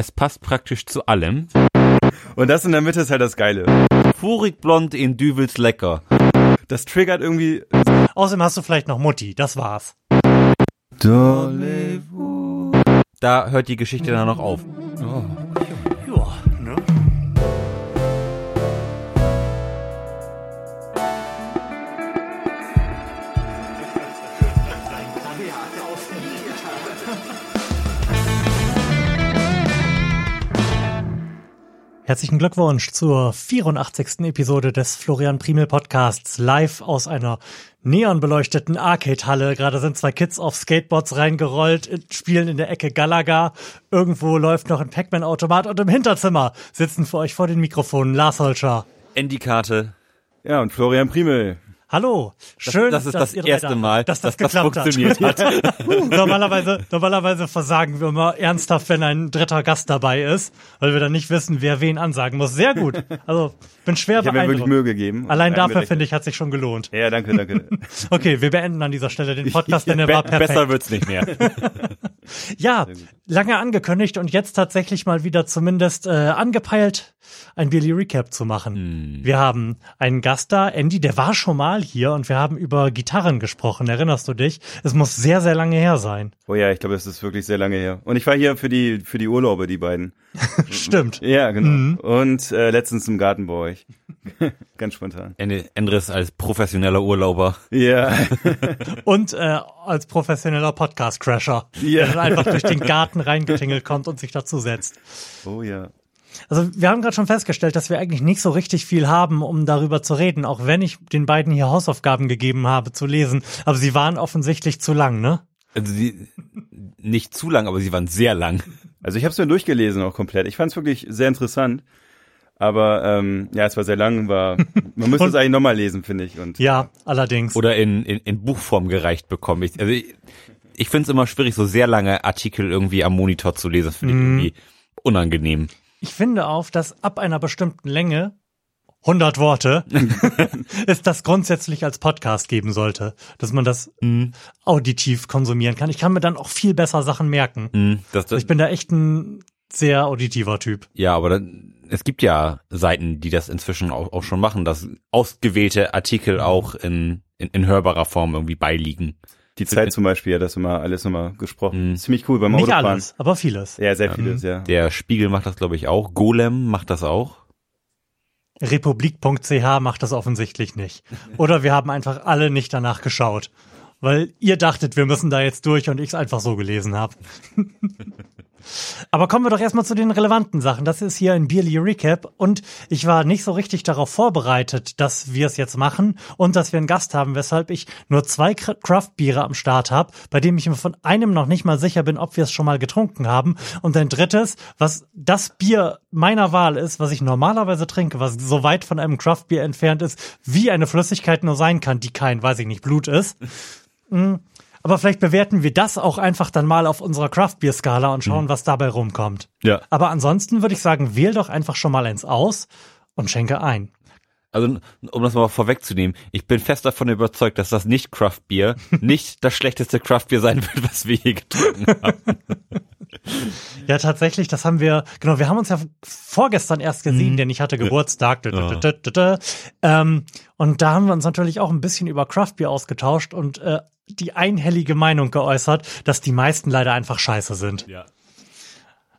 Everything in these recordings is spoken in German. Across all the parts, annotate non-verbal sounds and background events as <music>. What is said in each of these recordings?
Es passt praktisch zu allem. Und das in der Mitte ist halt das Geile. Furig blond in Düvels lecker. Das triggert irgendwie. Außerdem hast du vielleicht noch Mutti, das war's. Da hört die Geschichte dann noch auf. Ja, Herzlichen Glückwunsch zur 84. Episode des Florian Primel Podcasts, live aus einer neonbeleuchteten Arcade-Halle. Gerade sind zwei Kids auf Skateboards reingerollt, spielen in der Ecke Galaga. Irgendwo läuft noch ein Pac-Man-Automat und im Hinterzimmer sitzen für euch vor den Mikrofonen Lars Holscher. Endikarte. Ja, und Florian Primel. Hallo, schön, das ist dass das ihr erste Mal, dass das dass das geklappt funktioniert hat. <laughs> normalerweise, normalerweise versagen wir immer ernsthaft, wenn ein dritter Gast dabei ist, weil wir dann nicht wissen, wer wen ansagen muss. Sehr gut. Also bin schwer Ich habe mir wirklich beeindruckt. Mühe gegeben. Allein dafür finde ich, hat sich schon gelohnt. Ja, danke, danke. <laughs> Okay, wir beenden an dieser Stelle den Podcast, denn er war perfekt. besser wird's nicht mehr. <laughs> Ja, lange angekündigt und jetzt tatsächlich mal wieder zumindest äh, angepeilt, ein Billy Recap zu machen. Wir haben einen Gast da, Andy, der war schon mal hier und wir haben über Gitarren gesprochen. Erinnerst du dich? Es muss sehr, sehr lange her sein. Oh ja, ich glaube, es ist wirklich sehr lange her. Und ich war hier für die für die Urlaube, die beiden. <laughs> Stimmt. Ja, genau. Mhm. Und äh, letztens im Garten bei euch. <laughs> Ganz spontan. Endres als professioneller Urlauber. Ja. <laughs> Und äh, als professioneller Podcast-Crasher, Ja. der dann einfach durch den Garten reingetingelt kommt und sich dazu setzt. Oh ja. Also wir haben gerade schon festgestellt, dass wir eigentlich nicht so richtig viel haben, um darüber zu reden, auch wenn ich den beiden hier Hausaufgaben gegeben habe zu lesen. Aber sie waren offensichtlich zu lang, ne? Also sie, nicht zu lang, aber sie waren sehr lang. Also ich habe es mir durchgelesen auch komplett. Ich fand es wirklich sehr interessant. Aber ähm, ja, es war sehr lang, war man müsste <laughs> es eigentlich nochmal lesen, finde ich. Und Ja, allerdings. Oder in, in, in Buchform gereicht bekommen. Ich, also ich, ich finde es immer schwierig, so sehr lange Artikel irgendwie am Monitor zu lesen. Finde ich irgendwie unangenehm. Ich finde auf, dass ab einer bestimmten Länge 100 Worte <laughs> es das grundsätzlich als Podcast geben sollte, dass man das auditiv konsumieren kann. Ich kann mir dann auch viel besser Sachen merken. Hm, das, das, Ich bin da echt ein sehr auditiver Typ. ja, aber dann, es gibt ja Seiten, die das inzwischen auch, auch schon machen, dass ausgewählte Artikel auch in, in, in hörbarer Form irgendwie beiliegen. Die Zeit zum Beispiel hat das immer alles nochmal gesprochen. Mhm. Ziemlich cool beim Nicht Autofahren. alles, aber vieles. Ja, sehr vieles, ja. Der Spiegel macht das, glaube ich, auch. Golem macht das auch. Republik.ch macht das offensichtlich nicht. Oder wir haben einfach alle nicht danach geschaut. Weil ihr dachtet, wir müssen da jetzt durch und ich es einfach so gelesen habe. <laughs> Aber kommen wir doch erstmal zu den relevanten Sachen. Das ist hier ein Beerly Recap und ich war nicht so richtig darauf vorbereitet, dass wir es jetzt machen und dass wir einen Gast haben, weshalb ich nur zwei Cra- Craft-Biere am Start habe, bei dem ich mir von einem noch nicht mal sicher bin, ob wir es schon mal getrunken haben und ein drittes, was das Bier meiner Wahl ist, was ich normalerweise trinke, was so weit von einem Craft-Bier entfernt ist, wie eine Flüssigkeit nur sein kann, die kein, weiß ich nicht, Blut ist. <laughs> Aber vielleicht bewerten wir das auch einfach dann mal auf unserer Craft-Bier-Skala und schauen, was dabei rumkommt. Ja. Aber ansonsten würde ich sagen, wähl doch einfach schon mal eins aus und schenke ein. Also, um das mal vorwegzunehmen, ich bin fest davon überzeugt, dass das nicht Craft Beer <laughs> nicht das schlechteste Craft Beer sein wird, was wir je getrunken haben. <laughs> Ja, tatsächlich, das haben wir, genau, wir haben uns ja vorgestern erst gesehen, denn ich hatte Geburtstag. Dö, dö. Ähm, und da haben wir uns natürlich auch ein bisschen über Craft Beer ausgetauscht und äh, die einhellige Meinung geäußert, dass die meisten leider einfach scheiße sind. Ja.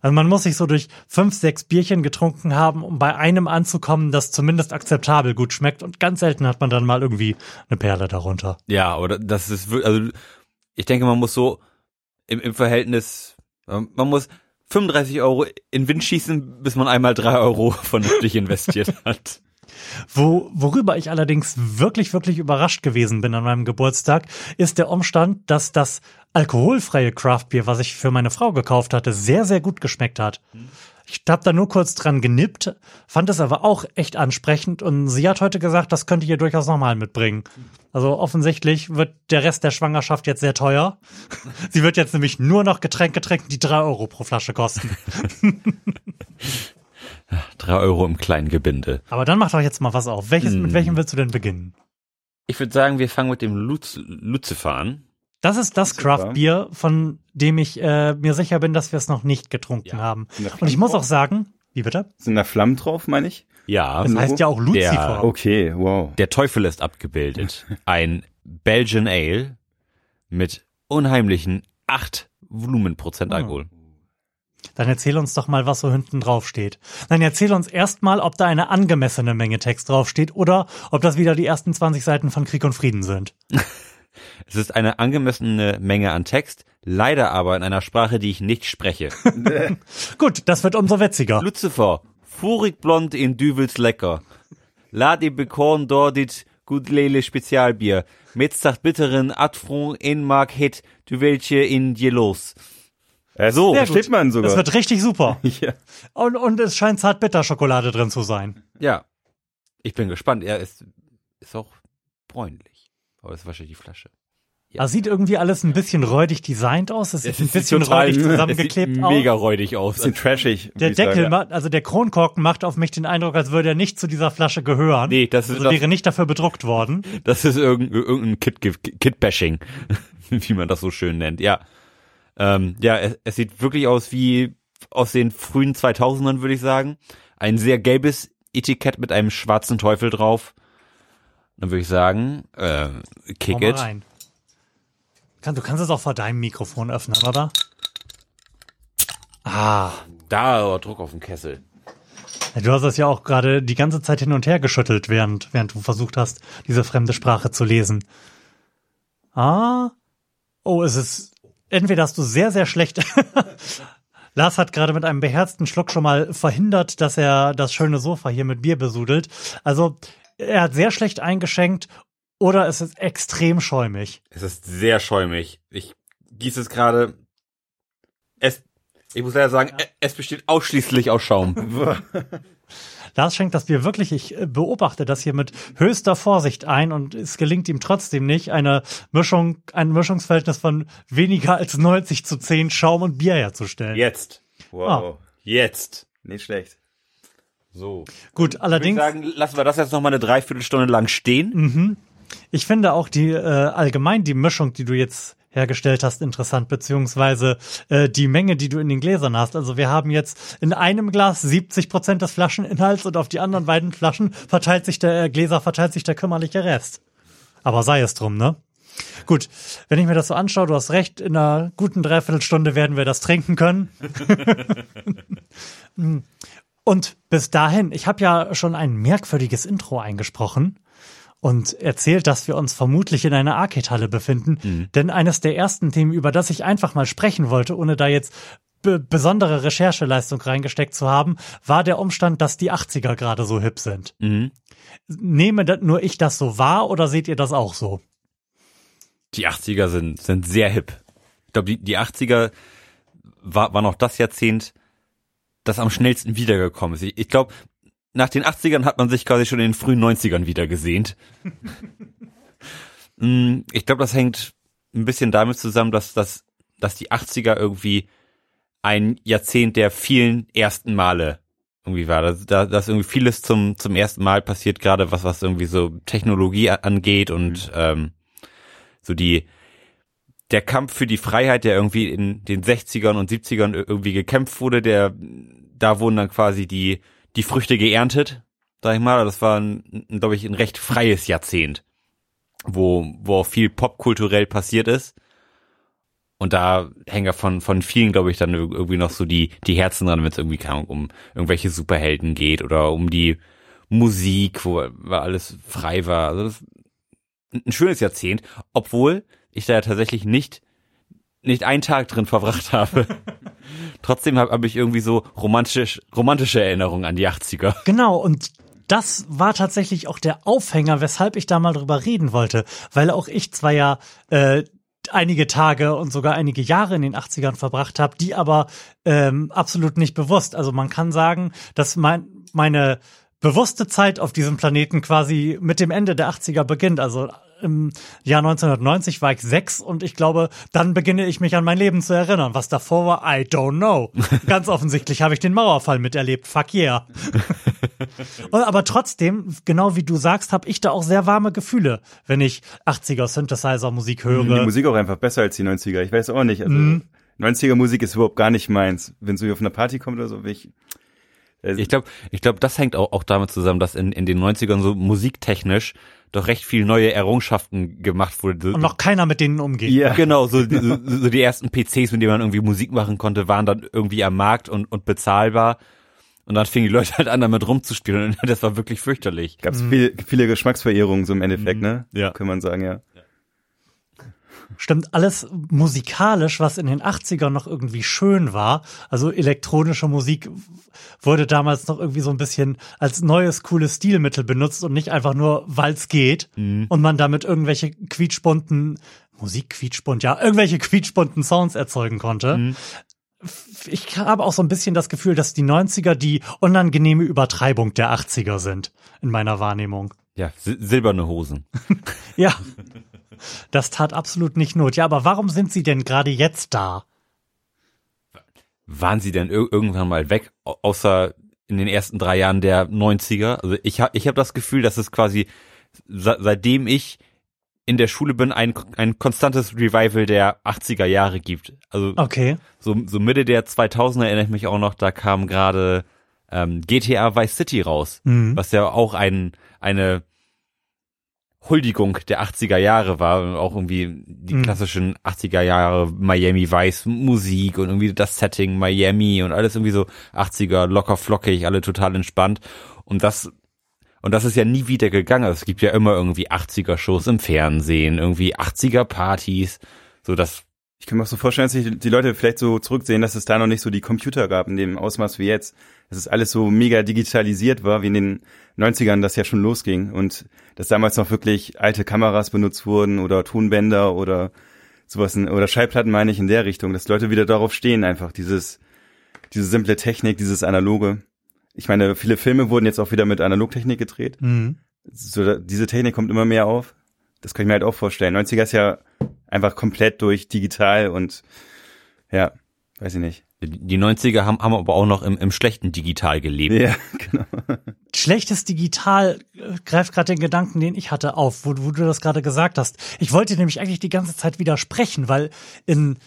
Also man muss sich so durch fünf, sechs Bierchen getrunken haben, um bei einem anzukommen, das zumindest akzeptabel gut schmeckt. Und ganz selten hat man dann mal irgendwie eine Perle darunter. Ja, oder das ist wirklich, also ich denke, man muss so im, im Verhältnis, ähm, man muss 35 Euro in Wind schießen, bis man einmal drei Euro vernünftig <laughs> investiert hat. Wo, worüber ich allerdings wirklich, wirklich überrascht gewesen bin an meinem Geburtstag, ist der Umstand, dass das alkoholfreie Craftbier, was ich für meine Frau gekauft hatte, sehr, sehr gut geschmeckt hat. Ich habe da nur kurz dran genippt, fand es aber auch echt ansprechend und sie hat heute gesagt, das könnte ihr durchaus nochmal mitbringen. Also offensichtlich wird der Rest der Schwangerschaft jetzt sehr teuer. Sie wird jetzt nämlich nur noch Getränke trinken, die drei Euro pro Flasche kosten. <laughs> Drei Euro im kleinen Gebinde. Aber dann mach doch jetzt mal was auf. Welches, mit welchem willst du denn beginnen? Ich würde sagen, wir fangen mit dem Luz Lucifer an. Das ist das. Craft-Bier, von dem ich äh, mir sicher bin, dass wir es noch nicht getrunken Ja. haben. Der Und ich muss auch sagen, wie bitte? Sind da Flammen drauf, meine ich? Ja, Das heißt ja auch Lucifer. Okay, wow. der Teufel ist abgebildet. <laughs> Ein Belgian Ale mit unheimlichen 8 Volumenprozent Alkohol. Dann erzähl uns doch mal, was so hinten drauf steht. Nein, erzähl uns erstmal, ob da eine angemessene Menge Text draufsteht oder ob das wieder die ersten 20 Seiten von Krieg und Frieden sind. <laughs> Es ist eine angemessene Menge an Text, leider aber in einer Sprache, die ich nicht spreche. <laughs> Gut, das wird umso witziger. Lucifer, furig blond in Düvels lecker. Lad ihr bekorn dort dit gut lele Spezialbier. Mit sagt bitteren Adfron in Mark Hit, du welche in dir los. Äh, So, Sehr versteht gut. man sogar. Das wird richtig super. <laughs> ja. Und, und es scheint Zartbitterschokolade drin zu sein. Ja. Ich bin gespannt. Er ist, ist auch bräunlich. Aber das ist wahrscheinlich die Flasche. Ja. Das sieht irgendwie alles ein bisschen räudig designt aus. Es sieht ein sieht bisschen total- räudig <laughs> es zusammengeklebt sieht aus. mega räudig aus. Bisschen trashig. Der Deckel, sagen. macht, also der Kronkorken macht auf mich den Eindruck, als würde er nicht zu dieser Flasche gehören. Nee, das ist, also das, wäre nicht dafür bedruckt worden. das ist irgendein, irgendein Kit- Kit-Bashing, <laughs> wie man das so schön nennt. Ja, ähm, ja es, es sieht wirklich aus wie aus den frühen 2000ern, würde ich sagen. Ein sehr gelbes Etikett mit einem schwarzen Teufel drauf. Dann würde ich sagen, äh, kick mal it. rein. Du kannst es auch vor deinem Mikrofon öffnen, oder? Ah, Da aber Druck auf den Kessel. du hast es ja auch gerade die ganze Zeit hin und her geschüttelt, während, während du versucht hast, diese fremde Sprache zu lesen. Ah. Oh, es ist, entweder hast du sehr, sehr schlecht, <laughs> Lars hat gerade mit einem beherzten Schluck schon mal verhindert, dass er das schöne Sofa hier mit Bier besudelt. Also, er hat sehr schlecht eingeschenkt oder es ist extrem schäumig. Es ist sehr schäumig. Ich gieße es gerade. Es, ich muss leider sagen, e- es besteht ausschließlich aus Schaum. <laughs> Lars schenkt das Bier wirklich, ich äh, beobachte das hier mit höchster Vorsicht ein und es gelingt ihm trotzdem nicht, eine Mischung, ein Mischungsverhältnis von weniger als 90 zu 10 Schaum und Bier herzustellen. Jetzt. Wow. Jetzt. Nicht schlecht. So. Gut, Ich würde allerdings, sagen, lassen wir das jetzt noch mal eine Dreiviertelstunde lang stehen. ich finde auch die äh, allgemein die Mischung, die du jetzt hergestellt hast, interessant, beziehungsweise äh, die Menge, die du in den Gläsern hast. Also wir haben jetzt in einem Glas 70 Prozent des Flascheninhalts und auf die anderen beiden Flaschen verteilt sich der äh, Gläser verteilt sich der kümmerliche Rest. Aber sei es drum, ne? Gut, wenn ich mir das so anschaue, du hast recht, in einer guten Dreiviertelstunde werden wir das trinken können. <laughs> <laughs> und bis dahin, ich habe ja schon ein merkwürdiges Intro eingesprochen und erzählt, dass wir uns vermutlich in einer Arcade-Halle befinden. Denn eines der ersten Themen, über das ich einfach mal sprechen wollte, ohne da jetzt be besondere Rechercheleistung reingesteckt zu haben, war der Umstand, dass die 80er gerade so hip sind. Mhm. Nehme nur ich das so wahr oder seht ihr das auch so? Die 80er sind, sind sehr hip. Ich glaube, die, die 80er war, war noch das Jahrzehnt, das am schnellsten wiedergekommen ist. Ich, ich glaube, nach den 80ern hat man sich quasi schon in den frühen 90ern wieder gesehnt. <laughs> Mm, ich glaube, das hängt ein bisschen damit zusammen, dass, dass, dass die 80er irgendwie ein Jahrzehnt der vielen ersten Male irgendwie war. Da, da, dass irgendwie vieles zum, zum ersten Mal passiert, gerade was, was irgendwie so Technologie angeht und ähm, so die der Kampf für die Freiheit, der irgendwie in den 60ern und 70ern ir- irgendwie gekämpft wurde, der da wurden dann quasi die die Früchte geerntet, sag ich mal. Das war, glaube ich, ein recht freies Jahrzehnt, wo wo auch viel popkulturell passiert ist. Und da hängen ja von von vielen, glaube ich, dann ir- irgendwie noch so die die Herzen dran, wenn es irgendwie Ahnung, um irgendwelche Superhelden geht oder um die Musik, wo, wo alles frei war. Also das ein schönes Jahrzehnt, obwohl ich da ja tatsächlich nicht nicht einen Tag drin verbracht habe. <laughs> Trotzdem habe hab ich irgendwie so romantisch, romantische Erinnerungen an die 80er. Genau, und das war tatsächlich auch der Aufhänger, weshalb ich da mal drüber reden wollte, weil auch ich zwar ja äh, einige Tage und sogar einige Jahre in den 80ern verbracht habe, die aber ähm, absolut nicht bewusst. Also man kann sagen, dass mein, meine bewusste Zeit auf diesem Planeten quasi mit dem Ende der 80er beginnt. Also im Jahr 1990 war ich sechs und ich glaube, dann beginne ich mich an mein Leben zu erinnern. Was davor war, I don't know. <laughs> Ganz offensichtlich habe ich den Mauerfall miterlebt. Fuck yeah. <laughs> aber trotzdem, genau wie du sagst, habe ich da auch sehr warme Gefühle, wenn ich 80er Synthesizer Musik höre. Die Musik auch einfach besser als die 90er. Ich weiß auch nicht. Also mm. 90er Musik ist überhaupt gar nicht meins. Wenn so wie auf einer Party kommt oder so, will ich ich glaube, ich glaube, das hängt auch, auch damit zusammen, dass in, in den 90ern so musiktechnisch doch recht viel neue Errungenschaften gemacht wurde. Und noch keiner mit denen umgeht. Ja. Genau, so, so, so die ersten PCs, mit denen man irgendwie Musik machen konnte, waren dann irgendwie am Markt und, und bezahlbar. Und dann fingen die Leute halt an, damit rumzuspielen. Und das war wirklich fürchterlich. Gab es mhm. viele, viele Geschmacksverehrungen so im Endeffekt, mhm. ne? Ja. Kann man sagen, ja. Stimmt, alles musikalisch, was in den 80ern noch irgendwie schön war. Also elektronische Musik wurde damals noch irgendwie so ein bisschen als neues, cooles Stilmittel benutzt und nicht einfach nur, weil es geht mhm. und man damit irgendwelche quietschbunten Musik quietschbunt, ja, irgendwelche quietschbunten Sounds erzeugen konnte. Mhm. Ich habe auch so ein bisschen das Gefühl, dass die 90er die unangenehme Übertreibung der 80er sind, in meiner Wahrnehmung. Ja, silberne Hosen. <laughs> ja. <laughs> Das tat absolut nicht Not. Ja, aber warum sind sie denn gerade jetzt da? Waren sie denn irgendwann mal weg, außer in den ersten drei Jahren der 90er? Also ich habe ich hab das Gefühl, dass es quasi seitdem ich in der Schule bin, ein, ein konstantes Revival der 80er Jahre gibt. Also okay. so, so Mitte der 2000er erinnere ich mich auch noch, da kam gerade ähm, GTA Vice City raus, mhm. was ja auch ein, eine Huldigung der 80er Jahre war und auch irgendwie die mhm. klassischen 80er Jahre Miami Vice Musik und irgendwie das Setting Miami und alles irgendwie so 80er locker flockig, alle total entspannt und das und das ist ja nie wieder gegangen. Es gibt ja immer irgendwie 80er Shows im Fernsehen, irgendwie 80er Partys, so das ich kann mir auch so vorstellen, dass sich die Leute vielleicht so zurücksehen, dass es da noch nicht so die Computer gab in dem Ausmaß wie jetzt. Dass es alles so mega digitalisiert war, wie in den 90ern das ja schon losging. Und dass damals noch wirklich alte Kameras benutzt wurden oder Tonbänder oder sowas, oder Schallplatten meine ich in der Richtung, dass Leute wieder darauf stehen einfach, dieses, diese simple Technik, dieses Analoge. Ich meine, viele Filme wurden jetzt auch wieder mit Analogtechnik gedreht. Mhm. So, diese Technik kommt immer mehr auf. Das kann ich mir halt auch vorstellen. 90er ist ja einfach komplett durch digital und ja, weiß ich nicht. Die 90er haben, haben aber auch noch im, im schlechten Digital gelebt. Ja, <laughs> genau. Schlechtes Digital äh, greift gerade den Gedanken, den ich hatte, auf, wo, wo du das gerade gesagt hast. Ich wollte nämlich eigentlich die ganze Zeit widersprechen, weil in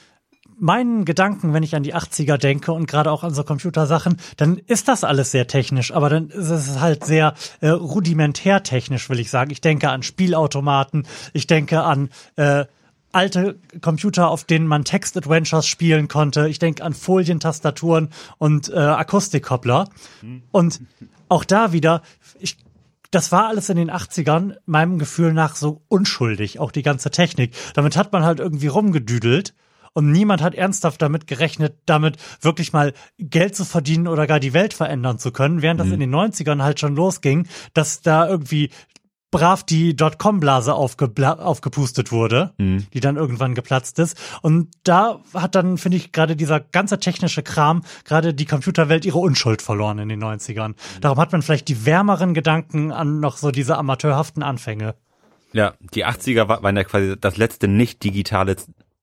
meinen Gedanken, wenn ich an die 80er denke und gerade auch an so Computersachen, dann ist das alles sehr technisch, aber dann ist es halt sehr äh, rudimentär technisch, will ich sagen. Ich denke an Spielautomaten, ich denke an äh, alte Computer, auf denen man Text-Adventures spielen konnte. Ich denke an Folientastaturen und äh, Akustikkoppler. Und auch da wieder, ich, das war alles in den 80ern meinem Gefühl nach so unschuldig, auch die ganze Technik. Damit hat man halt irgendwie rumgedüdelt und niemand hat ernsthaft damit gerechnet, damit wirklich mal Geld zu verdienen oder gar die Welt verändern zu können, während das mhm. in den 90ern halt schon losging, dass da irgendwie brav die Dotcom-Blase aufge aufgepustet wurde, mhm. die dann irgendwann geplatzt ist. Und da hat dann, finde ich, gerade dieser ganze technische Kram, gerade die Computerwelt ihre Unschuld verloren in den 90ern. Mhm. Darum hat man vielleicht die wärmeren Gedanken an noch so diese amateurhaften Anfänge. Ja, die 80er waren ja quasi das letzte nicht digitale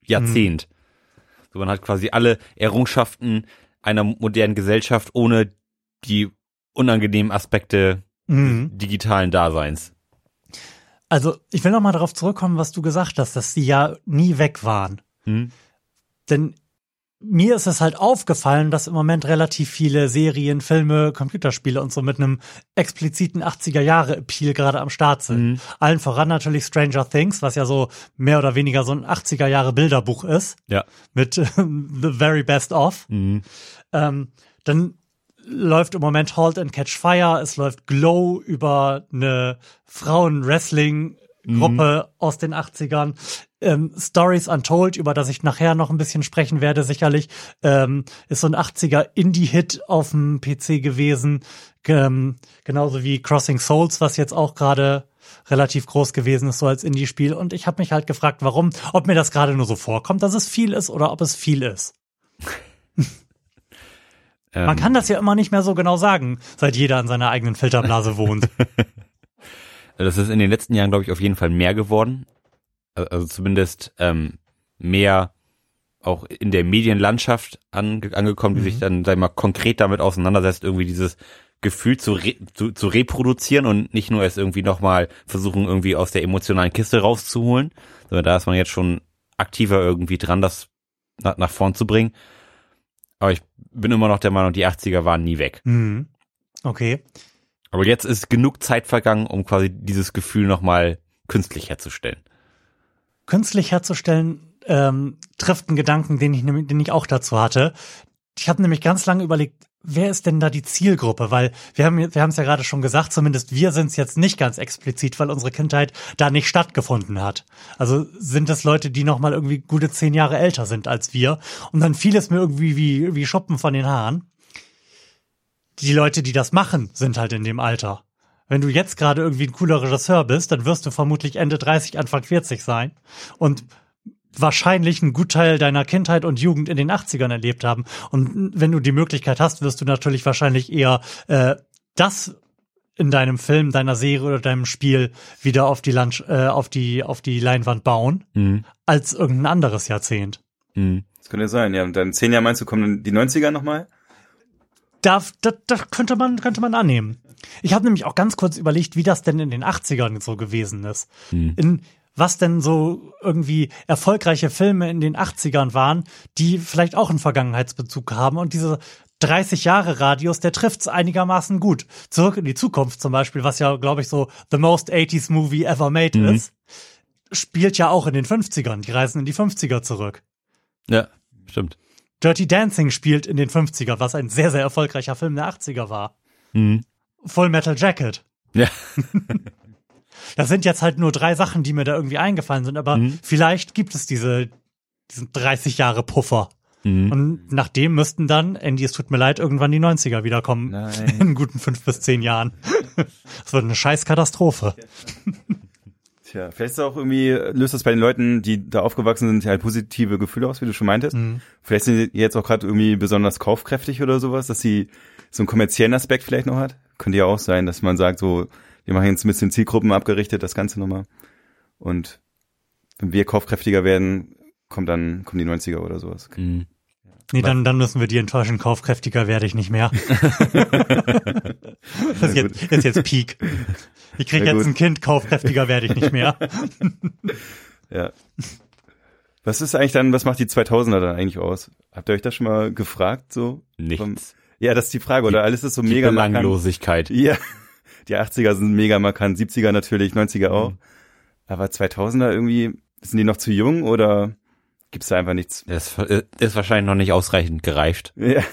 Jahrzehnt. Mhm. So, man hat quasi alle Errungenschaften einer modernen Gesellschaft ohne die unangenehmen Aspekte mhm. digitalen Daseins. Also ich will noch mal darauf zurückkommen, was du gesagt hast, dass sie ja nie weg waren. Hm. Denn mir ist es halt aufgefallen, dass im Moment relativ viele Serien, Filme, Computerspiele und so mit einem expliziten 80er Jahre Appeal gerade am Start sind. Mhm. Allen voran natürlich Stranger Things, was ja so mehr oder weniger so ein 80er Jahre Bilderbuch ist. Ja. Mit <laughs> The Very Best of. Mhm. Ähm, dann läuft im Moment Halt and Catch Fire, es läuft Glow über eine Frauen-Wrestling-Gruppe mhm. aus den 80ern. Ähm, Stories Untold, über das ich nachher noch ein bisschen sprechen werde, sicherlich, ähm, ist so ein 80er Indie-Hit auf dem PC gewesen. Ähm, genauso wie Crossing Souls, was jetzt auch gerade relativ groß gewesen ist, so als Indie-Spiel. Und ich habe mich halt gefragt, warum, ob mir das gerade nur so vorkommt, dass es viel ist oder ob es viel ist. <laughs> Man ähm, kann das ja immer nicht mehr so genau sagen, seit jeder in seiner eigenen Filterblase wohnt. <laughs> das ist in den letzten Jahren, glaube ich, auf jeden Fall mehr geworden. Also zumindest ähm, mehr auch in der Medienlandschaft ange angekommen, die Mhm. sich dann, sag ich mal, konkret damit auseinandersetzt, irgendwie dieses Gefühl zu, re zu, zu reproduzieren und nicht nur es irgendwie nochmal versuchen, irgendwie aus der emotionalen Kiste rauszuholen, sondern da ist man jetzt schon aktiver irgendwie dran, das nach, nach vorn zu bringen. Aber ich bin immer noch der Meinung, die 80er waren nie weg. Mhm. Okay. Aber jetzt ist genug Zeit vergangen, um quasi dieses Gefühl nochmal künstlich herzustellen. Künstlich herzustellen ähm, trifft einen Gedanken, den ich, den ich auch dazu hatte. Ich habe nämlich ganz lange überlegt, wer ist denn da die Zielgruppe? Weil wir haben wir haben es ja gerade schon gesagt, zumindest wir sind es jetzt nicht ganz explizit, weil unsere Kindheit da nicht stattgefunden hat. Also sind es Leute, die noch mal irgendwie gute zehn Jahre älter sind als wir und dann fiel es mir irgendwie wie wie Schuppen von den Haaren. Die Leute, die das machen, sind halt in dem Alter. Wenn du jetzt gerade irgendwie ein cooler Regisseur bist, dann wirst du vermutlich Ende 30, Anfang 40 sein und wahrscheinlich einen Gutteil deiner Kindheit und Jugend in den 80ern erlebt haben. Und wenn du die Möglichkeit hast, wirst du natürlich wahrscheinlich eher äh, das in deinem Film, deiner Serie oder deinem Spiel wieder auf die, Land äh, auf die, auf die Leinwand bauen, Mhm. als irgendein anderes Jahrzehnt. Mhm. Das könnte sein, ja. Und dann zehn Jahre meinst du, kommen die 90er nochmal? Da, da, da könnte man, könnte man annehmen. Ich habe nämlich auch ganz kurz überlegt, wie das denn in den 80ern so gewesen ist. In was denn so irgendwie erfolgreiche Filme in den 80ern waren, die vielleicht auch einen Vergangenheitsbezug haben. Und diese 30 Jahre Radius, der trifft's einigermaßen gut. Zurück in die Zukunft zum Beispiel, was ja, glaube ich, so the most 80s movie ever made ist, spielt ja auch in den 50ern. Die reisen in die 50er zurück. Ja, stimmt. Dirty Dancing spielt in den 50er, was ein sehr, sehr erfolgreicher Film der 80er war. Mhm. Full Metal Jacket. Ja. <laughs> Das sind jetzt halt nur drei Sachen, die mir da irgendwie eingefallen sind, aber Mhm. vielleicht gibt es diese, diesen 30 Jahre Puffer. Mhm. Und nachdem müssten dann, Andy, es tut mir leid, irgendwann die 90er wiederkommen. Nein. In guten fünf bis zehn Jahren. <laughs> Das wird eine scheiß Katastrophe. Tja, vielleicht ist auch irgendwie, löst das bei den Leuten, die da aufgewachsen sind, halt positive Gefühle aus, wie du schon meintest. Mhm. Vielleicht sind die jetzt auch gerade irgendwie besonders kaufkräftig oder sowas, dass sie so einen kommerziellen Aspekt vielleicht noch hat. Könnte ja auch sein, dass man sagt, so, wir machen jetzt ein bisschen Zielgruppen abgerichtet, das Ganze nochmal. Und wenn wir kaufkräftiger werden, kommt dann, kommen die 90er oder sowas. Mhm. Nee, dann, dann müssen wir die enttäuschen. Kaufkräftiger werde ich nicht mehr. <laughs> das ist jetzt, ist jetzt Peak. Ich krieg jetzt ein Kind, kaufkräftiger werde ich nicht mehr. <laughs> Ja. Was ist eigentlich dann, was macht die 2000er dann eigentlich aus? Habt ihr euch das schon mal gefragt, so? Nichts. Ja, das ist die Frage, oder? Alles ist so Die mega markant. Belanglosigkeit. Ja, die 80er sind mega markant, 70er natürlich, 90er Mhm. auch. Aber 2000er irgendwie, sind die noch zu jung oder gibt's da einfach nichts? Das ist wahrscheinlich noch nicht ausreichend gereift. <laughs> Ja,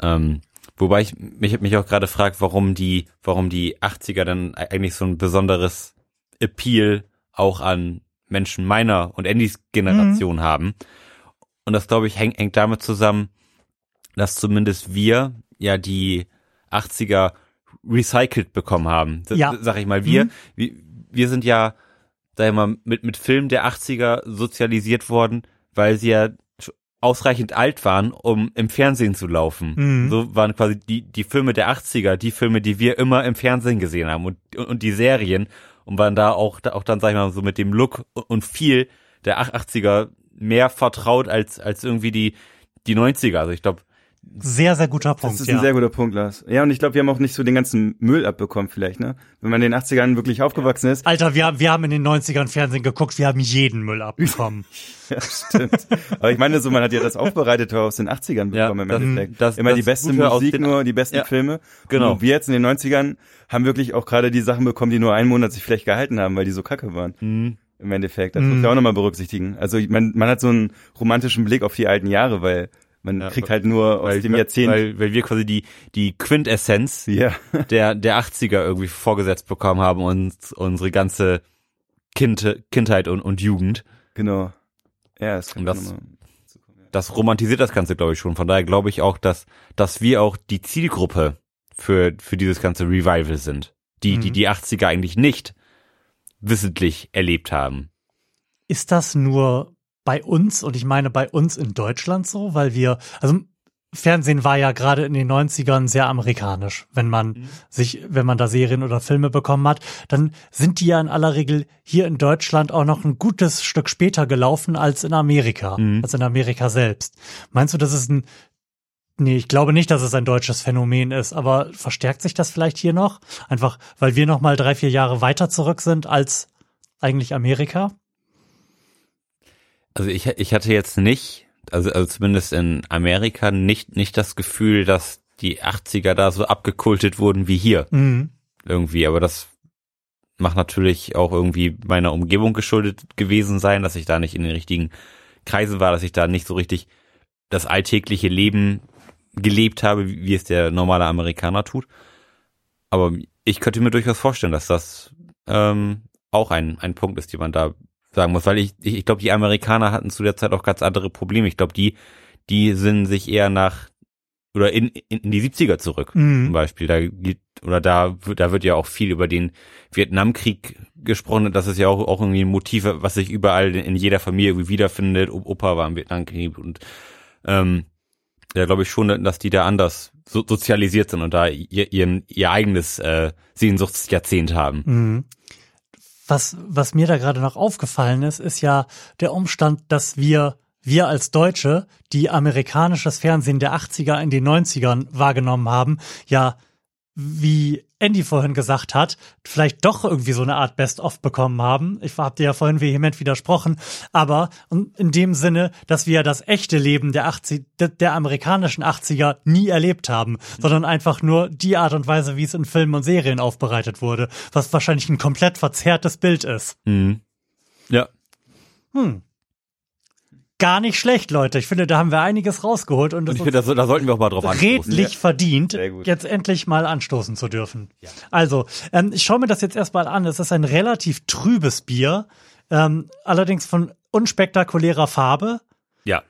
Ähm, wobei ich mich, mich auch gerade frage, warum die, warum die 80er dann eigentlich so ein besonderes Appeal auch an Menschen meiner und Andys Generation haben. Und das, glaube ich, hängt, hängt damit zusammen, dass zumindest wir ja die 80er recycelt bekommen haben. S- Ja. Sag ich mal, wir, Mhm. wir, wir sind ja, sag ich mal, mit, mit Filmen der 80er sozialisiert worden, weil sie ja ausreichend alt waren, um im Fernsehen zu laufen. Mhm. So waren quasi die, die Filme der 80er, die Filme, die wir immer im Fernsehen gesehen haben und, und die Serien und waren da auch, auch dann, sag ich mal, so mit dem Look und viel der 80er mehr vertraut als, als irgendwie die, die 90er. Also ich glaube, Sehr, sehr guter das Punkt. ist ja. ein sehr guter Punkt, Lars. Ja, und ich glaube, wir haben auch nicht so den ganzen Müll abbekommen vielleicht, ne? Wenn man in den 80ern wirklich aufgewachsen ist. Alter, wir, haben- wir haben in den 90ern Fernsehen geguckt, wir haben jeden Müll abbekommen. <laughs> Ja, stimmt. Aber ich meine so, man hat ja das Aufbereitet aus den 80ern Ja, bekommen das- im Endeffekt. das- Immer das die beste Musik den- nur, die besten Ja, Filme. genau. Und wir jetzt in den 90ern haben wirklich auch gerade die Sachen bekommen, die nur einen Monat sich vielleicht gehalten haben, weil die so kacke waren. hm, Im Endeffekt. Das Mhm. muss man auch nochmal berücksichtigen. Also ich- man, man hat so einen romantischen Blick auf die alten Jahre, weil man Ja, kriegt halt nur aus weil, dem Jahrzehnt. weil, weil wir quasi die, die Quintessenz ja, der, der 80er irgendwie vorgesetzt bekommen haben und unsere ganze kind, Kindheit und, und Jugend. genau. Ja, das kann Und das- Das romantisiert das Ganze, glaube ich, schon. Von daher glaube ich auch, dass, dass wir auch die Zielgruppe für, für dieses ganze Revival sind. Die, die Mhm. die 80er eigentlich nicht wissentlich erlebt haben. Ist das nur bei uns und ich meine bei uns in Deutschland so, weil wir, also Fernsehen war ja gerade in den 90ern sehr amerikanisch. Wenn man mhm. sich, wenn man da Serien oder Filme bekommen hat, dann sind die ja in aller Regel hier in Deutschland auch noch ein gutes Stück später gelaufen als in Amerika, mhm. als in Amerika selbst. Meinst du, das ist ein Nee, ich glaube nicht, dass es ein deutsches Phänomen ist, aber verstärkt sich das vielleicht hier noch? Einfach, weil wir noch mal drei, vier Jahre weiter zurück sind als eigentlich Amerika? Also ich, ich hatte jetzt nicht also, also zumindest in Amerika nicht, nicht das Gefühl, dass die 80er da so abgekultet wurden wie hier. Mhm. Irgendwie, aber das macht natürlich auch irgendwie meiner Umgebung geschuldet gewesen sein, dass ich da nicht in den richtigen Kreisen war, dass ich da nicht so richtig das alltägliche Leben gelebt habe, wie es der normale Amerikaner tut. Aber ich könnte mir durchaus vorstellen, dass das ähm, auch ein, ein Punkt ist, den man da sagen muss, weil ich, ich, ich glaube, die Amerikaner hatten zu der Zeit auch ganz andere Probleme. Ich glaube, die, die sind sich eher nach oder in, in, in die 70er zurück, mhm. zum Beispiel. Da geht, oder da, da wird ja auch viel über den Vietnamkrieg gesprochen. Das ist ja auch, auch irgendwie ein Motiv, was sich überall in jeder Familie irgendwie wiederfindet. Opa war im Vietnamkrieg und ähm, ja, glaube ich schon, dass die da anders so, sozialisiert sind und da ihr, ihr, ihr eigenes äh, Sehnsuchtsjahrzehnt haben. Mhm was, was mir da gerade noch aufgefallen ist, ist ja der Umstand, dass wir, wir als Deutsche, die amerikanisches Fernsehen der 80er in den 90ern wahrgenommen haben, ja wie Andy vorhin gesagt hat, vielleicht doch irgendwie so eine Art Best-of bekommen haben. Ich habe dir ja vorhin vehement widersprochen, aber in dem Sinne, dass wir das echte Leben der 80, der amerikanischen 80er nie erlebt haben, sondern einfach nur die Art und Weise, wie es in Filmen und Serien aufbereitet wurde, was wahrscheinlich ein komplett verzerrtes Bild ist. Mhm. Ja. Hm gar nicht schlecht, Leute. Ich finde, da haben wir einiges rausgeholt und, und ich finde, da, sollten wir auch mal drauf anstoßen. Redlich ja. verdient, jetzt endlich mal anstoßen zu dürfen. Ja. Also, ähm, ich schaue mir das jetzt erstmal an. Es ist ein relativ trübes Bier, ähm, allerdings von unspektakulärer Farbe. Ja,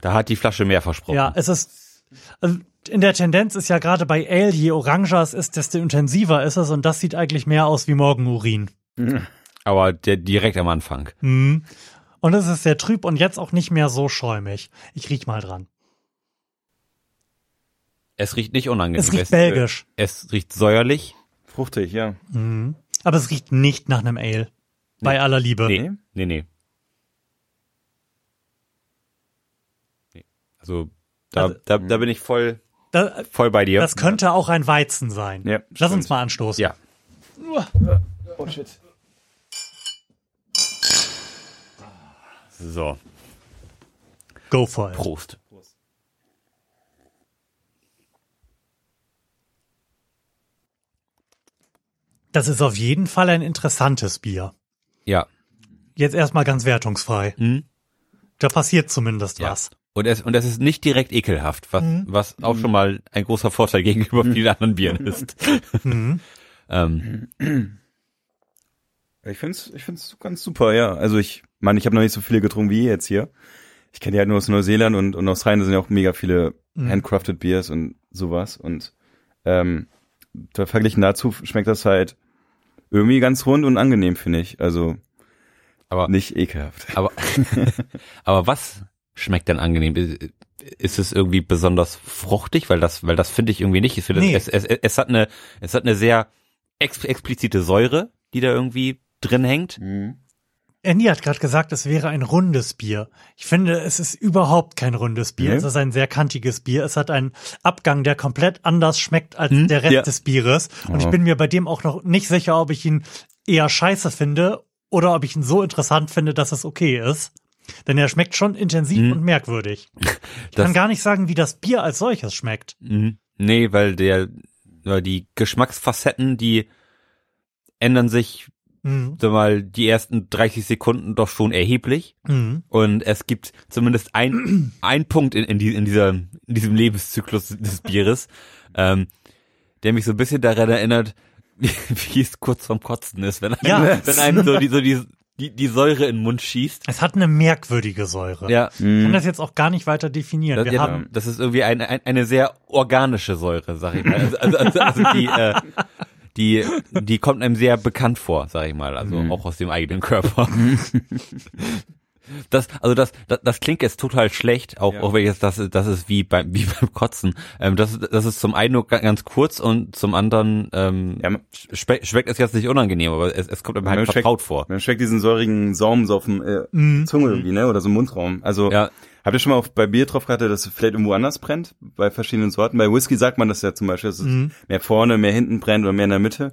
da hat die Flasche mehr versprochen. Ja, es ist also in der Tendenz ist ja gerade bei Ale, je oranger es ist, desto intensiver ist es und das sieht eigentlich mehr aus wie Morgenurin. Aber der direkt am Anfang. Mhm. Und es ist sehr trüb und jetzt auch nicht mehr so schäumig. Ich riech mal dran. Es riecht nicht unangenehm. Es riecht es, belgisch. Es riecht säuerlich. Fruchtig, ja. Mhm. Aber es riecht nicht nach einem Ale. Nee. Bei aller Liebe. Nee, nee, nee. nee. Also, da, also, da, da bin ich voll, da, voll bei dir. Das könnte auch ein Weizen sein. Ja, Lass stimmt. uns mal anstoßen. Ja. Oh shit. So. Go for it. Prost. Das ist auf jeden Fall ein interessantes Bier. Ja. Jetzt erstmal ganz wertungsfrei. Mhm. Da passiert zumindest ja. was. Und es, und es ist nicht direkt ekelhaft, was, mhm. was auch schon mal ein großer Vorteil gegenüber mhm. vielen anderen Bieren ist. Mhm. <laughs> ähm. Ich find's, ich find's ganz super, ja. Also ich Mann, ich habe noch nicht so viele getrunken wie jetzt hier. Ich kenne die halt nur aus Neuseeland und, und Australien sind ja auch mega viele mhm. handcrafted Beers und sowas. Und ähm, da verglichen dazu schmeckt das halt irgendwie ganz rund und angenehm, finde ich. Also aber nicht ekelhaft. <laughs> Aber, aber was schmeckt denn angenehm? Ist es irgendwie besonders fruchtig? Weil das, weil das finde ich irgendwie nicht. Ich finde, nee. es, es, es hat eine, es hat eine sehr ex explizite Säure, die da irgendwie drin hängt. Mhm. Andy hat gerade gesagt, es wäre ein rundes Bier. Ich finde, es ist überhaupt kein rundes Bier. Nee. Es ist ein sehr kantiges Bier. Es hat einen Abgang, der komplett anders schmeckt als hm? der Rest ja. des Bieres. Und oh. ich bin mir bei dem auch noch nicht sicher, ob ich ihn eher scheiße finde oder ob ich ihn so interessant finde, dass es okay ist. Denn er schmeckt schon intensiv hm. und merkwürdig. <laughs> Ich das kann gar nicht sagen, wie das Bier als solches schmeckt. Mhm. Nee, weil der, weil die Geschmacksfacetten, die ändern sich mhm. sag mal, die ersten 30 Sekunden doch schon erheblich. Mhm. Und es gibt zumindest ein, <clears throat> ein Punkt in, in, die, in, dieser, in diesem Lebenszyklus des Bieres, ähm, der mich so ein bisschen daran erinnert, wie, <laughs> wie es kurz vorm Kotzen ist, wenn einem, ja. wenn einem so die, so die, die, die Säure in den Mund schießt. Es hat eine merkwürdige Säure. Ja. Ich kann das jetzt auch gar nicht weiter definieren. Das, Wir ja, haben das ist irgendwie eine, eine, eine sehr organische Säure, sag ich mal. Also, also, also, also die, äh, <laughs> die, die kommt einem sehr bekannt vor, sag ich mal, also mhm. auch aus dem eigenen Körper. <laughs> Das, also das, das, das klingt jetzt total schlecht, auch, Ja. auch wenn jetzt das, das ist wie beim, <laughs> wie beim Kotzen. Ähm, das, das ist zum einen nur ga- ganz kurz und zum anderen ähm, Ja, schmeckt es jetzt nicht unangenehm, aber es, es kommt einem halt Man schmeckt- vertraut vor. Man schmeckt diesen säurigen Saum so auf dem äh, Zunge irgendwie, ne? Oder so im Mundraum. Also Ja. Habt ihr schon mal auf, bei Bier drauf gehabt, dass es vielleicht irgendwo anders brennt? Bei verschiedenen Sorten. Bei Whisky sagt man das ja zum Beispiel, dass es mehr vorne, mehr hinten brennt oder mehr in der Mitte.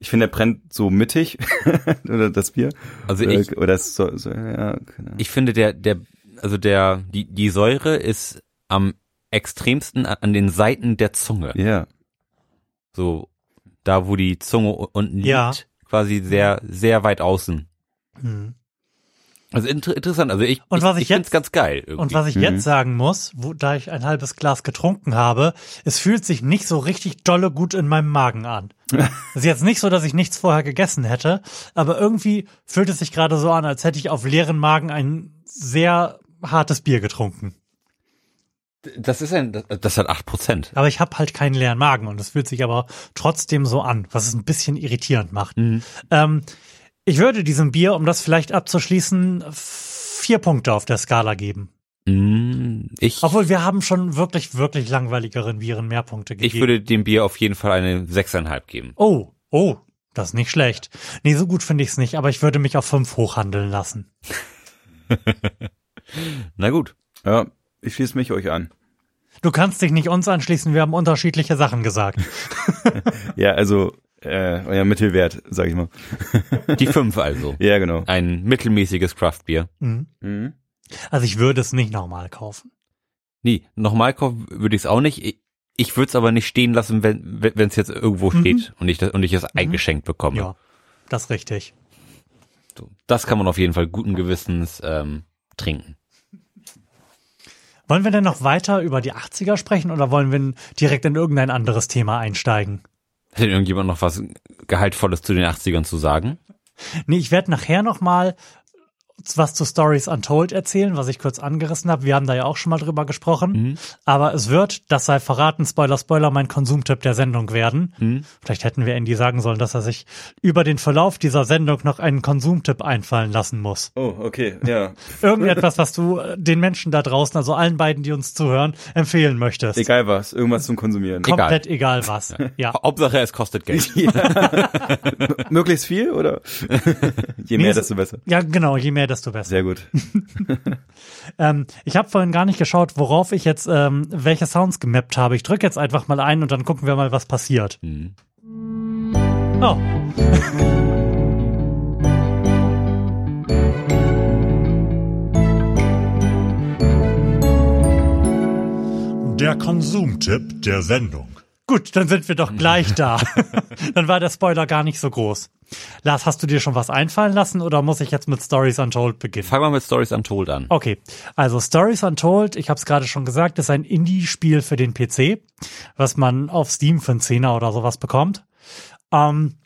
Ich finde, der brennt so mittig. <laughs> oder das Bier. Also ich, Oder es so, so, ja, Ahnung. ich finde der, der, also der, die, die Säure ist am extremsten an den Seiten der Zunge. Ja. So, da wo die Zunge unten liegt, Ja. quasi sehr, sehr weit außen. Mhm. Also inter interessant, also ich, Und ich, was ich ich finde es jetzt- ganz geil. Irgendwie. Und was ich Mhm. jetzt sagen muss, wo, da ich ein halbes Glas getrunken habe, es fühlt sich nicht so richtig dolle gut in meinem Magen an. <laughs> Es ist jetzt nicht so, dass ich nichts vorher gegessen hätte, aber irgendwie fühlt es sich gerade so an, als hätte ich auf leeren Magen ein sehr hartes Bier getrunken. das ist ein, das, hat acht Prozent. Aber ich habe halt keinen leeren Magen und es fühlt sich aber trotzdem so an, was es ein bisschen irritierend macht. Ähm, ich würde diesem Bier, um das vielleicht abzuschließen, vier Punkte auf der Skala geben. Mm, Ich, Obwohl wir haben schon wirklich, wirklich langweiligeren Viren mehr Punkte gegeben. ich würde dem Bier auf jeden Fall eine sechseinhalb geben. Oh, oh, das ist nicht schlecht. Nee, so gut finde ich es nicht, aber ich würde mich auf fünf hochhandeln lassen. <laughs> Na gut. Ja, ich schließe mich euch an. Du kannst dich nicht uns anschließen, wir haben unterschiedliche Sachen gesagt. <laughs> Ja, also äh, euer Mittelwert, sag ich mal. Die fünf also. <laughs> Ja, genau. Ein mittelmäßiges Craftbier. Mhm. Mhm. Also ich würde es nicht nochmal kaufen. Nee, nochmal kaufen würde ich es auch nicht. Ich, ich würde es aber nicht stehen lassen, wenn wenn es jetzt irgendwo steht und ich das und ich es eingeschenkt bekomme. Ja, das ist richtig. So, das kann man auf jeden Fall guten Gewissens ähm, trinken. Wollen wir denn noch weiter über die 80er sprechen oder wollen wir direkt in irgendein anderes Thema einsteigen? Hat denn irgendjemand noch was Gehaltvolles zu den 80ern zu sagen? Nee, ich werde nachher noch mal was zu Stories Untold erzählen, was ich kurz angerissen habe. Wir haben da ja auch schon mal drüber gesprochen. Aber es wird, das sei verraten, Spoiler, Spoiler, mein Konsumtipp der Sendung werden. Vielleicht hätten wir Andy sagen sollen, dass er sich über den Verlauf dieser Sendung noch einen Konsumtipp einfallen lassen muss. Oh, okay, ja. <laughs> Irgendetwas, was du äh, den Menschen da draußen, also allen beiden, die uns zuhören, empfehlen möchtest. Egal was, irgendwas zum Konsumieren. Komplett egal, was. Ja. Hauptsache es kostet Geld. <laughs> Möglichst viel oder? <laughs> Je mehr, es- desto besser. Ja, genau, je mehr, desto besser. Sehr gut. <laughs> <laughs> Ähm, ich habe vorhin gar nicht geschaut, worauf ich jetzt ähm, welche Sounds gemappt habe. Ich drücke jetzt einfach mal ein und dann gucken wir mal, was passiert. Mhm. Oh. Der Konsumtipp der Sendung. Gut, dann sind wir doch gleich da. <laughs> dann war der Spoiler gar nicht so groß. Lars, hast du dir schon was einfallen lassen oder muss ich jetzt mit Stories Untold beginnen? Fangen wir mit Stories Untold an. Okay, also Stories Untold, ich habe es gerade schon gesagt, ist ein Indie-Spiel für den PC, was man auf Steam für einen Zehner oder sowas bekommt. Ähm,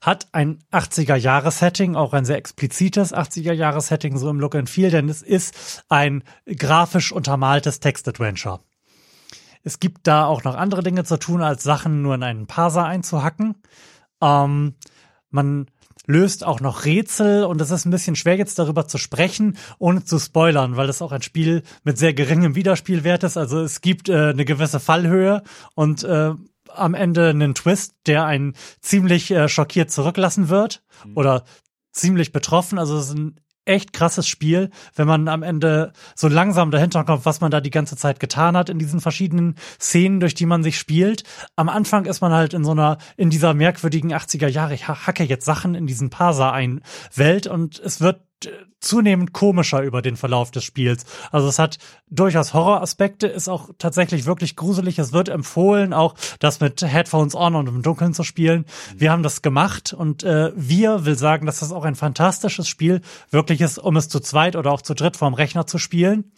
hat ein 80er-Jahres-Setting, auch ein sehr explizites 80er-Jahres-Setting, so im Look and Feel, denn es ist ein grafisch untermaltes Text-Adventure. Es gibt da auch noch andere Dinge zu tun, als Sachen nur in einen Parser einzuhacken. Ähm, man löst auch noch Rätsel und es ist ein bisschen schwer jetzt darüber zu sprechen, ohne zu spoilern, weil das auch ein Spiel mit sehr geringem Wiederspielwert ist. Also es gibt äh, eine gewisse Fallhöhe und äh, am Ende einen Twist, der einen ziemlich äh, schockiert zurücklassen wird oder ziemlich betroffen. Also es ist ein echt krasses Spiel, wenn man am Ende so langsam dahinter kommt, was man da die ganze Zeit getan hat in diesen verschiedenen Szenen, durch die man sich spielt. Am Anfang ist man halt in so einer, in dieser merkwürdigen 80er Jahre, ich ha- hacke jetzt Sachen in diesen Parser ein Welt und es wird zunehmend komischer über den Verlauf des Spiels. Also es hat durchaus Horroraspekte, ist auch tatsächlich wirklich gruselig. Es wird empfohlen, auch das mit Headphones on und im Dunkeln zu spielen. Wir haben das gemacht und äh, wir will sagen, dass das auch ein fantastisches Spiel wirklich ist, um es zu zweit oder auch zu dritt vorm Rechner zu spielen.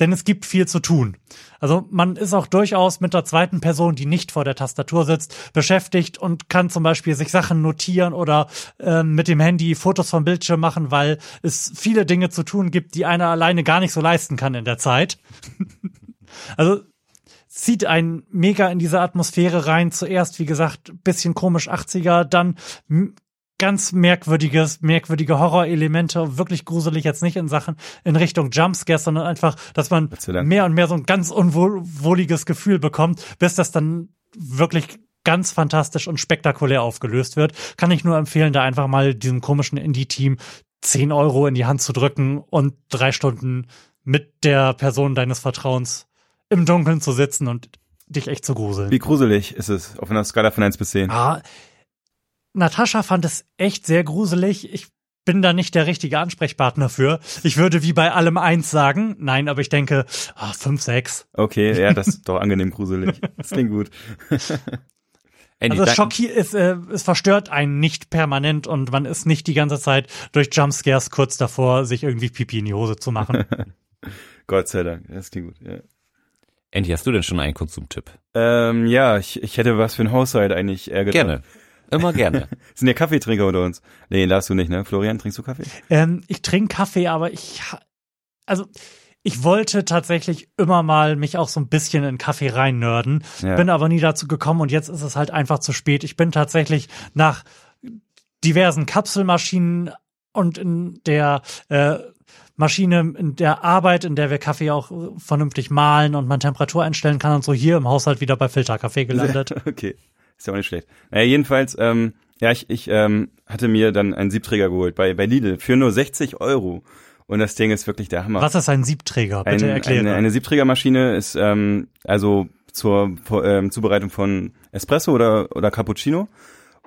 Denn es gibt viel zu tun. Also man ist auch durchaus mit der zweiten Person, die nicht vor der Tastatur sitzt, beschäftigt und kann zum Beispiel sich Sachen notieren oder ähm, mit dem Handy Fotos vom Bildschirm machen, weil es viele Dinge zu tun gibt, die einer alleine gar nicht so leisten kann in der Zeit. <laughs> also zieht einen mega in diese Atmosphäre rein. Zuerst, wie gesagt, bisschen komisch 80er, dann ganz merkwürdiges, merkwürdige Horrorelemente, wirklich gruselig jetzt nicht in Sachen in Richtung Jumpscares, sondern einfach, dass man mehr und mehr so ein ganz unwohliges Gefühl bekommt, bis das dann wirklich ganz fantastisch und spektakulär aufgelöst wird. Kann ich nur empfehlen, da einfach mal diesem komischen Indie-Team 10 Euro in die Hand zu drücken und drei Stunden mit der Person deines Vertrauens im Dunkeln zu sitzen und dich echt zu gruseln. Wie gruselig ist es auf einer Skala von 1 bis 10? Ah, Natascha fand es echt sehr gruselig. Ich bin da nicht der richtige Ansprechpartner für. Ich würde wie bei allem eins sagen. Nein, aber ich denke, ah, fünf, sechs. Okay, ja, das <laughs> ist doch angenehm gruselig. Das klingt gut. <laughs> Andy, Also schockiert, es, äh, es verstört einen nicht permanent und man ist nicht die ganze Zeit durch Jumpscares kurz davor, sich irgendwie Pipi in die Hose zu machen. <laughs> Gott sei Dank, das klingt gut. Ja, Andy, hast du denn schon einen Konsumtipp? ähm, ja ich, ich hätte was für ein Haushalt eigentlich eher gedacht. Gerne. Immer gerne. <laughs> Sind ja Kaffeetrinker unter uns? Nee, darfst du nicht, ne? Florian, trinkst du Kaffee? ähm, ich trinke Kaffee, aber ich, also ich wollte tatsächlich immer mal mich auch so ein bisschen in Kaffee reinnörden, Ja. bin aber nie dazu gekommen und jetzt ist es halt einfach zu spät. Ich bin tatsächlich nach diversen Kapselmaschinen und in der äh, Maschine, in der Arbeit, in der wir Kaffee auch vernünftig mahlen und man Temperatur einstellen kann und so hier im Haushalt wieder bei Filterkaffee gelandet. <laughs> Okay, ist ja auch nicht schlecht. Naja, jedenfalls, ähm, ja, ich, ich ähm, hatte mir dann einen Siebträger geholt bei, bei Lidl für nur 60 Euro. Und das Ding ist wirklich der Hammer. Was ist ein Siebträger? Bitte Ein, erkläre. eine, eine Siebträgermaschine ist ähm, also zur ähm, Zubereitung von Espresso oder, oder Cappuccino.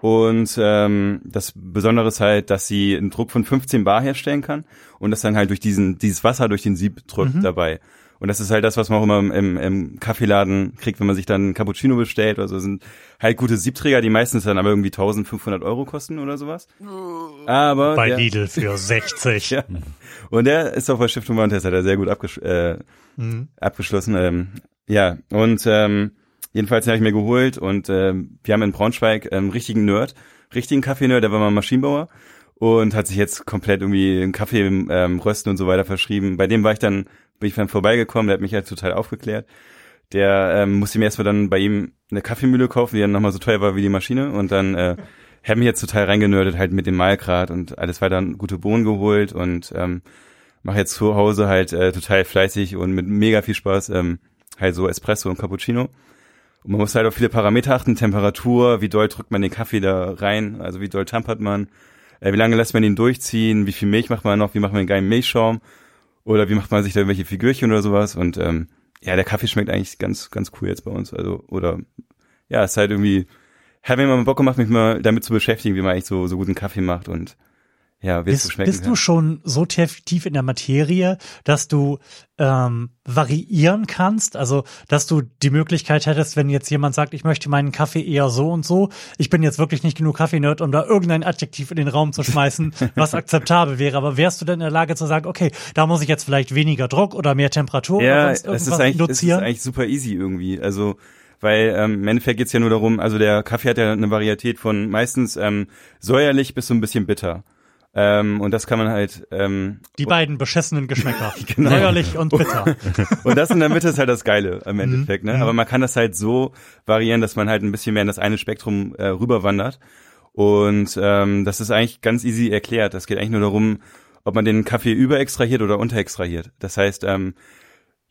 Und ähm, das Besondere ist halt, dass sie einen Druck von 15 Bar herstellen kann und das dann halt durch diesen dieses Wasser durch den Sieb drückt Mhm. dabei. Und das ist halt das, was man auch immer im, im, im Kaffeeladen kriegt, wenn man sich dann einen Cappuccino bestellt. Also sind halt gute Siebträger, die meistens dann aber irgendwie 1500 Euro kosten oder sowas. Aber bei der, Lidl <laughs> für 60. ja. Und der ist auch bei Stiftung Warentest, hat er sehr gut abgesch äh, Mhm. abgeschlossen. Ähm, ja, und ähm, jedenfalls den habe ich mir geholt und ähm, wir haben in Braunschweig einen richtigen Nerd, richtigen Kaffee-Nerd, der war mal Maschinenbauer und hat sich jetzt komplett irgendwie einen Kaffee ähm, rösten und so weiter verschrieben. Bei dem war ich dann, bin ich dann vorbeigekommen, der hat mich halt total aufgeklärt. Der ähm, musste mir erstmal dann bei ihm eine Kaffeemühle kaufen, die dann nochmal so teuer war wie die Maschine und dann äh, hat mich jetzt total reingenördet halt mit dem Malgrad und alles weiter gute Bohnen geholt und ähm, mache jetzt zu Hause halt äh, total fleißig und mit mega viel Spaß ähm, halt so Espresso und Cappuccino. Und man muss halt auf viele Parameter achten, Temperatur, wie doll drückt man den Kaffee da rein, also wie doll tampert man, äh, wie lange lässt man ihn durchziehen, wie viel Milch macht man noch, wie macht man einen geilen Milchschaum oder wie macht man sich da irgendwelche Figürchen oder sowas? Und ähm, ja, der Kaffee schmeckt eigentlich ganz, ganz cool jetzt bei uns, also oder ja, es ist halt irgendwie, hat mir mal Bock gemacht, mich mal damit zu beschäftigen, wie man eigentlich so, so guten Kaffee macht. Und ja, Bist, schmecken bist du schon so tief, tief in der Materie, dass du ähm, variieren kannst? Also, dass du die Möglichkeit hättest, wenn jetzt jemand sagt, ich möchte meinen Kaffee eher so und so, ich bin jetzt wirklich nicht genug Kaffee-Nerd, um da irgendein Adjektiv in den Raum zu schmeißen, <laughs> was akzeptabel wäre. Aber wärst du denn in der Lage zu sagen, okay, da muss ich jetzt vielleicht weniger Druck oder mehr Temperatur ja, oder es sonst ist irgendwas eigentlich, es ist induzieren? eigentlich super easy irgendwie. Also, weil ähm, im Endeffekt geht's ja nur darum, also der Kaffee hat ja eine Varietät von meistens ähm, säuerlich bis so ein bisschen bitter. Ähm, und das kann man halt, ähm, die beiden beschissenen Geschmäcker. <laughs> Genau. Säuerlich und bitter. <laughs> und das in der Mitte ist halt das Geile im Mhm. Endeffekt, ne? Aber man kann das halt so variieren, dass man halt ein bisschen mehr in das eine Spektrum äh, rüberwandert. Und ähm, das ist eigentlich ganz easy erklärt. Das geht eigentlich nur darum, ob man den Kaffee überextrahiert oder unterextrahiert. Das heißt, ähm,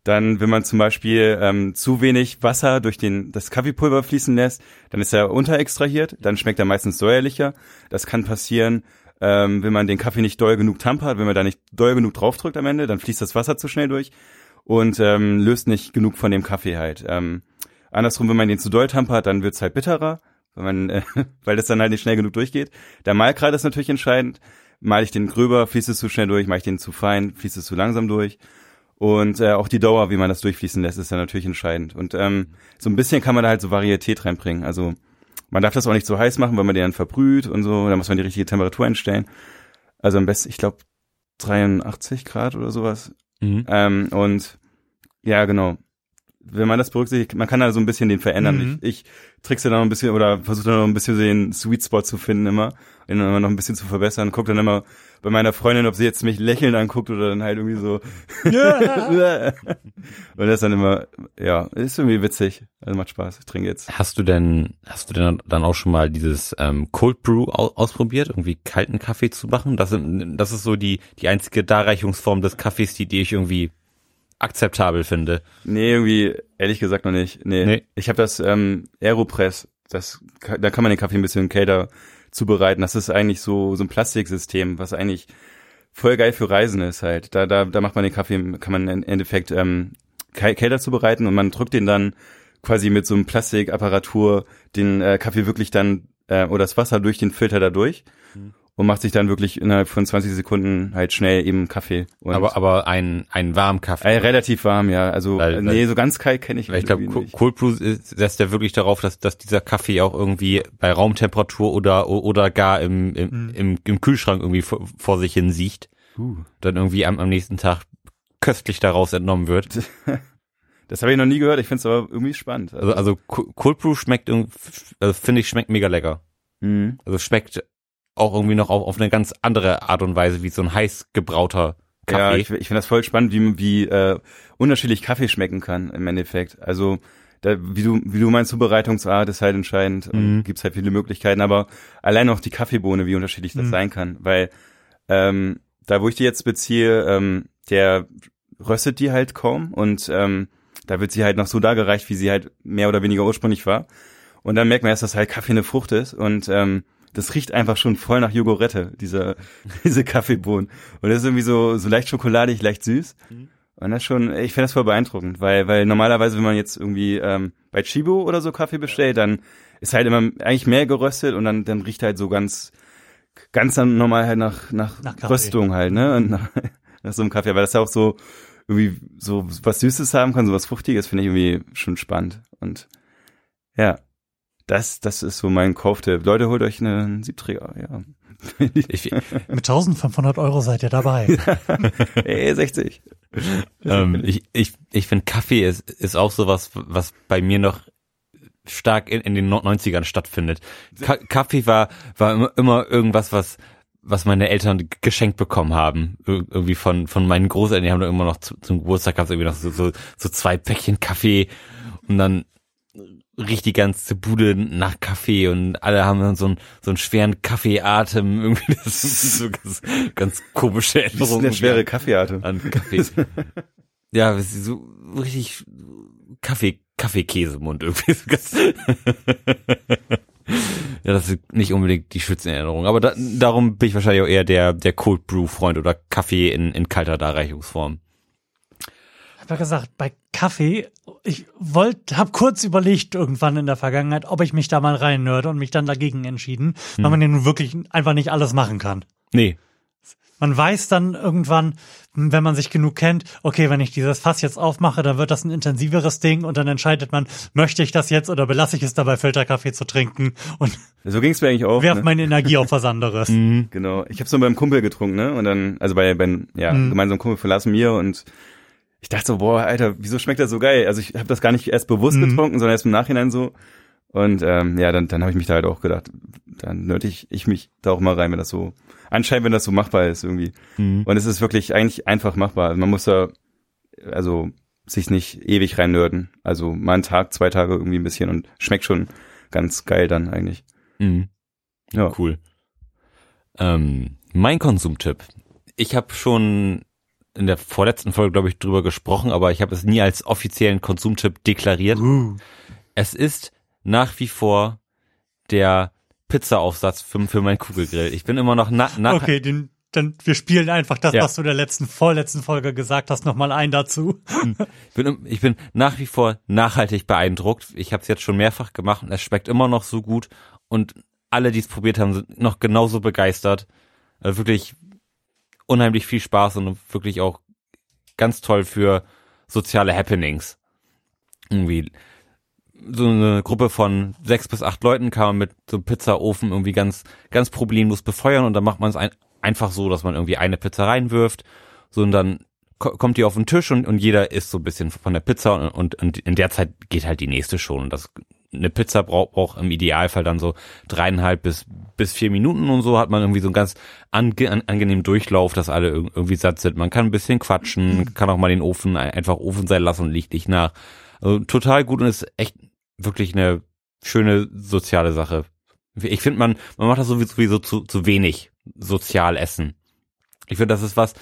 dann, wenn man zum Beispiel ähm, zu wenig Wasser durch den, das Kaffeepulver fließen lässt, dann ist er unterextrahiert, dann schmeckt er meistens säuerlicher. Das kann passieren, ähm, wenn man den Kaffee nicht doll genug tampert, wenn man da nicht doll genug draufdrückt am Ende, dann fließt das Wasser zu schnell durch und ähm, löst nicht genug von dem Kaffee halt. Ähm, andersrum, wenn man den zu doll tampert, dann wird's halt bitterer, wenn man, äh, <laughs> weil das dann halt nicht schnell genug durchgeht. Der Mahlgrad ist natürlich entscheidend. Mal ich den gröber, fließt es zu schnell durch, mache ich den zu fein, fließt es zu langsam durch. Und äh, auch die Dauer, wie man das durchfließen lässt, ist dann natürlich entscheidend. Und ähm, so ein bisschen kann man da halt so Varietät reinbringen. Also man darf das auch nicht so heiß machen, weil man den dann verbrüht und so. Da muss man die richtige Temperatur einstellen. Also am besten, ich glaube, 83 Grad oder sowas. Mhm. Ähm, und ja, genau. Wenn man das berücksichtigt, man kann da so ein bisschen den verändern. Mhm. Ich, ich trickse da noch ein bisschen oder versuche da noch ein bisschen den Sweet Spot zu finden immer, den immer noch ein bisschen zu verbessern. Guck dann immer bei meiner Freundin, ob sie jetzt mich lächelnd anguckt oder dann halt irgendwie so. <laughs> Und das ist dann immer, ja, ist irgendwie witzig. Also macht Spaß. Ich trinke jetzt. Hast du denn, hast du denn dann auch schon mal dieses ähm, Cold Brew au ausprobiert, irgendwie kalten Kaffee zu machen? Das, sind- das ist so die, die einzige Darreichungsform des Kaffees, die, die ich irgendwie akzeptabel finde. Nee, irgendwie, ehrlich gesagt noch nicht. Nee. Nee. Ich habe das ähm, Aeropress, das da kann man den Kaffee ein bisschen kälter zubereiten. Das ist eigentlich so so ein Plastiksystem, was eigentlich voll geil für Reisen ist halt. Da da da macht man den Kaffee kann man im Endeffekt ähm, käl- kälter zubereiten und man drückt den dann quasi mit so einem Plastikapparatur den äh, Kaffee wirklich dann äh, oder das Wasser durch den Filter da durch und macht sich dann wirklich innerhalb von 20 Sekunden halt schnell eben Kaffee. Und Aber, aber ein, ein warmen Kaffee. äh, relativ warm, ja. Also Weil- äh, weil- nee, so ganz kalt kenne ich Weil ich glaube, nicht. Cold Brew ist- setzt ja wirklich darauf, dass, dass dieser Kaffee auch irgendwie bei Raumtemperatur oder, oder gar im, im, im, im Kühlschrank irgendwie vor, vor sich hin siecht. Uh. Dann irgendwie am, am nächsten Tag köstlich daraus entnommen wird. <laughs> Das habe ich noch nie gehört. Ich finde es aber irgendwie spannend. Also, also Co- Cold Brew schmeckt irgendwie, also finde ich, schmeckt mega lecker. mhm. Also schmeckt auch irgendwie noch auf, auf eine ganz andere Art und Weise, wie so ein heiß gebrauter Ja, Kaffee. ich, ich finde das voll spannend, wie, wie äh, unterschiedlich Kaffee schmecken kann im Endeffekt. Also da, wie du wie du meinst, Zubereitungsart ist halt entscheidend und Mhm. gibt's halt viele Möglichkeiten, aber allein auch die Kaffeebohne, wie unterschiedlich das Mhm. sein kann, weil ähm, da wo ich die jetzt beziehe, ähm, der röstet die halt kaum und ähm, da wird sie halt noch so dargereicht, wie sie halt mehr oder weniger ursprünglich war. Und dann merkt man erst, dass halt Kaffee eine Frucht ist und ähm, das riecht einfach schon voll nach Jogurette, diese, <laughs> diese Kaffeebohnen. Und das ist irgendwie so, so leicht schokoladig, leicht süß. Und das schon, ich finde das voll beeindruckend, weil, weil normalerweise, wenn man jetzt irgendwie ähm, bei Chibo oder so Kaffee bestellt, dann ist halt immer eigentlich mehr geröstet und dann, dann riecht halt so ganz, ganz normal halt nach, nach, Nach Kaffee. Röstung halt, ne? Und nach, <laughs> nach so einem Kaffee, weil das ja auch so irgendwie so was Süßes haben kann, so was Fruchtiges, finde ich irgendwie schon spannend. Und ja, das, das ist so mein Kauftipp. Leute, holt euch einen Siebträger, ja. <laughs> Ich, Mit 1500 Euro seid ihr dabei. <laughs> Ey, 60. ähm, ich, ich, ich finde Kaffee ist, ist auch sowas, was bei mir noch stark in, in den 90ern stattfindet. Ka Kaffee war, war immer, immer irgendwas, was, was meine Eltern geschenkt bekommen haben. Ir irgendwie von, von meinen Großeltern, die haben da immer noch zu, zum Geburtstag gab es irgendwie noch so, so, so zwei Päckchen Kaffee und dann riecht die ganze Bude nach Kaffee und alle haben dann so einen, so einen schweren Kaffeeatem. <laughs> Irgendwie, das ist so ganz, ganz komische Das ist Erinnerung. schwere Kaffeearte. an Kaffee. ja, so richtig Kaffee, Kaffeekäsemund irgendwie. <laughs> So ganz- ja, das ist nicht unbedingt die schönste Erinnerung. Aber da, darum bin ich wahrscheinlich auch eher der, der Cold Brew Freund oder Kaffee in, in kalter Darreichungsform. Ich habe ja gesagt, bei Kaffee, ich wollte, habe kurz überlegt irgendwann in der Vergangenheit, ob ich mich da mal reinnörde und mich dann dagegen entschieden, weil man ja nun wirklich einfach nicht alles machen kann. Nee. Man weiß dann irgendwann, wenn man sich genug kennt, okay, wenn ich dieses Fass jetzt aufmache, dann wird das ein intensiveres Ding und dann entscheidet man, möchte ich das jetzt oder belasse ich es dabei, Filterkaffee zu trinken und So ging's mir eigentlich auch. werf Ne? meine Energie auf was anderes. <laughs> Genau. Ich habe so beim Kumpel getrunken, ne? Und dann, also bei, bei ja, Mhm. gemeinsamen Kumpel verlassen mir und ich dachte so, boah, Alter, wieso schmeckt das so geil? Also ich habe das gar nicht erst bewusst Mhm. getrunken, sondern erst im Nachhinein so. Und ähm, ja, dann, dann habe ich mich da halt auch gedacht, dann nötig ich mich da auch mal rein, wenn das so, anscheinend, wenn das so machbar ist irgendwie. Mhm. Und es ist wirklich eigentlich einfach machbar. Also man muss da, also sich nicht ewig reinnörden. Also mal einen Tag, zwei Tage irgendwie ein bisschen und schmeckt schon ganz geil dann eigentlich. Mhm. Ja. Cool. Ähm, mein Konsumtipp. Ich habe schon in der vorletzten Folge, glaube ich, drüber gesprochen, aber ich habe es nie als offiziellen Konsumtipp deklariert. Uh. Es ist nach wie vor der Pizzaaufsatz für, für meinen Kugelgrill. Ich bin immer noch na, nach, Okay, den, dann wir spielen einfach das, Ja. was du in der letzten, vorletzten Folge gesagt hast, nochmal ein dazu. ich bin, ich bin nach wie vor nachhaltig beeindruckt. Ich habe es jetzt schon mehrfach gemacht und es schmeckt immer noch so gut und alle, die es probiert haben, sind noch genauso begeistert. Äh, wirklich unheimlich viel Spaß und wirklich auch ganz toll für soziale Happenings. Irgendwie so eine Gruppe von sechs bis acht Leuten kann man mit so einem Pizzaofen irgendwie ganz, ganz problemlos befeuern und dann macht man es ein, einfach so, dass man irgendwie eine Pizza reinwirft, so und dann ko- kommt die auf den Tisch und, und jeder isst so ein bisschen von der Pizza und, und, und in der Zeit geht halt die nächste schon. Und das, eine Pizza braucht, braucht im Idealfall dann so dreieinhalb bis, bis vier Minuten und so hat man irgendwie so einen ganz ange, an, angenehmen Durchlauf, dass alle irg- irgendwie satt sind. Man kann ein bisschen quatschen, kann auch mal den Ofen ein- einfach Ofen sein lassen und liegt nicht nach. Also total gut und ist echt wirklich eine schöne soziale Sache. Ich finde, man, man macht das sowieso zu, zu wenig sozial essen. Ich finde, das ist was,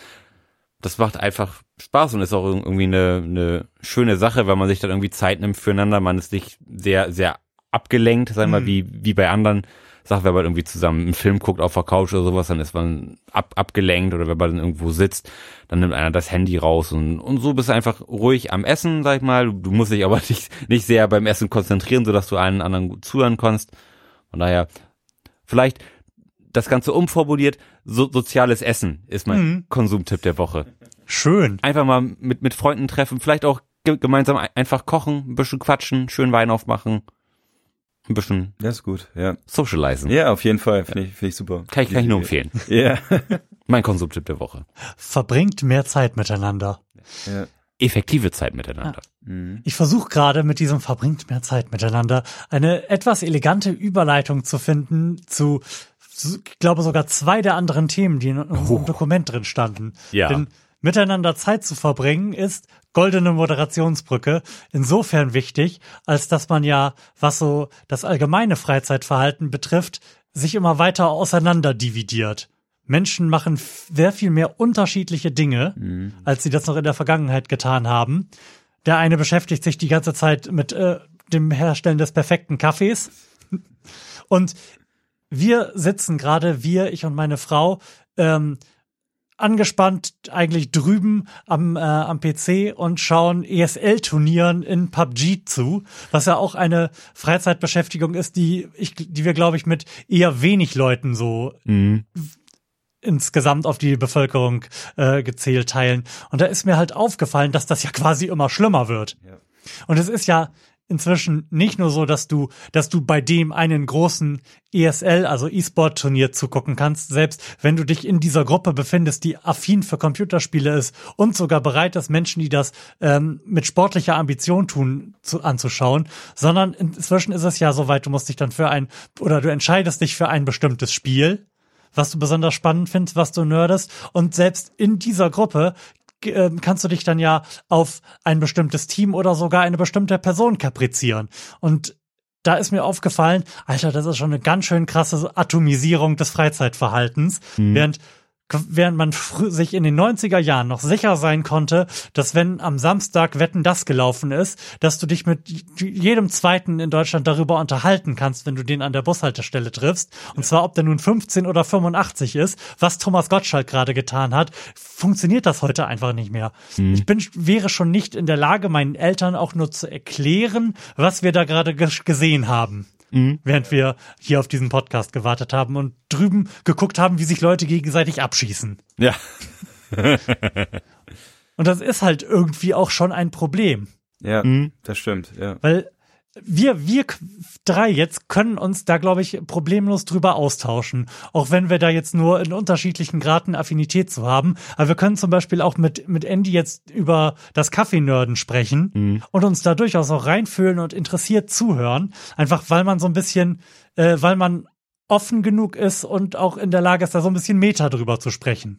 das macht einfach Spaß und ist auch irgendwie eine, eine schöne Sache, weil man sich dann irgendwie Zeit nimmt füreinander. Man ist nicht sehr, sehr abgelenkt, sagen wir mal, wie, wie bei anderen Sachen, wenn man irgendwie zusammen einen Film guckt auf der Couch oder sowas, dann ist man ab, abgelenkt oder wenn man dann irgendwo sitzt, dann nimmt einer das Handy raus und, und so bist du einfach ruhig am Essen, sag ich mal. Du musst dich aber <laughs> nicht, nicht sehr beim Essen konzentrieren, sodass du allen anderen gut zuhören kannst. Von daher, vielleicht das Ganze umformuliert, so, soziales Essen ist mein Konsumtipp der Woche. Schön. Einfach mal mit, mit Freunden treffen, vielleicht auch ge gemeinsam ein- einfach kochen, ein bisschen quatschen, schön Wein aufmachen, ein bisschen Das ist gut, ja. socialisen. Ja, auf jeden Fall, finde ich, finde ich super. Kann ich, kann ich nur empfehlen. <laughs> Ja. Mein Konsumtipp der Woche. Verbringt mehr Zeit miteinander. ja. Effektive Zeit miteinander. Ich versuche gerade mit diesem verbringt mehr Zeit miteinander eine etwas elegante Überleitung zu finden zu, zu ich glaube sogar zwei der anderen Themen, die in unserem Dokument drin standen. Ja. Denn miteinander Zeit zu verbringen ist goldene Moderationsbrücke insofern wichtig, als dass man ja, was so das allgemeine Freizeitverhalten betrifft, sich immer weiter auseinander dividiert. Menschen machen sehr viel mehr unterschiedliche Dinge, als sie das noch in der Vergangenheit getan haben. Der eine beschäftigt sich die ganze Zeit mit äh, dem Herstellen des perfekten Kaffees. Und wir sitzen gerade, wir, ich und meine Frau, ähm, angespannt eigentlich drüben am, äh, am PC und schauen ESL-Turnieren in PUBG zu, was ja auch eine Freizeitbeschäftigung ist, die ich, die wir, glaube ich, mit eher wenig Leuten so insgesamt auf die Bevölkerung äh, gezählt teilen. Und da ist mir halt aufgefallen, dass das ja quasi immer schlimmer wird. Und es ist ja inzwischen nicht nur so, dass du, dass du bei dem einen großen ESL, also E-Sport-Turnier zugucken kannst, selbst wenn du dich in dieser Gruppe befindest, die affin für Computerspiele ist und sogar bereit ist, Menschen, die das ähm, mit sportlicher Ambition tun, zu, anzuschauen, sondern inzwischen ist es ja so weit, du musst dich dann für ein, oder du entscheidest dich für ein bestimmtes Spiel, was du besonders spannend findest, was du nerdest. Und selbst in dieser Gruppe ähm, kannst du dich dann ja auf ein bestimmtes Team oder sogar eine bestimmte Person kaprizieren. Und da ist mir aufgefallen, Alter, das ist schon eine ganz schön krasse Atomisierung des Freizeitverhaltens, während während man sich in den 90er Jahren noch sicher sein konnte, dass wenn am Samstag Wetten das gelaufen ist, dass du dich mit jedem Zweiten in Deutschland darüber unterhalten kannst, wenn du den an der Bushaltestelle triffst. Und zwar, ob der nun 15 oder 85 ist, was Thomas Gottschalk gerade getan hat, funktioniert das heute einfach nicht mehr. Ich bin, wäre schon nicht in der Lage, meinen Eltern auch nur zu erklären, was wir da gerade ges- gesehen haben während wir hier auf diesen Podcast gewartet haben und drüben geguckt haben, wie sich Leute gegenseitig abschießen. Ja. <laughs> Und das ist halt irgendwie auch schon ein Problem, Ja, das stimmt, ja. weil wir, wir drei jetzt können uns da, glaube ich, problemlos drüber austauschen. Auch wenn wir da jetzt nur in unterschiedlichen Graden Affinität zu haben. Aber wir können zum Beispiel auch mit, mit Andy jetzt über das Kaffeenörden sprechen und uns da durchaus auch reinfühlen und interessiert zuhören. Einfach weil man so ein bisschen, äh, weil man offen genug ist und auch in der Lage ist, da so ein bisschen Meta drüber zu sprechen.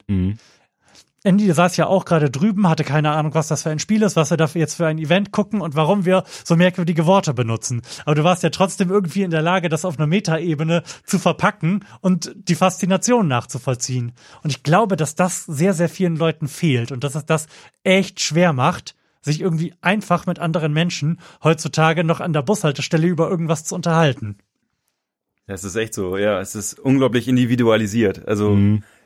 Andy saß ja auch gerade drüben, hatte keine Ahnung, was das für ein Spiel ist, was wir dafür jetzt für ein Event gucken und warum wir so merkwürdige Worte benutzen. Aber du warst ja trotzdem irgendwie in der Lage, das auf einer Metaebene zu verpacken und die Faszination nachzuvollziehen. Und ich glaube, dass das sehr, sehr vielen Leuten fehlt und dass es das echt schwer macht, sich irgendwie einfach mit anderen Menschen heutzutage noch an der Bushaltestelle über irgendwas zu unterhalten. Das ist echt so, ja. Es ist unglaublich individualisiert. Also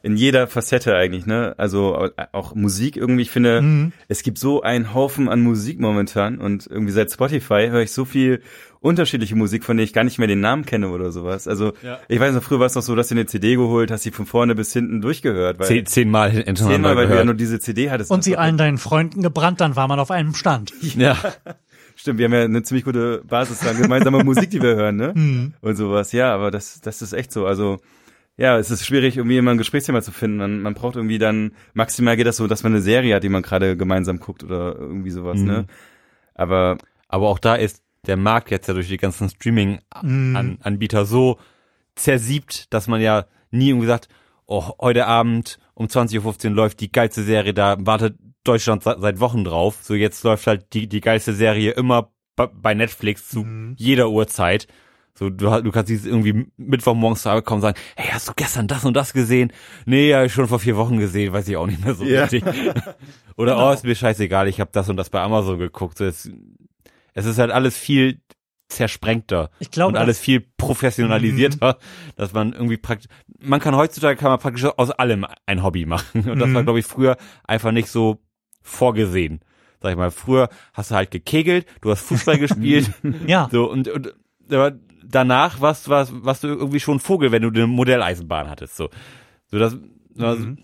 in jeder Facette eigentlich, ne? Also au- auch Musik irgendwie, ich finde, es gibt so einen Haufen an Musik momentan und irgendwie seit Spotify höre ich so viel unterschiedliche Musik, von der ich gar nicht mehr den Namen kenne oder sowas. Also ich weiß noch, früher war es noch so, dass du eine CD geholt hast, die von vorne bis hinten durchgehört, weil Zehn, zehnmal hintereinander zehnmal, weil du ja gehört. nur diese CD hattest. Und sie allen deinen Freunden gebrannt, dann war man auf einem Stand. <laughs> ja. Stimmt, wir haben ja eine ziemlich gute Basis an gemeinsamer Musik, die wir hören, ne? <laughs> Und sowas. Ja, aber das, das ist echt so. Also ja, es ist schwierig, irgendwie immer ein Gesprächsthema zu finden. Man, man braucht irgendwie dann, maximal geht das so, dass man eine Serie hat, die man gerade gemeinsam guckt oder irgendwie sowas, Mhm. ne? Aber Aber auch da ist der Markt jetzt ja durch die ganzen Streaming-Anbieter so zersiebt, dass man ja nie irgendwie sagt, oh, heute Abend um 20.15 Uhr läuft die geilste Serie, da wartet Deutschland se- seit Wochen drauf. So jetzt läuft halt die, die geilste Serie immer bei- bei Netflix zu jeder Uhrzeit. So, du, hast- du kannst dieses irgendwie Mittwochmorgens zur Arbeit kommen und sagen, hey, hast du gestern das und das gesehen? Nee, ja, schon vor vier Wochen gesehen, weiß ich auch nicht mehr so Ja. richtig. <laughs> Oder, oh, ist mir scheißegal, ich habe das und das bei Amazon geguckt. So, es, es ist halt alles viel zersprengter Ich glaube, und alles viel professionalisierter, dass man irgendwie praktisch, man kann heutzutage kann man praktisch aus allem ein Hobby machen. Und das war, Mhm. glaube ich, früher einfach nicht so vorgesehen. Sag ich mal, früher hast du halt gekegelt, du hast Fußball <laughs> gespielt, Ja. so und, und aber danach warst, warst, warst du irgendwie schon Vogel, wenn du eine Modelleisenbahn hattest. So, so das, also,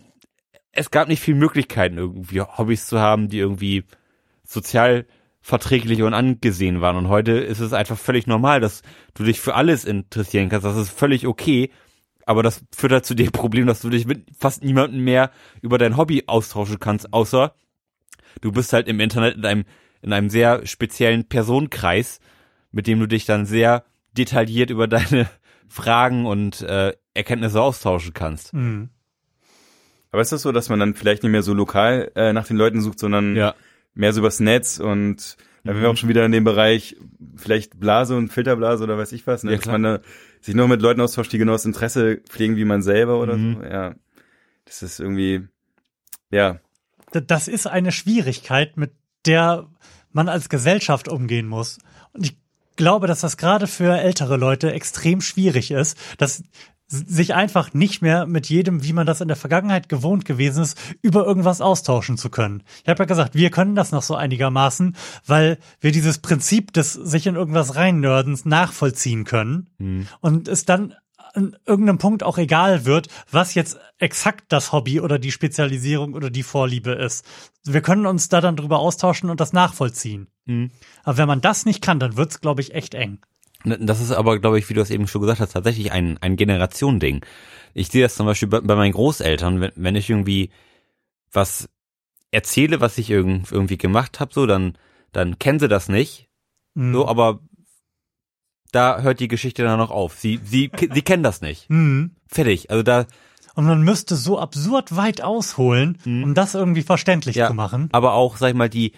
es gab nicht viel Möglichkeiten, irgendwie Hobbys zu haben, die irgendwie sozial verträglich und angesehen waren. Und heute ist es einfach völlig normal, dass du dich für alles interessieren kannst. Das ist völlig okay. Aber das führt halt zu dem Problem, dass du dich mit fast niemandem mehr über dein Hobby austauschen kannst, außer du bist halt im Internet in einem, in einem sehr speziellen Personenkreis, mit dem du dich dann sehr detailliert über deine <laughs> Fragen und äh, Erkenntnisse austauschen kannst. Mhm. Aber ist das so, dass man dann vielleicht nicht mehr so lokal äh, nach den Leuten sucht, sondern Ja. mehr so übers Netz und da sind wir Mhm. auch schon wieder in dem Bereich vielleicht Blase und Filterblase oder weiß ich was, ne? Ja, dass man da sich nur mit Leuten austauscht, die genau das Interesse pflegen wie man selber oder Mhm. so. Ja, das ist irgendwie, ja, Das ist eine Schwierigkeit, mit der man als Gesellschaft umgehen muss. Und ich glaube, dass das gerade für ältere Leute extrem schwierig ist, dass sich einfach nicht mehr mit jedem, wie man das in der Vergangenheit gewohnt gewesen ist, über irgendwas austauschen zu können. Ich habe ja gesagt, wir können das noch so einigermaßen, weil wir dieses Prinzip des sich in irgendwas reinnördens nachvollziehen können und es dann an irgendeinem Punkt auch egal wird, was jetzt exakt das Hobby oder die Spezialisierung oder die Vorliebe ist. Wir können uns da dann drüber austauschen und das nachvollziehen. Mhm. Aber wenn man das nicht kann, dann wird's, glaube ich, echt eng. Das ist aber, glaube ich, wie du es eben schon gesagt hast, tatsächlich ein, ein Generationending. Ich sehe das zum Beispiel bei, bei meinen Großeltern, wenn, wenn ich irgendwie was erzähle, was ich irgend, irgendwie gemacht habe, so, dann, dann kennen sie das nicht. Mhm. So, aber da hört die Geschichte dann noch auf. Sie, sie, <laughs> sie kennen das nicht. Mhm. Fertig. Also da, Und man müsste so absurd weit ausholen, um das irgendwie verständlich Mhm. ja, zu machen. aber auch, sag ich mal, die,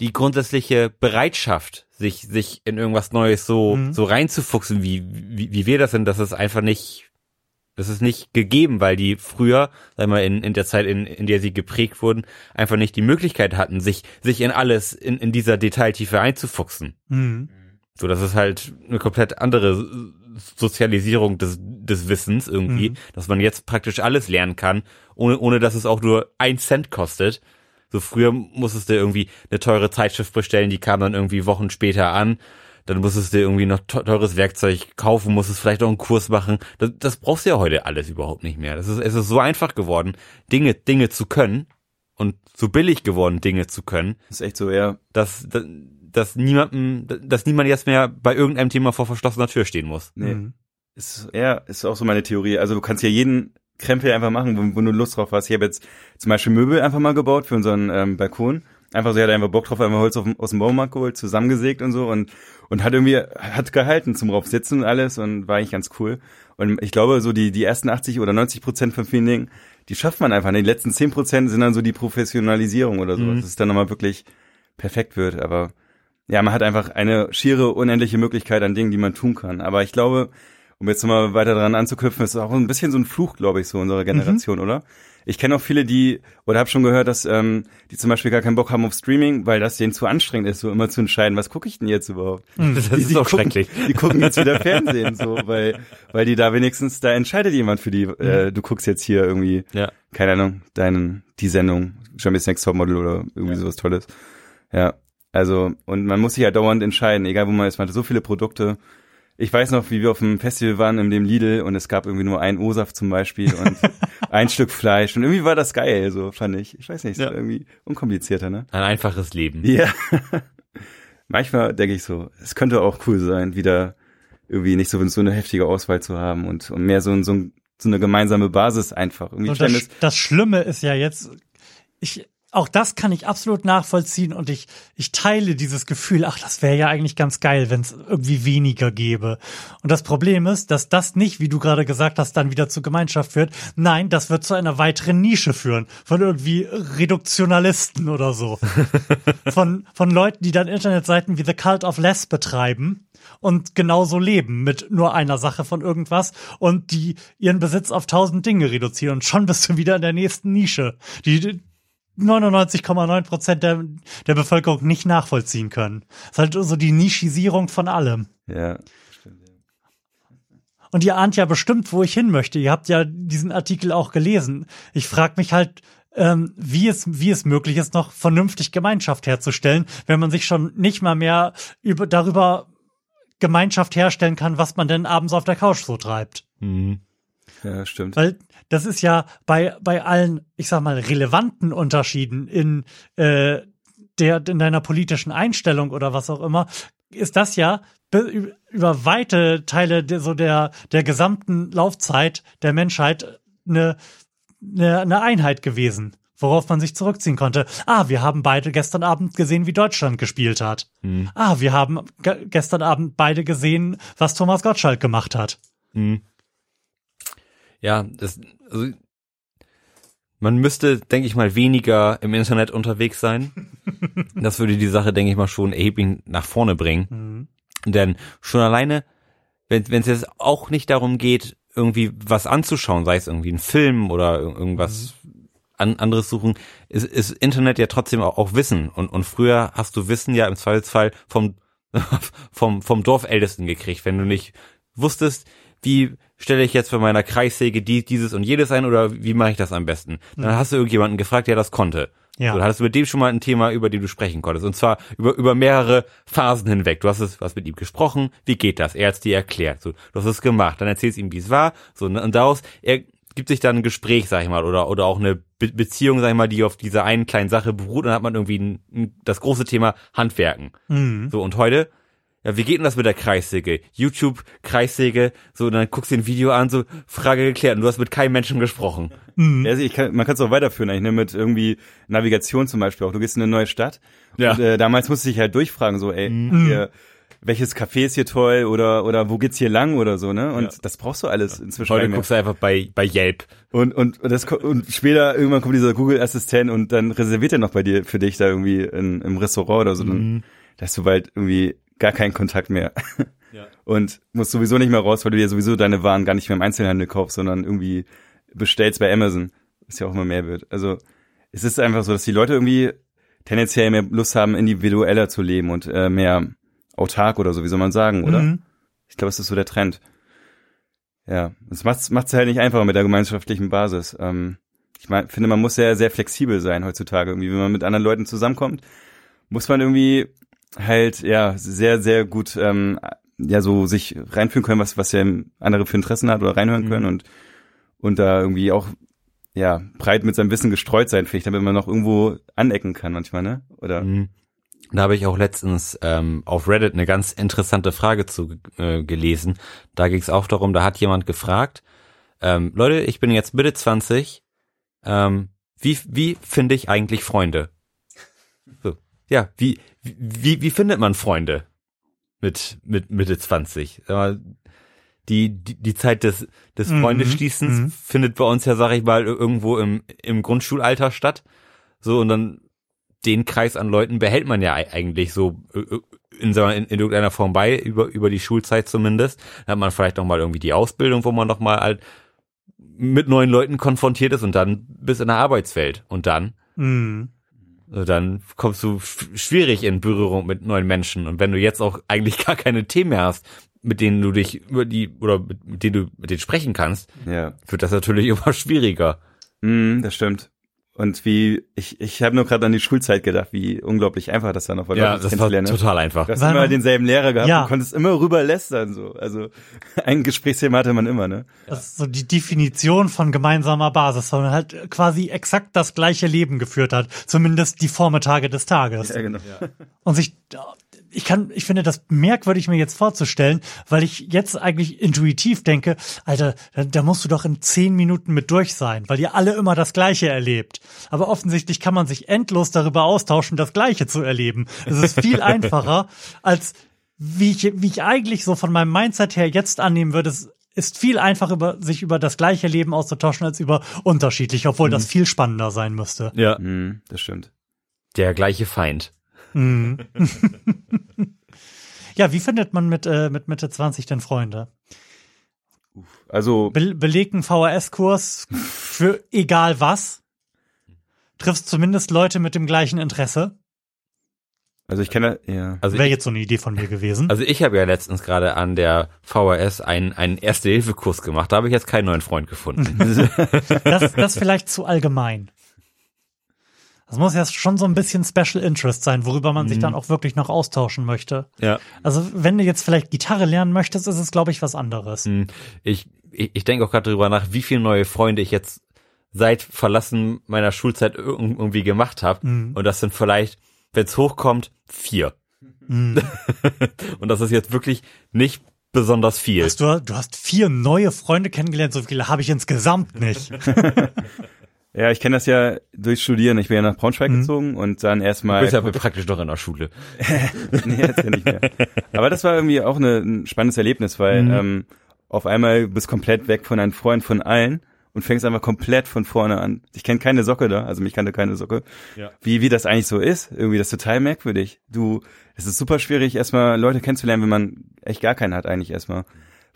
die grundsätzliche Bereitschaft, sich, sich in irgendwas Neues so, Mhm. so reinzufuchsen, wie, wie, wie wir das sind, das ist einfach nicht, das ist nicht gegeben, weil die früher, sag mal, in, in der Zeit, in, in der sie geprägt wurden, einfach nicht die Möglichkeit hatten, sich, sich in alles, in, in dieser Detailtiefe einzufuchsen. Mhm. So, das ist halt eine komplett andere Sozialisierung des, des Wissens irgendwie, Mhm. dass man jetzt praktisch alles lernen kann, ohne, ohne dass es auch nur ein Cent kostet. So früher musstest du irgendwie eine teure Zeitschrift bestellen, die kam dann irgendwie Wochen später an. Dann musstest du irgendwie noch te- teures Werkzeug kaufen, musstest vielleicht auch einen Kurs machen. Das, das brauchst du ja heute alles überhaupt nicht mehr. Das ist, es ist so einfach geworden, Dinge, Dinge zu können und so billig geworden, Dinge zu können, ist echt so, ja. dass, dass, dass niemandem, dass niemand jetzt mehr bei irgendeinem Thema vor verschlossener Tür stehen muss. Nee. Mhm. Ist, ja, ist auch so meine Theorie. Also du kannst ja jeden Krempel einfach machen, wo, wo du Lust drauf hast. Ich habe jetzt zum Beispiel Möbel einfach mal gebaut für unseren ähm, Balkon. Einfach so, ich hatte einfach Bock drauf, einfach Holz auf, aus dem Baumarkt geholt, zusammengesägt und so und und hat irgendwie hat gehalten zum drauf sitzen und alles und war eigentlich ganz cool. Und ich glaube, so die die ersten 80 oder 90 Prozent von vielen Dingen, die schafft man einfach. Die letzten 10 Prozent sind dann so die Professionalisierung oder so, Mhm. dass es dann nochmal wirklich perfekt wird. Aber ja, man hat einfach eine schiere, unendliche Möglichkeit an Dingen, die man tun kann. Aber ich glaube, um jetzt nochmal weiter dran anzuknüpfen, ist auch ein bisschen so ein Fluch, glaube ich, so unserer Generation, oder? Ich kenne auch viele, die, oder habe schon gehört, dass ähm, die zum Beispiel gar keinen Bock haben auf Streaming, weil das denen zu anstrengend ist, so immer zu entscheiden, was gucke ich denn jetzt überhaupt? Das Die- ist die auch gucken, schrecklich. Die gucken jetzt wieder <laughs> Fernsehen, so, weil, weil die da wenigstens, da entscheidet jemand für die, äh, du guckst jetzt hier irgendwie, Ja. keine Ahnung, deinen, die Sendung, Jeremy's Next Topmodel oder irgendwie sowas Tolles. Ja, also, und man muss sich ja dauernd entscheiden, egal wo man ist, man hat so viele Produkte. Ich weiß noch, wie wir auf dem Festival waren, in dem Lidl, und es gab irgendwie nur ein O-Saft zum Beispiel und <laughs> ein Stück Fleisch. Und irgendwie war das geil, so fand ich. Ich weiß nicht, Ja. so irgendwie unkomplizierter, ne? Ein einfaches Leben. Ja. <laughs> Manchmal denke ich so, es könnte auch cool sein, wieder irgendwie nicht so, so eine heftige Auswahl zu haben und, und mehr so, ein- so ein so eine gemeinsame Basis einfach. Irgendwie stellen das, das Schlimme ist ja jetzt, ich, auch das kann ich absolut nachvollziehen und ich, ich teile dieses Gefühl, ach, das wäre ja eigentlich ganz geil, wenn es irgendwie weniger gäbe. Und das Problem ist, dass das nicht, wie du gerade gesagt hast, dann wieder zur Gemeinschaft führt. Nein, das wird zu einer weiteren Nische führen. Von irgendwie Reduktionalisten oder so. <laughs> von, von Leuten, die dann Internetseiten wie The Cult of Less betreiben und genauso leben mit nur einer Sache von irgendwas und die ihren Besitz auf tausend Dinge reduzieren und schon bist du wieder in der nächsten Nische, die 99,9 Prozent der, der Bevölkerung nicht nachvollziehen können. Das ist halt so die Nischisierung von allem. Ja. Und ihr ahnt ja bestimmt, wo ich hin möchte. Ihr habt ja diesen Artikel auch gelesen. Ich frage mich halt, ähm, wie, es, wie es möglich ist, noch vernünftig Gemeinschaft herzustellen, wenn man sich schon nicht mal mehr über, darüber Gemeinschaft herstellen kann, was man denn abends auf der Couch so treibt. Mhm. Ja, stimmt. Weil das ist ja bei, bei allen, ich sag mal, relevanten Unterschieden in, äh, der, in deiner politischen Einstellung oder was auch immer, ist das ja be- über weite Teile der, so der, der gesamten Laufzeit der Menschheit eine, eine, eine Einheit gewesen, worauf man sich zurückziehen konnte. Ah, wir haben beide gestern Abend gesehen, wie Deutschland gespielt hat. Ah, wir haben ge gestern Abend beide gesehen, was Thomas Gottschalk gemacht hat. Mhm. Ja, das, also, man müsste, denke ich mal, weniger im Internet unterwegs sein. <laughs> Das würde die Sache, denke ich mal, schon erheblich nach vorne bringen. Denn schon alleine, wenn es jetzt auch nicht darum geht, irgendwie was anzuschauen, sei es irgendwie ein Film oder ir- irgendwas an, anderes suchen, ist, ist Internet ja trotzdem auch, auch Wissen. Und, und früher hast du Wissen ja im Zweifelsfall vom, <laughs> vom, vom Dorfältesten gekriegt, wenn du nicht wusstest, wie stelle ich jetzt für meiner Kreissäge die, dieses und jedes ein oder wie mache ich das am besten? Dann hast du irgendjemanden gefragt, der das konnte. Ja. So, dann hattest du mit dem schon mal ein Thema, über dem du sprechen konntest. Und zwar über, über mehrere Phasen hinweg. Du hast es was mit ihm gesprochen. Wie geht das? Er hat es dir erklärt. So, du hast es gemacht. Dann erzählst du ihm, wie es war. So, ne, und daraus er gibt sich dann ein Gespräch, sag ich mal, oder, oder auch eine Be Beziehung, sag ich mal, die auf dieser einen kleinen Sache beruht. Und dann hat man irgendwie ein, ein, das große Thema Handwerken. Mhm. So, und heute, ja, wie geht denn das mit der Kreissäge? YouTube, Kreissäge, so, dann guckst du dir ein Video an, so, Frage geklärt, und du hast mit keinem Menschen gesprochen. Ja, also ich kann, man kann es auch weiterführen, eigentlich, ne, mit irgendwie Navigation zum Beispiel auch. Du gehst in eine neue Stadt. Ja. Und äh, damals musste ich halt durchfragen, so, ey, hier, welches Café ist hier toll oder oder wo geht's hier lang oder so, ne? Und Ja. das brauchst du alles inzwischen. Heute nicht mehr. guckst du einfach bei, bei Yelp. Und, und, und, das, und später irgendwann kommt dieser Google-Assistent und dann reserviert er noch bei dir für dich da irgendwie in, im Restaurant oder so. Dann da hast du bald irgendwie gar keinen Kontakt mehr. <laughs> Ja. Und musst sowieso nicht mehr raus, weil du dir sowieso deine Waren gar nicht mehr im Einzelhandel kaufst, sondern irgendwie bestellst bei Amazon. Was ja auch immer mehr wird. Also es ist einfach so, dass die Leute irgendwie tendenziell mehr Lust haben, individueller zu leben und äh, mehr autark oder so, wie soll man sagen, oder? Mhm. Ich glaube, es ist so der Trend. Ja, das macht's macht's halt nicht einfacher mit der gemeinschaftlichen Basis. Ähm, ich mein, finde, man muss sehr sehr flexibel sein heutzutage. Irgendwie, wenn man mit anderen Leuten zusammenkommt, muss man irgendwie halt ja sehr sehr gut ähm, ja so sich reinfühlen können, was was ja andere für Interessen hat oder reinhören können und und da irgendwie auch ja breit mit seinem Wissen gestreut sein, vielleicht, damit man noch irgendwo anecken kann manchmal, ne? Oder Mhm. Da habe ich auch letztens ähm, auf Reddit eine ganz interessante Frage zu äh, gelesen. Da ging es auch darum, da hat jemand gefragt, ähm, Leute, ich bin jetzt Mitte 20, ähm, wie, wie finde ich eigentlich Freunde? So, ja, wie, wie, wie findet man Freunde mit, mit Mitte 20? Sag mal, Die, die, die Zeit des, des Mhm, Freundeschließens mhm. findet bei uns ja, sag ich mal, irgendwo im, im Grundschulalter statt. So, und dann den Kreis an Leuten behält man ja ei- eigentlich so äh, äh, in, in, in irgendeiner Form bei, über, über die Schulzeit zumindest. Dann hat man vielleicht noch mal irgendwie die Ausbildung, wo man noch mal halt mit neuen Leuten konfrontiert ist und dann bis in der Arbeitswelt. Und dann, Mhm. Äh, dann kommst du sch- schwierig in Berührung mit neuen Menschen. Und wenn du jetzt auch eigentlich <laughs> gar keine Themen mehr hast, mit denen du dich über die, oder mit, mit denen du mit denen sprechen kannst, ja. wird das natürlich <laughs> immer schwieriger. Mm, das stimmt. Und wie, ich, ich habe nur gerade an die Schulzeit gedacht, wie unglaublich einfach das dann noch war, Ja, das war ne? total einfach. Du hast Weil immer man- denselben Lehrer gehabt Ja. und konntest immer rüber lästern, so. Also, <laughs> ein Gesprächsthema hatte man immer, ne? Das ist so die Definition von gemeinsamer Basis, weil man halt quasi exakt das gleiche Leben geführt hat, zumindest die Vormittage des Tages. genau. Und sich, ich kann, ich finde das merkwürdig mir jetzt vorzustellen, weil ich jetzt eigentlich intuitiv denke, Alter, da, da musst du doch in zehn Minuten mit durch sein, weil ihr alle immer das Gleiche erlebt. Aber offensichtlich kann man sich endlos darüber austauschen, das Gleiche zu erleben. Es ist viel <laughs> einfacher, als wie ich, wie ich eigentlich so von meinem Mindset her jetzt annehmen würde, es ist viel einfacher, über, sich über das gleiche Leben auszutauschen, als über unterschiedlich, obwohl das viel spannender sein müsste. Ja. Mhm, das stimmt. Der gleiche Feind. Mhm. <laughs> ja, wie findet man mit, äh, mit Mitte 20 denn Freunde? Also, Be belegten VHS-Kurs für egal was? Triffst zumindest Leute mit dem gleichen Interesse? also ich kenne, ja. Also Wäre jetzt so eine Idee von mir gewesen. also ich habe ja letztens gerade an der VHS einen, einen Erste-Hilfe-Kurs gemacht. Da habe ich jetzt keinen neuen Freund gefunden. <laughs> Das, das ist vielleicht zu allgemein. Das muss ja schon so ein bisschen Special Interest sein, worüber man sich dann auch wirklich noch austauschen möchte. ja. Also wenn du jetzt vielleicht Gitarre lernen möchtest, ist es, glaube ich, was anderes. Hm, Ich, ich, ich denke auch gerade darüber nach, wie viele neue Freunde ich jetzt seit Verlassen meiner Schulzeit ir- irgendwie gemacht habe. Mhm. Und das sind vielleicht, wenn es hochkommt, vier. Mhm. <laughs> Und das ist jetzt wirklich nicht besonders viel. Hast du, du hast vier neue Freunde kennengelernt, so viele habe ich insgesamt nicht. <laughs> Ja, ich kenne das ja durch Studieren. Ich bin ja nach Braunschweig Mhm. gezogen und dann Du erstmal. bist ja praktisch noch in der Schule. <laughs> nee, jetzt ja nicht mehr. Aber das war irgendwie auch eine, ein spannendes Erlebnis, weil Mhm. ähm, auf einmal bist komplett weg von deinen Freunden, von allen und fängst einfach komplett von vorne an. Ich kenne keine Socke da, also mich kannte keine Socke. Ja. Wie, wie das eigentlich so ist, irgendwie das ist total merkwürdig. Du, es ist super schwierig, erstmal Leute kennenzulernen, wenn man echt gar keinen hat eigentlich erstmal.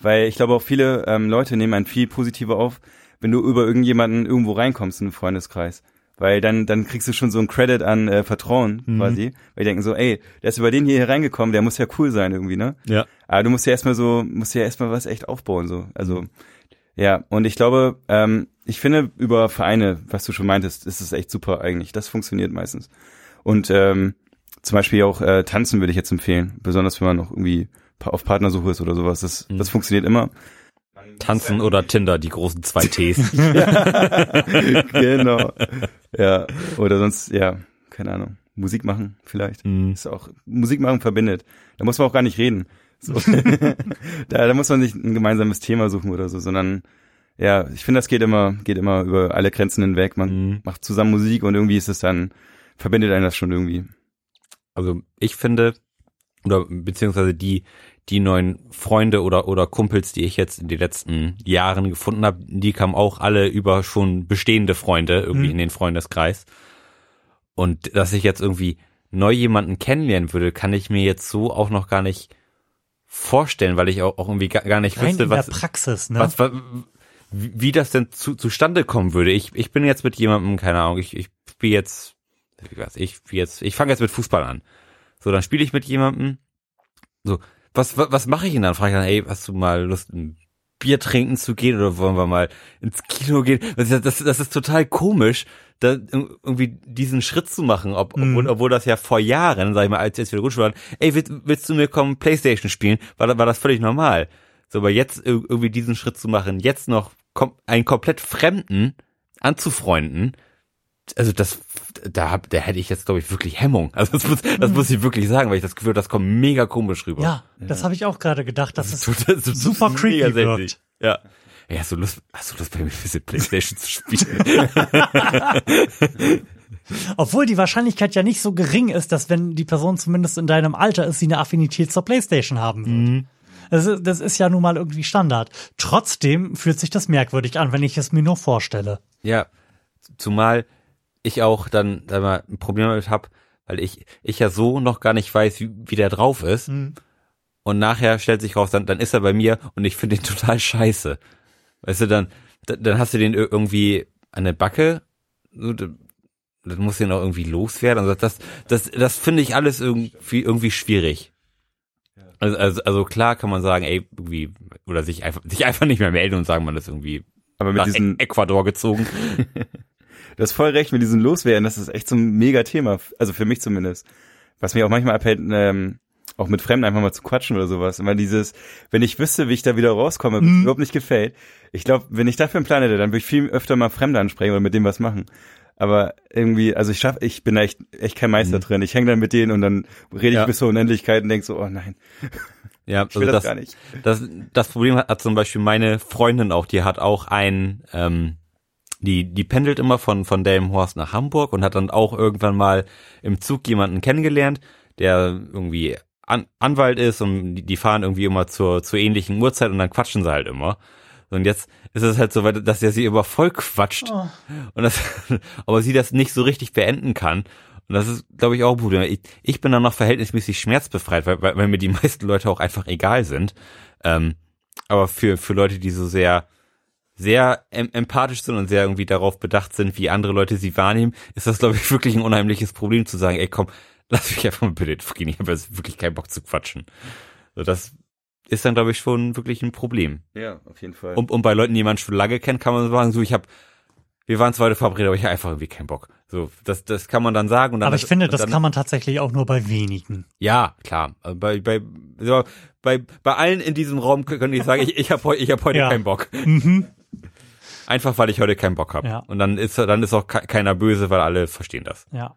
Weil ich glaube auch viele ähm, Leute nehmen einen viel positiver auf, wenn du über irgendjemanden irgendwo reinkommst in einen Freundeskreis. Weil dann, dann kriegst du schon so einen Credit an äh, Vertrauen quasi. Weil die denken so, ey, der ist über den hier reingekommen, der muss ja cool sein irgendwie, ne? Ja. Aber du musst ja erstmal so, musst ja erstmal was echt aufbauen, so. Also, ja, und ich glaube, ähm, ich finde über Vereine, was du schon meintest, ist es echt super eigentlich. Das funktioniert meistens. Und ähm, zum Beispiel auch äh, tanzen würde ich jetzt empfehlen, besonders wenn man noch irgendwie auf Partnersuche ist oder sowas. Das, das funktioniert immer. Tanzen oder Tinder, die großen zwei Ts. <laughs> genau. Ja, oder sonst, ja, keine Ahnung. Musik machen vielleicht. Mhm. Ist auch, Musik machen verbindet. Da muss man auch gar nicht reden. So. <laughs> da, da muss man nicht ein gemeinsames Thema suchen oder so, sondern ja, ich finde, das geht immer, geht immer über alle Grenzen hinweg. Man Mhm. macht zusammen Musik und irgendwie ist es dann, verbindet einen das schon irgendwie. Also ich finde, oder beziehungsweise die, die neuen Freunde oder, oder Kumpels, die ich jetzt in den letzten Jahren gefunden habe, die kamen auch alle über schon bestehende Freunde irgendwie Mhm. in den Freundeskreis. Und dass ich jetzt irgendwie neu jemanden kennenlernen würde, kann ich mir jetzt so auch noch gar nicht vorstellen, weil ich auch, auch irgendwie gar, gar nicht Rein wüsste, in was, der Praxis, ne? was, was wie das denn zu, zustande kommen würde. Ich, ich bin jetzt mit jemandem, keine Ahnung, ich, ich spiele jetzt, wie weiß ich, spiel jetzt, ich fange jetzt mit Fußball an. So, dann spiele ich mit jemandem. So, was, was, was mache ich denn dann? Frage ich dann, ey, hast du mal Lust, ein Bier trinken zu gehen oder wollen wir mal ins Kino gehen? Das, ist- das, das ist total komisch, da ir- irgendwie diesen Schritt zu machen, ob, Mhm. obwohl, obwohl das ja vor Jahren, sag ich mal, als jetzt wieder Grundschule waren, ey, willst, willst du mir kommen, Playstation spielen? War, war das völlig normal. So, aber jetzt ir- irgendwie diesen Schritt zu machen, jetzt noch kom einen komplett Fremden anzufreunden, also das, da hab, da hätte ich jetzt, glaube ich, wirklich Hemmung. <laughs> Also das muss, das muss ich wirklich sagen, weil ich das Gefühl, das kommt mega komisch rüber. ja, das habe ich auch gerade gedacht, dass es Das ist super creepy wirkt. Ja. Ey, hast du Lust, hast du Lust bei mir ein bisschen Playstation zu spielen? <laughs> Obwohl die Wahrscheinlichkeit ja nicht so gering ist, dass wenn die Person zumindest in deinem Alter ist, sie eine Affinität zur Playstation haben wird. Mhm. Das, ist, das ist ja nun mal irgendwie Standard. Trotzdem fühlt sich das merkwürdig an, wenn ich es mir nur vorstelle. ja. Zumal ich auch dann da mal ein Problem damit habe, weil ich, ich ja so noch gar nicht weiß, wie, wie der drauf ist. Mhm. Und nachher stellt sich raus, dann, dann ist er bei mir und ich finde ihn <laughs> total scheiße. Weißt du, dann, dann hast du den ir- irgendwie an der Backe, dann muss den auch irgendwie loswerden. Also das, das, das finde ich alles irgendwie, irgendwie schwierig. Also, also, also klar kann man sagen, ey, irgendwie, oder sich einfach, sich einfach nicht mehr melden und sagen, man ist irgendwie Aber mit nach diesen, E- Ecuador gezogen. <laughs> du hast voll recht mit diesen Loswerden, das ist echt so ein mega Thema, also für mich zumindest. Was mich auch manchmal abhält, ähm, auch mit Fremden einfach mal zu quatschen oder sowas. Immer dieses, wenn ich wüsste, wie ich da wieder rauskomme, mir überhaupt nicht gefällt. Ich glaube, wenn ich dafür einen Plan hätte, dann würde ich viel öfter mal Fremde ansprechen oder mit dem was machen. Aber irgendwie, also ich schaff, ich bin da echt, echt kein Meister Mhm. drin. Ich hänge dann mit denen und dann rede Ja. ich bis zur Unendlichkeit und denk so, oh nein, Ja, <laughs> ich will also das, das, gar nicht. das, das Problem hat, hat zum Beispiel meine Freundin auch, die hat auch ein, ähm, die, die pendelt immer von, von Delmenhorst nach Hamburg und hat dann auch irgendwann mal im Zug jemanden kennengelernt, der irgendwie An Anwalt ist und die, fahren irgendwie immer zur, zur ähnlichen Uhrzeit und dann quatschen sie halt immer. Und jetzt ist es halt so weit, dass er sie immer voll quatscht Oh. und das, <laughs> aber sie das nicht so richtig beenden kann. Und das ist, glaube ich, auch ein Problem. Ich, ich bin dann noch verhältnismäßig schmerzbefreit, weil, weil, weil mir die <laughs> meisten Leute auch einfach egal sind. Ähm, aber für, für Leute, die so sehr, sehr em empathisch sind und sehr irgendwie darauf bedacht sind, wie andere Leute sie wahrnehmen, ist das, glaube ich, wirklich ein unheimliches Problem zu sagen, ey, komm, <laughs> lass mich einfach mal bitte gehen, ich habe jetzt wirklich keinen Bock zu quatschen. So, das ist dann, glaube ich, schon wirklich ein Problem. Ja, auf jeden Fall. Und, und bei Leuten, die man schon lange kennt, kann man sagen, so, ich habe, wir waren zwar heute verabredet, aber ich habe einfach irgendwie keinen Bock. So, das, das kann man dann sagen. Und dann Aber ich finde, das dann, kann man tatsächlich auch nur bei wenigen. Ja, klar. Also Bei, bei, so, bei, bei allen in diesem Raum könnte ich sagen, ich, ich habe ich hab heute Ja. keinen Bock. Mhm. Einfach weil ich heute keinen Bock habe. Ja. Und dann ist dann ist auch ke- keiner böse, weil alle verstehen das. Ja.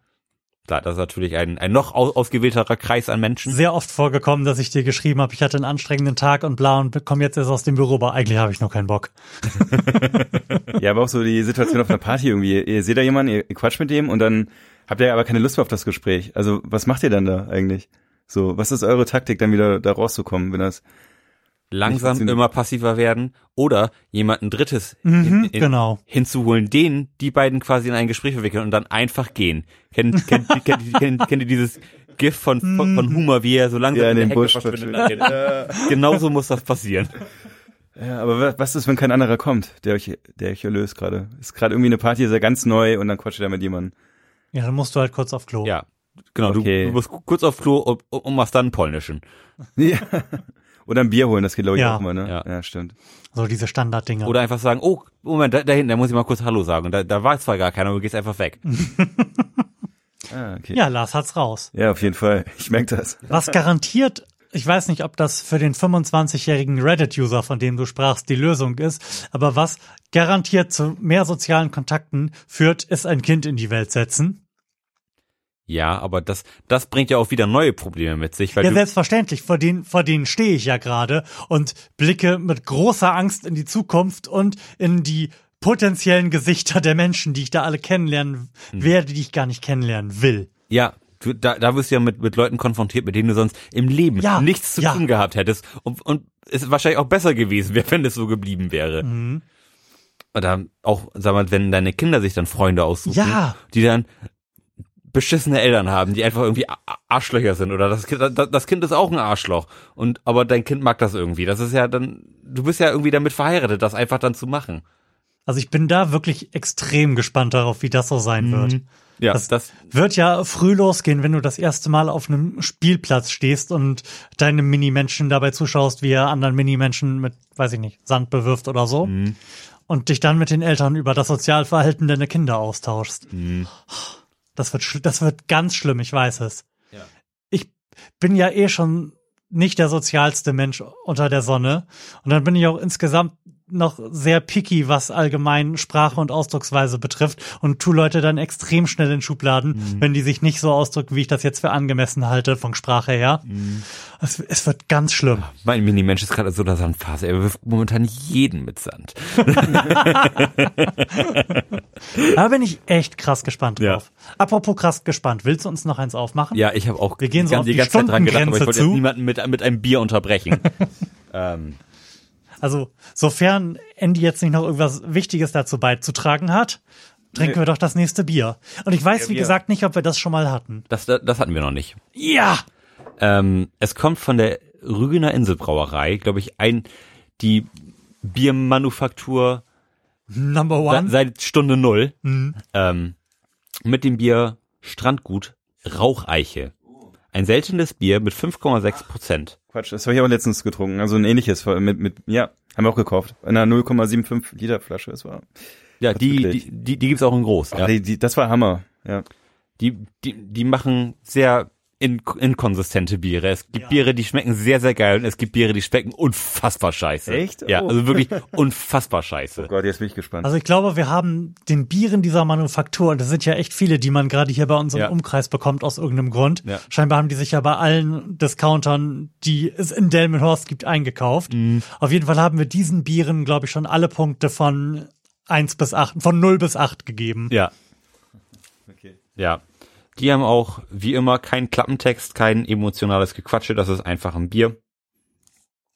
Klar, das ist natürlich ein, ein noch aus, ausgewählterer Kreis an Menschen. Sehr oft vorgekommen, dass ich dir geschrieben habe, ich hatte einen anstrengenden Tag und bla und komme jetzt erst aus dem Büro, aber eigentlich habe ich nur keinen Bock. <laughs> <laughs> Ja, aber auch so die Situation auf einer Party irgendwie. Ihr seht da jemanden, ihr, ihr quatscht mit dem und dann habt ihr aber keine Lust mehr auf das Gespräch. Also was macht ihr dann da eigentlich? So, was ist eure Taktik, dann wieder da rauszukommen, wenn das Langsam immer passiver werden oder jemanden Drittes Mhm, in, in, genau. hinzuholen, den die beiden quasi in ein Gespräch verwickeln und dann einfach gehen. Kennt, <laughs> kennt, kennt, kennt, kennt ihr dieses GIF von, von, von Humor, wie er so langsam ja in den der Hecke Busch verschwindet? Ja. Genauso muss das passieren. ja, aber wa- was ist, wenn kein anderer kommt, der euch, der euch erlöst gerade? Ist gerade irgendwie eine Party, ist ja ganz neu und dann quatscht da mit jemandem. Ja, dann musst du halt kurz auf Klo. Ja, genau. Du, Okay. du musst kurz auf Klo und, und machst dann Polnischen. Ja. <laughs> Oder ein Bier holen, das geht glaube ich Ja. auch mal, ne? Ja. ja stimmt. So diese Standarddinger. Oder einfach sagen, oh, Moment, da, da hinten, da muss ich mal kurz Hallo sagen. Und da, da war zwar gar keiner, aber du gehst einfach weg. <laughs> Ah, okay. ja, Lars hat's raus. Ja, auf jeden Fall. Ich merke das. Was garantiert, ich weiß nicht, ob das für den 25-jährigen Reddit-User, von dem du sprachst, die Lösung ist, aber was garantiert zu mehr sozialen Kontakten führt, ist ein Kind in die Welt setzen. Ja, aber das, das bringt ja auch wieder neue Probleme mit sich, weil Ja, selbstverständlich, vor denen, vor denen stehe ich ja gerade und blicke mit großer Angst in die Zukunft und in die potenziellen Gesichter der Menschen, die ich da alle kennenlernen Hm. werde, die ich gar nicht kennenlernen will. ja, du, da, da wirst du ja mit, mit Leuten konfrontiert, mit denen du sonst im Leben Ja, nichts zu ja. tun gehabt hättest. Und, und es wahrscheinlich auch besser gewesen wäre, wenn es so geblieben wäre. Mhm. Oder auch, sag mal, wenn deine Kinder sich dann Freunde aussuchen, Ja. die dann beschissene Eltern haben, die einfach irgendwie Arschlöcher sind oder das Kind, das, das Kind ist auch ein Arschloch und aber dein Kind mag das irgendwie. Das ist ja dann, du bist ja irgendwie damit verheiratet, das einfach dann zu machen. Also ich bin da wirklich extrem gespannt darauf, wie das so sein wird. Ja, Das- das, Wird ja früh losgehen, wenn du das erste Mal auf einem Spielplatz stehst und deinem Minimenschen dabei zuschaust, wie er anderen Minimenschen mit, weiß ich nicht, Sand bewirft oder so. Mhm. Und dich dann mit den Eltern über das Sozialverhalten deiner Kinder austauschst. Mhm. Das wird, das wird ganz schlimm, ich weiß es. Ja. Ich bin ja eh schon nicht der sozialste Mensch unter der Sonne. Und dann bin ich auch insgesamt noch sehr picky, was allgemein Sprache und Ausdrucksweise betrifft und tu Leute dann extrem schnell in Schubladen, Mhm. wenn die sich nicht so ausdrücken, wie ich das jetzt für angemessen halte von Sprache her. Mhm. Es, es wird ganz schlimm. mein Mini-Mensch ist gerade so der Sandphase. Er wirft momentan jeden mit Sand. <laughs> Da bin ich echt krass gespannt Ja. drauf. Apropos krass gespannt, willst du uns noch eins aufmachen? Ja, ich habe auch Wir gehen so die, auf die ganze Zeit dran gedacht, aber ich wollte niemanden mit, mit einem Bier unterbrechen. <laughs> ähm, Also, sofern Andy jetzt nicht noch irgendwas Wichtiges dazu beizutragen hat, trinken Nee. wir doch das nächste Bier. Und ich weiß, Ja, wie gesagt, nicht, ob wir das schon mal hatten. das, das hatten wir noch nicht. Ja! Ähm, es kommt von der Rügener Inselbrauerei, glaube ich, ein die Biermanufaktur Number one. seit Stunde null Mhm. ähm, mit dem Bier Strandgut Raucheiche. Ein seltenes Bier mit 5,6 Prozent. Quatsch, das habe ich auch letztens getrunken. Also ein ähnliches mit, mit ja, haben wir auch gekauft. In einer 0,75 Liter Flasche. Das war, Ja, die, die, die, die gibt's auch in groß. Ach, Ja. die, die, das war Hammer. Ja. Die, die, die machen sehr in, inkonsistente Biere. Es gibt Biere, die schmecken sehr, sehr geil und es gibt Biere, die schmecken unfassbar scheiße. Echt? Ja, Oh. also wirklich <laughs> unfassbar scheiße. Oh Gott, jetzt bin ich gespannt. Also ich glaube, wir haben den Bieren dieser Manufaktur, und das sind ja echt viele, die man gerade hier bei uns im Ja. Umkreis bekommt aus irgendeinem Grund. Ja. Scheinbar haben die sich ja bei allen Discountern, die es in Delmenhorst gibt, eingekauft. Mhm. Auf jeden Fall haben wir diesen Bieren, glaube ich, schon alle Punkte von eins bis acht, von null bis acht gegeben. Ja, okay. ja. Die haben auch, wie immer, keinen Klappentext, kein emotionales Gequatsche, das ist einfach ein Bier.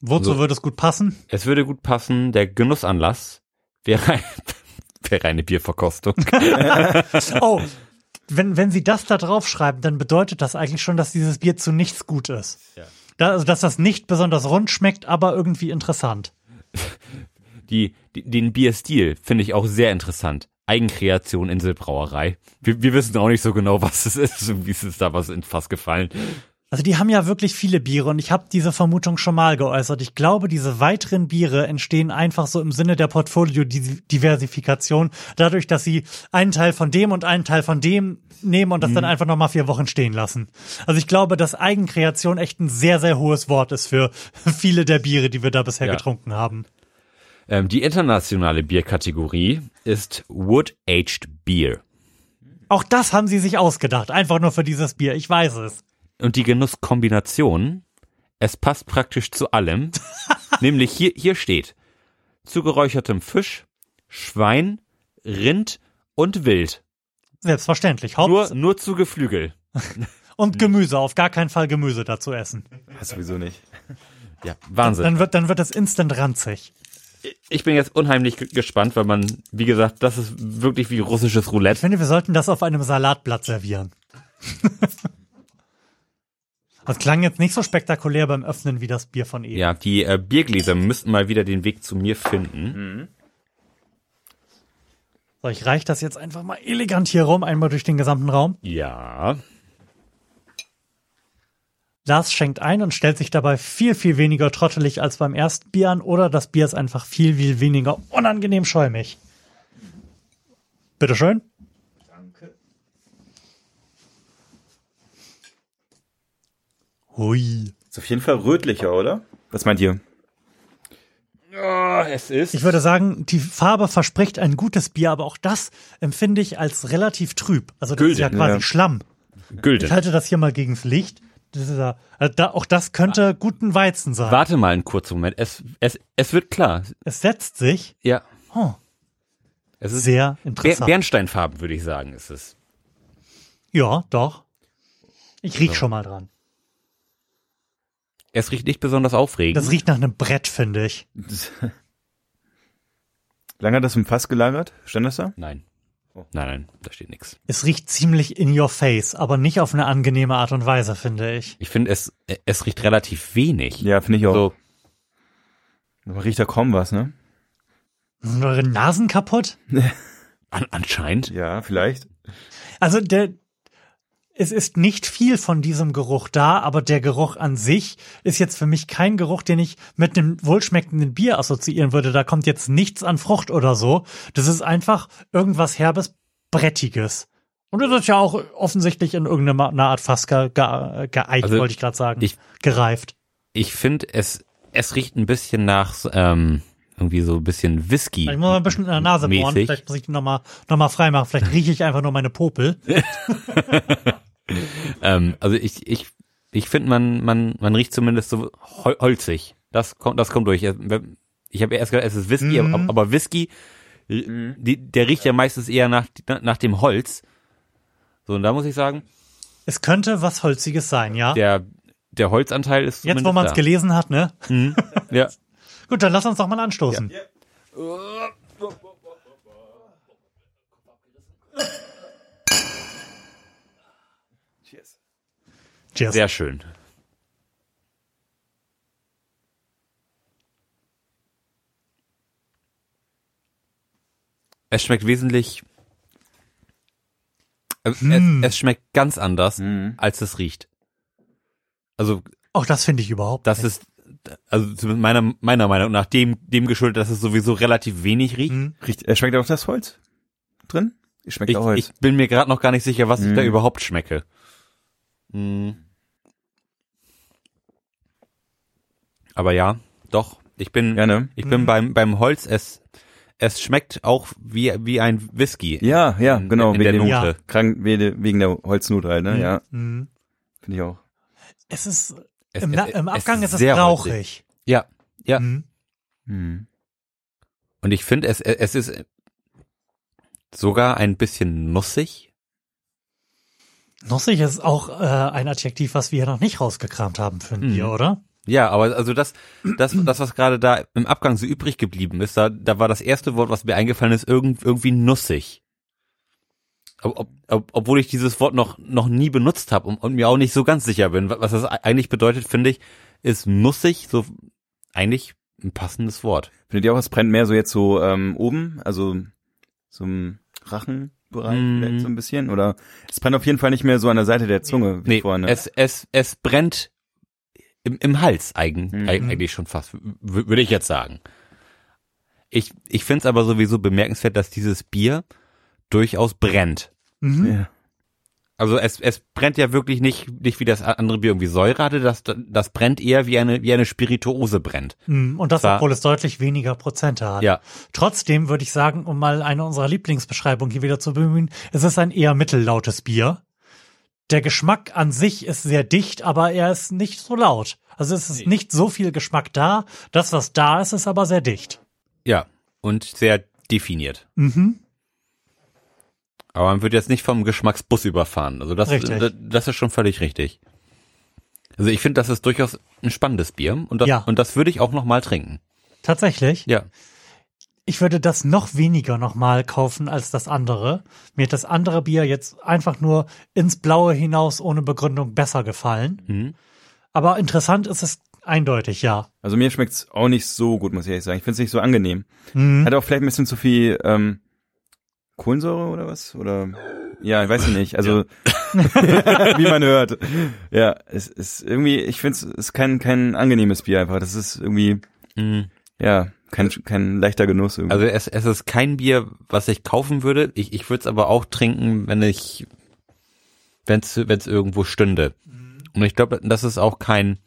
Wozu So. würde es gut passen? Es würde gut passen, der Genussanlass wäre, ein, <laughs> wäre eine Bierverkostung. <laughs> Oh, <laughs> wenn, wenn Sie das da draufschreiben, dann bedeutet das eigentlich schon, dass dieses Bier zu nichts gut ist. Ja. Da, also, dass das nicht besonders rund schmeckt, aber irgendwie interessant. Die, die, den Bierstil finde ich auch sehr interessant. Eigenkreation Inselbrauerei. Wir, wir wissen auch nicht so genau, <laughs> was es ist. Irgendwie ist es da was ins Fass gefallen. Also die haben ja wirklich viele Biere und ich habe diese Vermutung schon mal geäußert. Ich glaube, diese weiteren Biere entstehen einfach so im Sinne der Portfolio-Diversifikation, dadurch, dass sie einen Teil von dem und einen Teil von dem nehmen und das dann einfach noch mal vier Wochen stehen lassen. Also ich glaube, dass Eigenkreation echt ein sehr, sehr hohes Wort ist für <laughs> viele der Biere, die wir da bisher Ja. getrunken haben. Ähm, die internationale Bierkategorie ist Wood Aged Beer. Auch das haben sie sich ausgedacht, einfach nur für dieses Bier. Ich weiß es. Und die Genusskombination, es passt praktisch zu allem. <laughs> Nämlich hier, hier steht, zu geräuchertem Fisch, Schwein, Rind und Wild. Selbstverständlich. Nur, Haupt nur zu Geflügel. <laughs> und Gemüse. Auf gar keinen Fall Gemüse dazu essen. Das sowieso nicht. Ja, Wahnsinn. Dann wird, dann wird es instant ranzig. Ich bin jetzt unheimlich ge- gespannt, weil man, wie gesagt, das ist wirklich wie russisches Ich Roulette. finde, wir sollten das auf einem Salatblatt servieren. <laughs> Das klang jetzt nicht so spektakulär beim Öffnen wie das Bier von eben. Ja, die äh, Biergläser müssten mal wieder den Weg zu mir finden. So, ich reich das jetzt einfach mal elegant hier rum, einmal durch den gesamten Raum. Ja. Lars schenkt ein und stellt sich dabei viel, viel weniger trottelig als beim ersten Bier an oder das Bier ist einfach viel, viel weniger unangenehm schäumig. Bitteschön. Danke. Hui. Ist auf jeden Fall rötlicher, oder? Was meint ihr? Oh, es ist. Ich würde sagen, die Farbe verspricht ein gutes Bier, aber auch das empfinde ich als relativ trüb. Also das ist ja Gülden, quasi ja. Schlamm. Ich Gülden. halte das hier mal gegens Licht. Das ist ja, also da, auch das könnte guten Weizen sein. Warte mal einen kurzen Moment. Es, es, es wird klar. Es setzt sich. Ja. Oh, Es ist sehr Ber interessant. Bernsteinfarben, würde ich sagen, ist es. ja, doch. Ich riech schon mal dran. Es riecht nicht besonders aufregend. Das riecht nach einem Brett, finde ich. <laughs> Lange hat das im Fass gelagert? Stand das da? Nein. Oh. Nein, nein, da steht nichts. Es riecht ziemlich in your face, aber nicht auf eine angenehme Art und Weise, finde ich. Ich finde, es, es riecht relativ wenig. Ja, finde ich auch. So, Aber riecht da kaum was, ne? Sind eure Nasen kaputt? <laughs> an, anscheinend. Ja, vielleicht. Also der, es ist nicht viel von diesem Geruch da, aber der Geruch an sich ist jetzt für mich kein Geruch, den ich mit einem wohlschmeckenden Bier assoziieren würde. Da kommt jetzt nichts an Frucht oder so. Das ist einfach irgendwas herbes, brettiges. Und das ist ja auch offensichtlich in irgendeiner Art Fass ge, ge, geeicht, Also, wollte ich gerade sagen. ich- gereift. Ich finde, es, es riecht ein bisschen nach, ähm, irgendwie so ein bisschen Whisky. Ich muss mal ein bisschen in der Nase bohren. mäßig. Vielleicht muss ich die nochmal noch mal frei machen. Vielleicht rieche ich einfach nur meine Popel. <laughs> <laughs> <laughs> Ähm, also ich, ich, ich finde, man, man, man riecht zumindest so hol holzig. Das kommt, das kommt durch. Ich habe erst gedacht, es ist Whisky, Mhm. aber, aber Whisky, die, der riecht ja meistens eher nach, nach dem Holz. So, und da muss ich sagen, Es könnte was Holziges sein, ja. der, der Holzanteil ist Jetzt, wo man es gelesen hat, ne? <laughs> Ja. Gut, dann lass uns doch mal anstoßen. Cheers. Cheers. Sehr schön. Es schmeckt wesentlich. äh, Hm. Es, es schmeckt ganz anders, als es riecht. Also, Auch das finde ich überhaupt das nicht. ist, also meiner, meiner Meinung nach dem, dem geschuldet, dass es sowieso relativ wenig riecht. Hm. Riecht, äh, schmeckt auch das Holz drin? Schmeckt Ich, auch Holz. ich bin mir gerade noch gar nicht sicher, was ich Mhm. da überhaupt schmecke. Hm. Aber ja, doch. Ich bin, Ja, ne? ich bin beim, beim Holz, es, es schmeckt auch wie, wie ein Whisky. Ja, ja, genau. in der wegen, dem, Note. Ja. krank, wegen wegen der Holznote halt, ne? Ja, Mhm. finde ich auch. Es ist, Es- im, es- im es Abgang ist es rauchig. holzig. Ja, ja. Mhm. Hm. Und ich finde, es, es ist sogar ein bisschen nussig. Nussig ist auch äh, ein Adjektiv, was wir noch nicht rausgekramt haben für ein Mhm. Bier, oder? Ja, aber also das, das, das, was gerade da im Abgang so übrig geblieben ist, da, da war das erste Wort, was mir eingefallen ist, irgend, irgendwie nussig. Ob, ob, ob, obwohl ich dieses Wort noch, noch nie benutzt habe und, und mir auch nicht so ganz sicher bin. Was das eigentlich bedeutet, finde ich, ist nussig so eigentlich ein passendes Wort. Findet ihr auch, es brennt mehr so jetzt so ähm, oben, also so im Rachenbereich Mm. vielleicht so ein bisschen? Oder es brennt auf jeden Fall nicht mehr so an der Seite der Zunge wie Nee, vorne. es, es, es brennt im, im Hals eigen, Mhm. eig- eigentlich schon fast, würde ich jetzt sagen. Ich, ich finde es aber sowieso bemerkenswert, dass dieses Bier durchaus brennt. Mhm. ja. Also es, es brennt ja wirklich nicht, nicht wie das andere Bier irgendwie Säure hatte, das, das brennt eher wie eine, wie eine Spirituose brennt. Mhm. Und das, Zwar- obwohl es deutlich weniger Prozente hat. Ja, Trotzdem würde ich sagen, um mal eine unserer Lieblingsbeschreibungen hier wieder zu bemühen, es ist ein eher mittellautes Bier. Der Geschmack an sich ist sehr dicht, aber er ist nicht so laut. Also es ist nicht so viel Geschmack da. Das, was da ist, ist aber sehr dicht. ja. Und sehr definiert. Mhm. Aber man wird jetzt nicht vom Geschmacksbus überfahren. Also das, das, das ist schon völlig richtig. Also ich finde, das ist durchaus ein spannendes Bier und das, Ja. und das würde ich auch noch mal trinken. Tatsächlich. Ja. Ich würde das noch weniger nochmal kaufen als das andere. Mir hat das andere Bier jetzt einfach nur ins Blaue hinaus ohne Begründung besser gefallen. Mhm. Aber interessant ist es eindeutig, ja. Also mir schmeckt's auch nicht so gut, muss ich ehrlich sagen. Ich finde es nicht so angenehm. Mhm. Hat auch vielleicht ein bisschen zu viel ähm, Kohlensäure oder was? Oder ja, ich weiß nicht. Also <laughs> wie man hört. Ja, es ist irgendwie, ich finde es ist kein kein angenehmes Bier einfach. Das ist irgendwie Mhm. ja kein kein leichter Genuss irgendwie. Also es, es ist kein Bier, was ich kaufen würde. Ich, ich würde es aber auch trinken, wenn ich, wenn es wenn es irgendwo stünde. Und ich glaube, das ist auch kein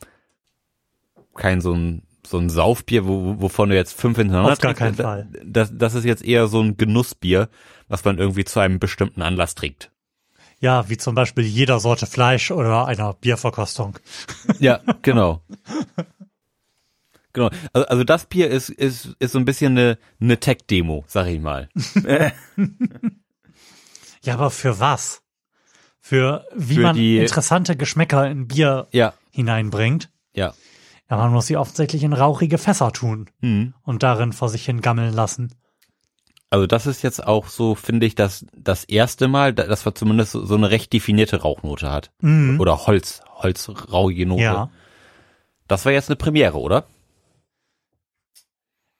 kein so ein so ein Saufbier, wo, wovon du jetzt fünf hintereinander Auf gar trinkst. keinen Fall. Das, das ist jetzt eher so ein Genussbier, was man irgendwie zu einem bestimmten Anlass trinkt. Ja, wie zum Beispiel jeder Sorte Fleisch oder einer Bierverkostung. Ja, genau. <laughs> Genau. Also, also das Bier ist, ist, ist so ein bisschen eine, eine Tech-Demo, sag ich mal. <laughs> Ja, aber für was? Für wie Für man die- interessante Geschmäcker in Bier Ja, hineinbringt. ja. Ja, man muss sie offensichtlich in rauchige Fässer tun Mhm. und darin vor sich hin gammeln lassen. Also das ist jetzt auch so, finde ich, das, das erste Mal, da- dass wir zumindest so so eine recht definierte Rauchnote hat. Mhm. Oder Holz, Holzrauchige Note. Ja. Das war jetzt eine Premiere, oder?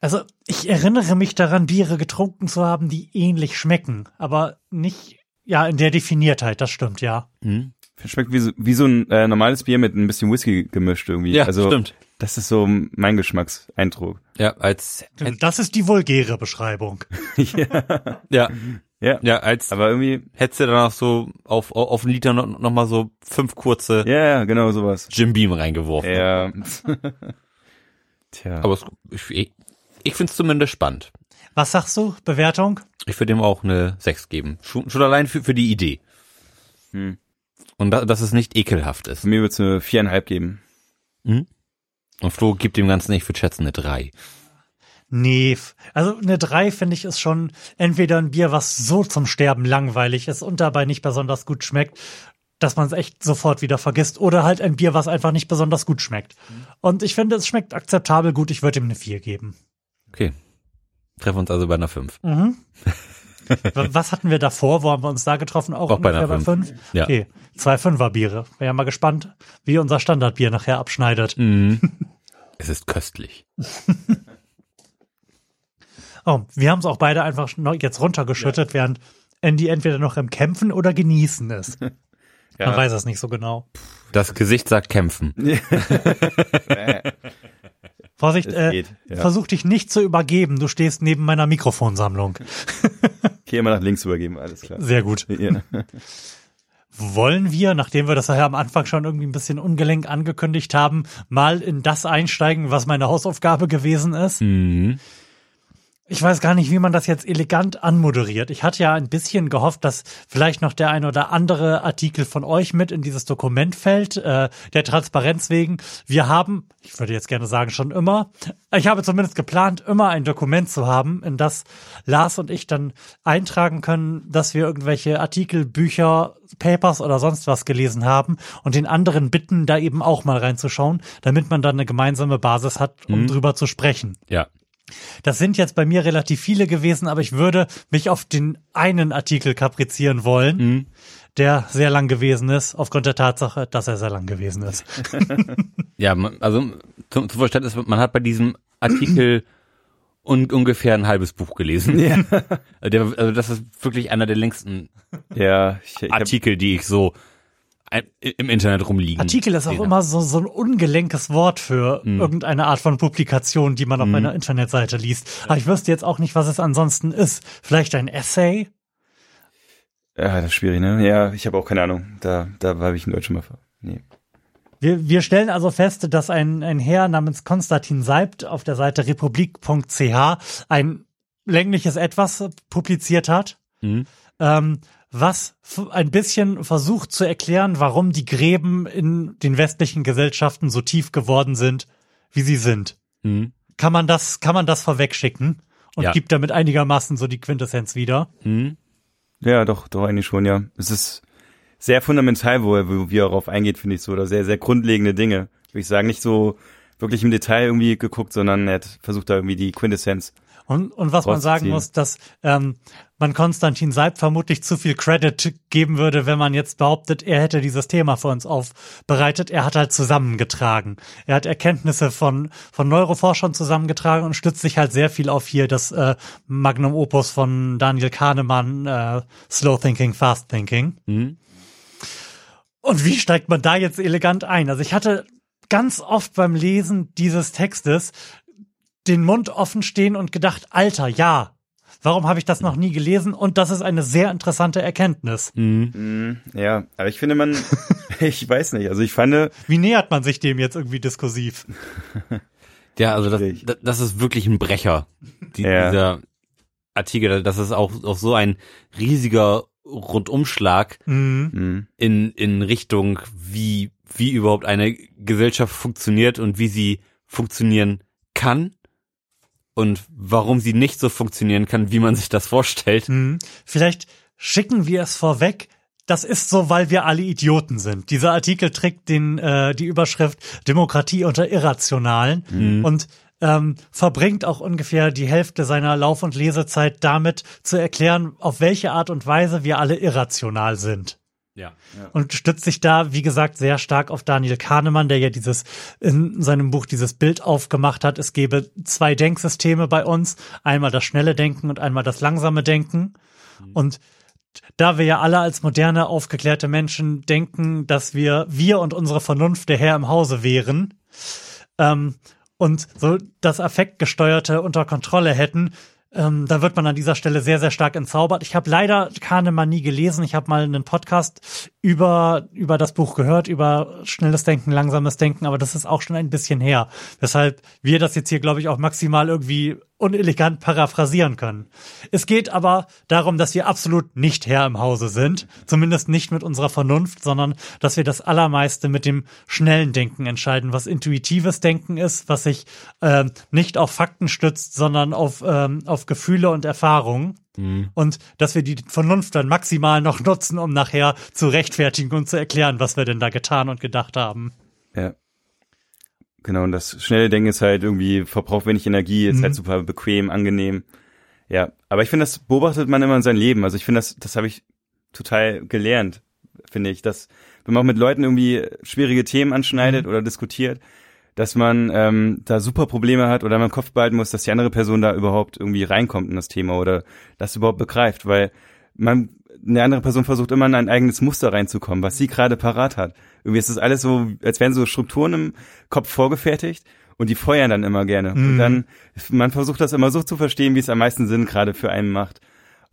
Also, ich erinnere mich daran, Biere getrunken zu haben, die ähnlich schmecken, aber nicht, ja, in der Definiertheit, das stimmt, ja. Mhm. Schmeckt wie so, wie so ein äh, normales Bier mit ein bisschen Whisky gemischt irgendwie. Ja, also, stimmt. Das ist so mein Geschmackseindruck. Ja, als, Das ist die vulgäre Beschreibung. <laughs> ja, Ja. ja, als Aber irgendwie, hättest du dann noch so auf, auf, auf einen Liter noch, noch mal so fünf kurze ja, ja, genau sowas. Jim Beam reingeworfen. Ja. <laughs> Tja. Aber es, ich, ich finde es zumindest spannend. Was sagst du? Bewertung? Ich würde ihm auch eine 6 geben. Schon, schon allein für, für die Idee. Hm. Und da, dass es nicht ekelhaft ist. Für mich wird's eine viereinhalb geben. Und Flo gibt dem Ganzen, ich würde schätzen, eine 3. Nee, also eine 3 finde ich ist schon entweder ein Bier, was so zum Sterben langweilig ist und dabei nicht besonders gut schmeckt, dass man es echt sofort wieder vergisst, oder halt ein Bier, was einfach nicht besonders gut schmeckt. Und ich finde, es schmeckt akzeptabel gut, ich würde ihm eine 4 geben. Okay. Treffen uns also bei einer 5. Mhm. <laughs> Was hatten wir davor? Wo haben wir uns da getroffen? Auch, Auch bei einer bei fünf. 5? Ja. Okay, zwei Fünferbiere. Wäre ja mal gespannt, wie unser Standardbier nachher abschneidet. Mhm. <laughs> es ist köstlich. <laughs> Oh, wir haben es auch beide einfach jetzt runtergeschüttet, während Andy entweder noch im Kämpfen oder Genießen ist. Man Ja. weiß es nicht so genau. Das Gesicht sagt kämpfen. Vorsicht, Es äh, geht, ja. versuch dich nicht zu übergeben. Du stehst neben meiner Mikrofonsammlung. Okay, immer nach links übergeben, alles klar. Sehr gut. Ja. wollen wir, nachdem wir das ja am Anfang schon irgendwie ein bisschen ungelenk angekündigt haben, mal in das einsteigen, was meine Hausaufgabe gewesen ist? Mhm. Ich weiß gar nicht, wie man das jetzt elegant anmoderiert. Ich hatte ja ein bisschen gehofft, dass vielleicht noch der ein oder andere Artikel von euch mit in dieses Dokument fällt, äh, der Transparenz wegen. Wir haben, ich würde jetzt gerne sagen, schon immer, ich habe zumindest geplant, immer ein Dokument zu haben, in das Lars und ich dann eintragen können, dass wir irgendwelche Artikel, Bücher, Papers oder sonst was gelesen haben und den anderen bitten, da eben auch mal reinzuschauen, damit man dann eine gemeinsame Basis hat, um Mhm. drüber zu sprechen. Ja. Das sind jetzt bei mir relativ viele gewesen, aber ich würde mich auf den einen Artikel kaprizieren wollen, Mhm. der sehr lang gewesen ist, aufgrund der Tatsache, dass er sehr lang gewesen ist. <laughs> <laughs> Ja, man, also zum, zum Verständnis, man hat bei diesem Artikel <clears throat> un, ungefähr ein halbes Buch gelesen. Ja, <laughs> Also, der, also das ist wirklich einer der längsten ja ich, ich hab, Artikel, die ich so im Internet rumliegen. Artikel ist auch gesehen immer so, so ein ungelenkes Wort für Mhm. irgendeine Art von Publikation, die man auf Mhm. einer Internetseite liest. Aber ich wüsste jetzt auch nicht, was es ansonsten ist. Vielleicht ein Essay? ja, das ist schwierig, ne? Ja, ich habe auch keine Ahnung. Da, da habe ich in Deutsch schon mal ver. Nee. Wir, wir stellen also fest, dass ein, ein Herr namens Konstantin Seibt auf der Seite republik.ch ein längliches Etwas publiziert hat, Mhm. ähm, was ein bisschen versucht zu erklären, warum die Gräben in den westlichen Gesellschaften so tief geworden sind, wie sie sind. Mhm. Kann man das, kann man das vorwegschicken? Und Ja. gibt damit einigermaßen so die Quintessenz wieder. Mhm. Ja, doch, doch eigentlich schon, ja. Es ist sehr fundamental, wo er, wo, wie er darauf eingeht, finde ich so, oder sehr, sehr grundlegende Dinge. Würde ich sagen, nicht so wirklich im Detail irgendwie geguckt, sondern er hat versucht da irgendwie die Quintessenz. Und, und was man sagen muss, dass ähm, man Konstantin Seib vermutlich zu viel Credit geben würde, wenn man jetzt behauptet, er hätte dieses Thema für uns aufbereitet. Er hat halt zusammengetragen. Er hat Erkenntnisse von, von Neuroforschern zusammengetragen und stützt sich halt sehr viel auf hier das äh, Magnum Opus von Daniel Kahnemann, äh, Slow Thinking, Fast Thinking. Mhm. Und wie steigt man da jetzt elegant ein? Also ich hatte ganz oft beim Lesen dieses Textes den Mund offen stehen und gedacht, Alter, ja, warum habe ich das noch nie gelesen? Und das ist eine sehr interessante Erkenntnis. Mhm. Mm, ja, aber ich finde man, <laughs> ich weiß nicht, also ich fand, Wie nähert man sich dem jetzt irgendwie diskursiv? <laughs> Ja, also das, das ist wirklich ein Brecher. Die, Ja. Dieser Artikel, das ist auch, auch so ein riesiger Rundumschlag Mhm. mm, in, in Richtung, wie, wie überhaupt eine Gesellschaft funktioniert und wie sie funktionieren kann und warum sie nicht so funktionieren kann, wie man sich das vorstellt. Mhm. Vielleicht schicken wir es vorweg. Das ist so, weil wir alle Idioten sind. Dieser Artikel trägt den, äh, die Überschrift Demokratie unter Irrationalen Mhm. und ähm, verbringt auch ungefähr die Hälfte seiner Lauf- und Lesezeit damit zu erklären, auf welche Art und Weise wir alle irrational sind. Ja. und stützt sich da, wie gesagt, sehr stark auf Daniel Kahnemann, der ja dieses in seinem Buch dieses Bild aufgemacht hat. Es gäbe zwei Denksysteme bei uns, einmal das schnelle Denken und einmal das langsame Denken. Und da wir ja alle als moderne, aufgeklärte Menschen denken, dass wir, wir und unsere Vernunft der Herr im Hause wären, ähm, und so das Affektgesteuerte unter Kontrolle hätten, ähm, da wird man an dieser Stelle sehr, sehr stark entzaubert. Ich habe leider Kahnemann nie gelesen. Ich habe mal einen Podcast über, über das Buch gehört, über schnelles Denken, langsames Denken, aber das ist auch schon ein bisschen her. Weshalb wir das jetzt hier, glaube ich, auch maximal irgendwie unelegant paraphrasieren können. Es geht aber darum, dass wir absolut nicht Herr im Hause sind, zumindest nicht mit unserer Vernunft, sondern dass wir das Allermeiste mit dem schnellen Denken entscheiden, was intuitives Denken ist, was sich ähm, nicht auf Fakten stützt, sondern auf, ähm, auf Gefühle und Erfahrungen. Und dass wir die Vernunft dann maximal noch nutzen, um nachher zu rechtfertigen und zu erklären, was wir denn da getan und gedacht haben. ja. Genau, und das schnelle Denken ist halt irgendwie, verbraucht wenig Energie, ist Mhm. halt super bequem, angenehm. Ja, aber ich finde, das beobachtet man immer in seinem Leben. Also ich finde, das, das habe ich total gelernt, finde ich, dass wenn man auch mit Leuten irgendwie schwierige Themen anschneidet oder diskutiert, dass man ähm, da super Probleme hat oder man im Kopf behalten muss, dass die andere Person da überhaupt irgendwie reinkommt in das Thema oder das überhaupt begreift, weil man eine andere Person versucht immer in ein eigenes Muster reinzukommen, was sie gerade parat hat. Irgendwie ist das alles so, als wären so Strukturen im Kopf vorgefertigt und die feuern dann immer gerne. Und Mhm. dann, man versucht das immer so zu verstehen, wie es am meisten Sinn gerade für einen macht.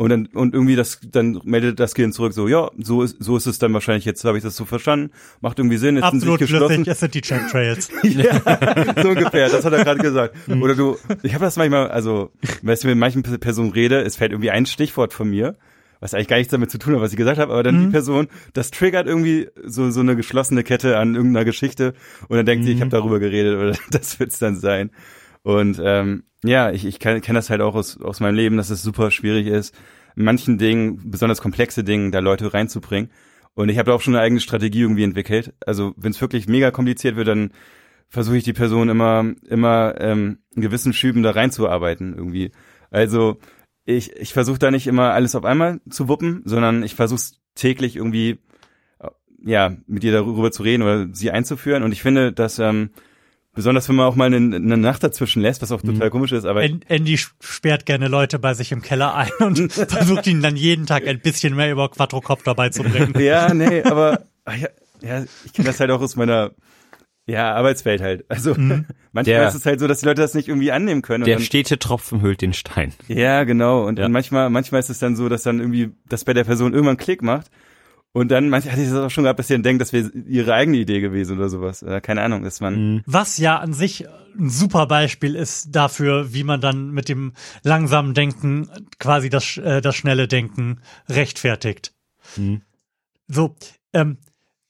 Und dann, und irgendwie das, dann meldet das Gehirn zurück, so, ja, so ist, so ist es dann wahrscheinlich jetzt, habe ich das so verstanden, macht irgendwie Sinn, sich Absolut geschlossen. flüssig, es sind die Chemtrails. <laughs> ja, so ungefähr, das hat er gerade gesagt. Mhm. Oder du, ich habe das manchmal, also, wenn ich mit manchen Personen rede, es fällt irgendwie ein Stichwort von mir, was eigentlich gar nichts damit zu tun hat, was ich gesagt habe, aber dann Mhm. die Person, das triggert irgendwie so so eine geschlossene Kette an irgendeiner Geschichte und dann denkt sie, Mhm. ich habe darüber geredet oder <laughs> das wird's dann sein. Und ähm, ja, ich, ich kenne kenn das halt auch aus, aus meinem Leben, dass es super schwierig ist, manchen Dingen, besonders komplexe Dingen, da Leute reinzubringen. Und ich habe da auch schon eine eigene Strategie irgendwie entwickelt. Also wenn es wirklich mega kompliziert wird, dann versuche ich die Person immer, immer ähm, in gewissen Schüben da reinzuarbeiten irgendwie. Also ich, ich versuche da nicht immer alles auf einmal zu wuppen, sondern ich versuche täglich irgendwie äh, ja mit ihr darüber zu reden oder sie einzuführen. Und ich finde, dass ähm, besonders wenn man auch mal eine, eine Nacht dazwischen lässt, was auch total komisch ist, aber An- Andy sperrt gerne Leute bei sich im Keller ein und <laughs> versucht ihnen dann jeden Tag ein bisschen mehr über Quadrocopter beizubringen. <laughs> ja, nee, aber ja, ja, ich kenne das halt auch aus meiner ja, Arbeitswelt halt. Also <laughs> manchmal Der- ist es halt so, dass die Leute das nicht irgendwie annehmen können. und Der dann, stete Tropfen hüllt den Stein. Ja, genau. Und, Ja. und manchmal, manchmal ist es dann so, dass dann irgendwie, dass bei der Person irgendwann einen Klick macht. Und dann, manchmal hatte ich das auch schon gehabt, dass sie dann denkt, das wäre ihre eigene Idee gewesen oder sowas. Äh, keine Ahnung, dass man, Was ja an sich ein super Beispiel ist dafür, wie man dann mit dem langsamen Denken quasi das, äh, das schnelle Denken rechtfertigt. So, ähm,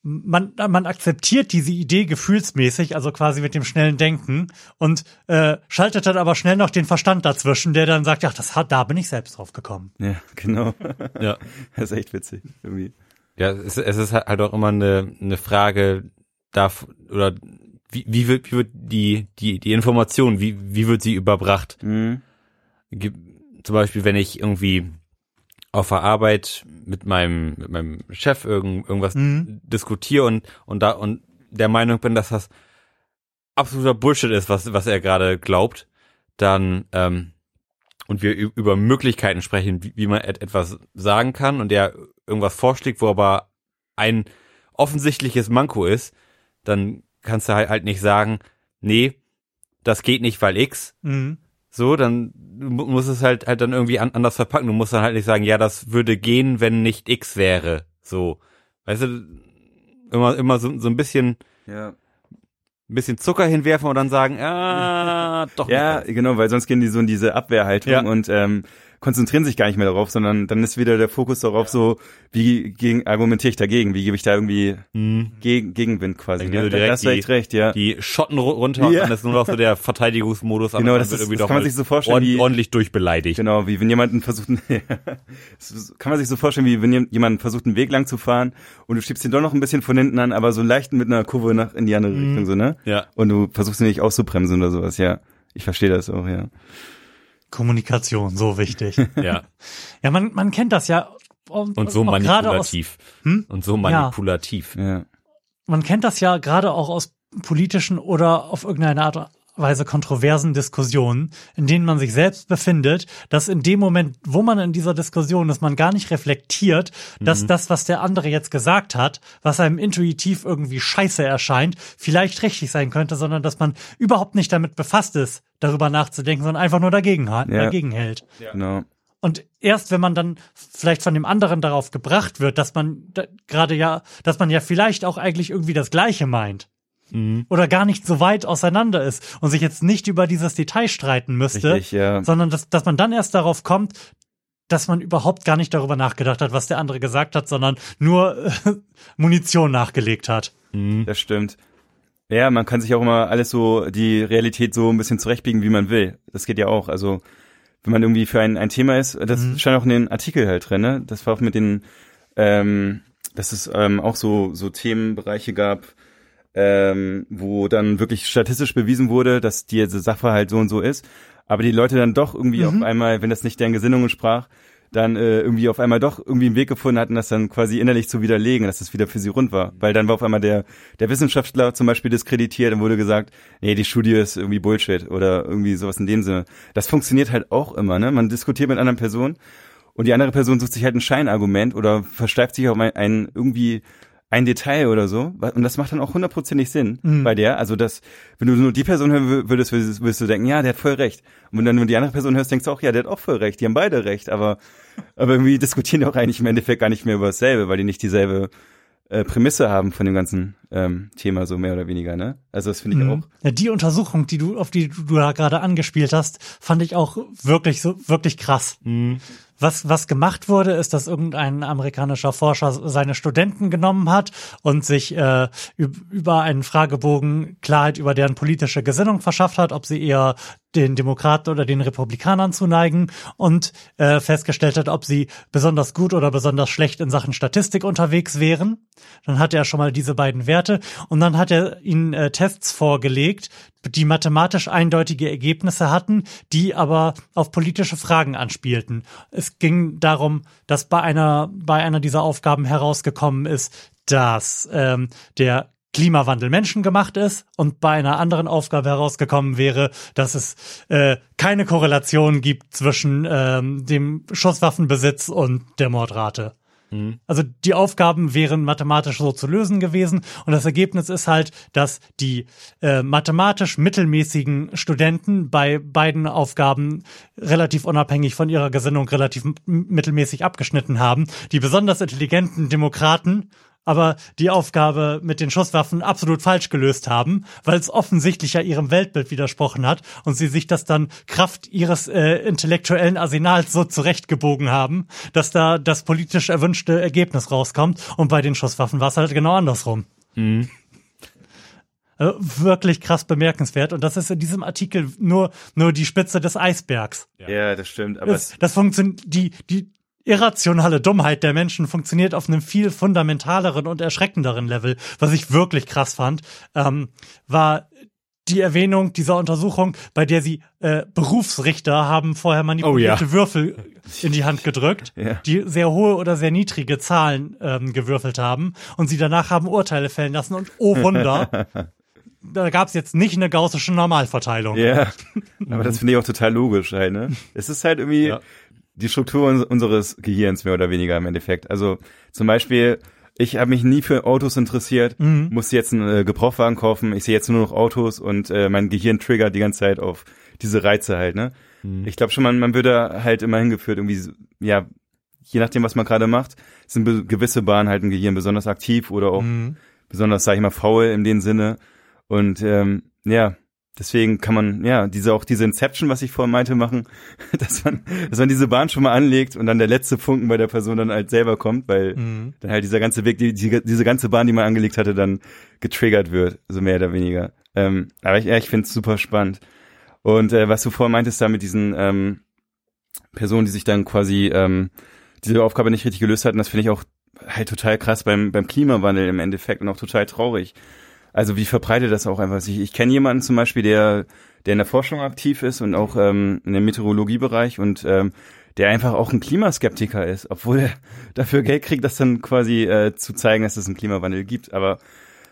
man, man akzeptiert diese Idee gefühlsmäßig, also quasi mit dem schnellen Denken und äh, schaltet dann aber schnell noch den Verstand dazwischen, der dann sagt, ja, das hat, da bin ich selbst drauf gekommen. ja, genau. Ja. <laughs> das ist echt witzig, irgendwie. Ja, es, es ist halt auch immer eine, eine Frage darf oder wie, wie wird, wie wird die, die, die Information, wie, wie wird sie überbracht? Mhm. Zum Beispiel, wenn ich irgendwie auf der Arbeit mit meinem, mit meinem Chef irgend, irgendwas diskutiere und, und da, und der Meinung bin, dass das absoluter Bullshit ist, was, was er gerade glaubt, dann, ähm, und wir über Möglichkeiten sprechen, wie, wie man et etwas sagen kann und er irgendwas vorschlägt, wo aber ein offensichtliches Manko ist, dann kannst du halt, halt nicht sagen, nee, das geht nicht, weil X, Mhm. so, dann mu- muss es halt halt dann irgendwie an, anders verpacken. Du musst dann halt nicht sagen, ja, das würde gehen, wenn nicht X wäre. So, weißt du, immer immer so, so ein bisschen Ja. ein bisschen Zucker hinwerfen und dann sagen, <laughs> ah, doch. Ja, nicht. genau, weil sonst gehen die so in diese Abwehrhaltung Ja. und ähm, konzentrieren sich gar nicht mehr darauf, sondern dann ist wieder der Fokus darauf so, wie gegen, argumentiere ich dagegen, wie gebe ich da irgendwie Mhm. gegen, Gegenwind quasi. Dann Ne? direkt du echt recht, ja. Die Schotten ru- runter und Ja. dann ist nur noch so der Verteidigungsmodus. aber Genau, das wird ist- das kann man sich so vorstellen, ord- wie- ordentlich durchbeleidigt. Genau, wie wenn jemanden versucht, <laughs> das kann man sich so vorstellen, wie wenn jemand versucht, einen Weg lang zu fahren und du schiebst ihn doch noch ein bisschen von hinten an, aber so leicht mit einer Kurve nach in die andere Richtung, so, ne? Ja. Und du versuchst ihn nicht auszubremsen oder sowas, ja. Ich verstehe das auch, ja. Kommunikation, so wichtig. <laughs> Ja. ja, man, man kennt das ja. Und, Und so auch gerade aus, manipulativ. Hm? Und so manipulativ. Ja. man kennt das ja gerade auch aus politischen oder auf irgendeine Art Weise kontroversen Diskussionen, in denen man sich selbst befindet, dass in dem Moment, wo man in dieser Diskussion ist, man gar nicht reflektiert, dass das, was der andere jetzt gesagt hat, was einem intuitiv irgendwie scheiße erscheint, vielleicht richtig sein könnte, sondern dass man überhaupt nicht damit befasst ist, darüber nachzudenken, sondern einfach nur dagegen, Ja. dagegen hält. Genau. Und erst wenn man dann vielleicht von dem anderen darauf gebracht wird, dass man da, gerade ja, dass man ja vielleicht auch eigentlich irgendwie das Gleiche meint. Oder gar nicht so weit auseinander ist und sich jetzt nicht über dieses Detail streiten müsste, Richtig, ja. sondern dass, dass man dann erst darauf kommt, dass man überhaupt gar nicht darüber nachgedacht hat, was der andere gesagt hat, sondern nur äh, <laughs> Munition nachgelegt hat. Das stimmt. Ja, man kann sich auch immer alles so, die Realität so ein bisschen zurechtbiegen, wie man will. Das geht ja auch. Also, wenn man irgendwie für ein, ein Thema ist, das stand auch in den Artikel halt drin, ne? Das war auch mit den, ähm, dass es ähm, auch so, so Themenbereiche gab, ähm, wo dann wirklich statistisch bewiesen wurde, dass diese Sachverhalt so und so ist. Aber die Leute dann doch irgendwie auf einmal, wenn das nicht deren Gesinnung entsprach, dann äh, irgendwie auf einmal doch irgendwie einen Weg gefunden hatten, das dann quasi innerlich zu widerlegen, dass das wieder für sie rund war. Weil dann war auf einmal der, der Wissenschaftler zum Beispiel diskreditiert und wurde gesagt, nee, die Studie ist irgendwie Bullshit oder irgendwie sowas in dem Sinne. Das funktioniert halt auch immer, ne? Man diskutiert mit anderen Personen und die andere Person sucht sich halt ein Scheinargument oder versteift sich auf ein, ein irgendwie ein Detail oder so. Und das macht dann auch hundertprozentig Sinn Mhm. bei der. Also das, wenn du nur die Person hören wür- würdest, würdest, würdest du denken, ja, der hat voll recht. Und wenn du dann nur die andere Person hörst, denkst du auch, ja, der hat auch voll recht. Die haben beide recht. Aber, aber irgendwie diskutieren die auch eigentlich im Endeffekt gar nicht mehr über dasselbe, weil die nicht dieselbe äh, Prämisse haben von dem ganzen ähm, Thema, so mehr oder weniger, ne? Also das finde ich Mhm. auch. Ja, die Untersuchung, die du, auf die du du da gerade angespielt hast, fand ich auch wirklich so, wirklich krass. Was, was gemacht wurde, ist, dass irgendein amerikanischer Forscher seine Studenten genommen hat und sich äh, üb- über einen Fragebogen Klarheit über deren politische Gesinnung verschafft hat, ob sie eher den Demokraten oder den Republikanern zuneigen und äh, festgestellt hat, ob sie besonders gut oder besonders schlecht in Sachen Statistik unterwegs wären. Dann hatte er schon mal diese beiden Werte und dann hat er ihnen äh, Tests vorgelegt, die mathematisch eindeutige Ergebnisse hatten, die aber auf politische Fragen anspielten. Es ging darum, dass bei einer bei einer dieser Aufgaben herausgekommen ist, dass ähm, der Klimawandel menschengemacht ist und bei einer anderen Aufgabe herausgekommen wäre, dass es äh, keine Korrelation gibt zwischen ähm, dem Schusswaffenbesitz und der Mordrate. Also die Aufgaben wären mathematisch so zu lösen gewesen und das Ergebnis ist halt, dass die äh, mathematisch mittelmäßigen Studenten bei beiden Aufgaben relativ unabhängig von ihrer Gesinnung relativ mittelmäßig abgeschnitten haben. Die besonders intelligenten Demokraten aber die Aufgabe mit den Schusswaffen absolut falsch gelöst haben, weil es offensichtlich ja ihrem Weltbild widersprochen hat und sie sich das dann Kraft ihres äh, intellektuellen Arsenals so zurechtgebogen haben, dass da das politisch erwünschte Ergebnis rauskommt und bei den Schusswaffen war es halt genau andersrum. Also wirklich krass bemerkenswert und das ist in diesem Artikel nur nur die Spitze des Eisbergs. Ja, das stimmt. Aber Das, das funktioniert, die, die irrationale Dummheit der Menschen funktioniert auf einem viel fundamentaleren und erschreckenderen Level. Was ich wirklich krass fand, ähm, war die Erwähnung dieser Untersuchung, bei der sie äh, Berufsrichter haben vorher manipulierte Oh ja. Würfel in die Hand gedrückt, <laughs> Ja. die sehr hohe oder sehr niedrige Zahlen ähm, gewürfelt haben und sie danach haben Urteile fällen lassen und oh Wunder, <laughs> da gab es jetzt nicht eine gaussische Normalverteilung. Ja, <laughs> aber das finde ich auch total logisch halt, ne? Es ist halt irgendwie Ja. Die Struktur uns- unseres Gehirns mehr oder weniger im Endeffekt. Also zum Beispiel, ich habe mich nie für Autos interessiert, musste jetzt einen äh, Gebrauchwagen kaufen, ich sehe jetzt nur noch Autos und äh, mein Gehirn triggert die ganze Zeit auf diese Reize halt, ne? Ich glaube schon, man, man würde halt immer hingeführt, irgendwie, ja, je nachdem, was man gerade macht, sind gewisse Bahnen halt im Gehirn besonders aktiv oder auch besonders, sage ich mal, faul in dem Sinne. Und ähm, ja, deswegen kann man, ja, diese auch diese Inception, was ich vorhin meinte, machen, <laughs> dass man, dass man diese Bahn schon mal anlegt und dann der letzte Funken bei der Person dann halt selber kommt, weil Mhm. dann halt dieser ganze Weg, die, die, diese ganze Bahn, die man angelegt hatte, dann getriggert wird, so mehr oder weniger. Ähm, aber ich, ja, ich finde es super spannend. Und äh, was du vorhin meintest da mit diesen ähm, Personen, die sich dann quasi ähm, diese Aufgabe nicht richtig gelöst hatten, das finde ich auch halt total krass beim, beim Klimawandel im Endeffekt und auch total traurig. Also wie verbreitet das auch einfach? Ich, ich kenne jemanden zum Beispiel, der, der in der Forschung aktiv ist und auch ähm, in dem Meteorologiebereich und ähm, der einfach auch ein Klimaskeptiker ist, obwohl er <laughs> dafür Geld kriegt, das dann quasi äh, zu zeigen, dass es einen Klimawandel gibt. Aber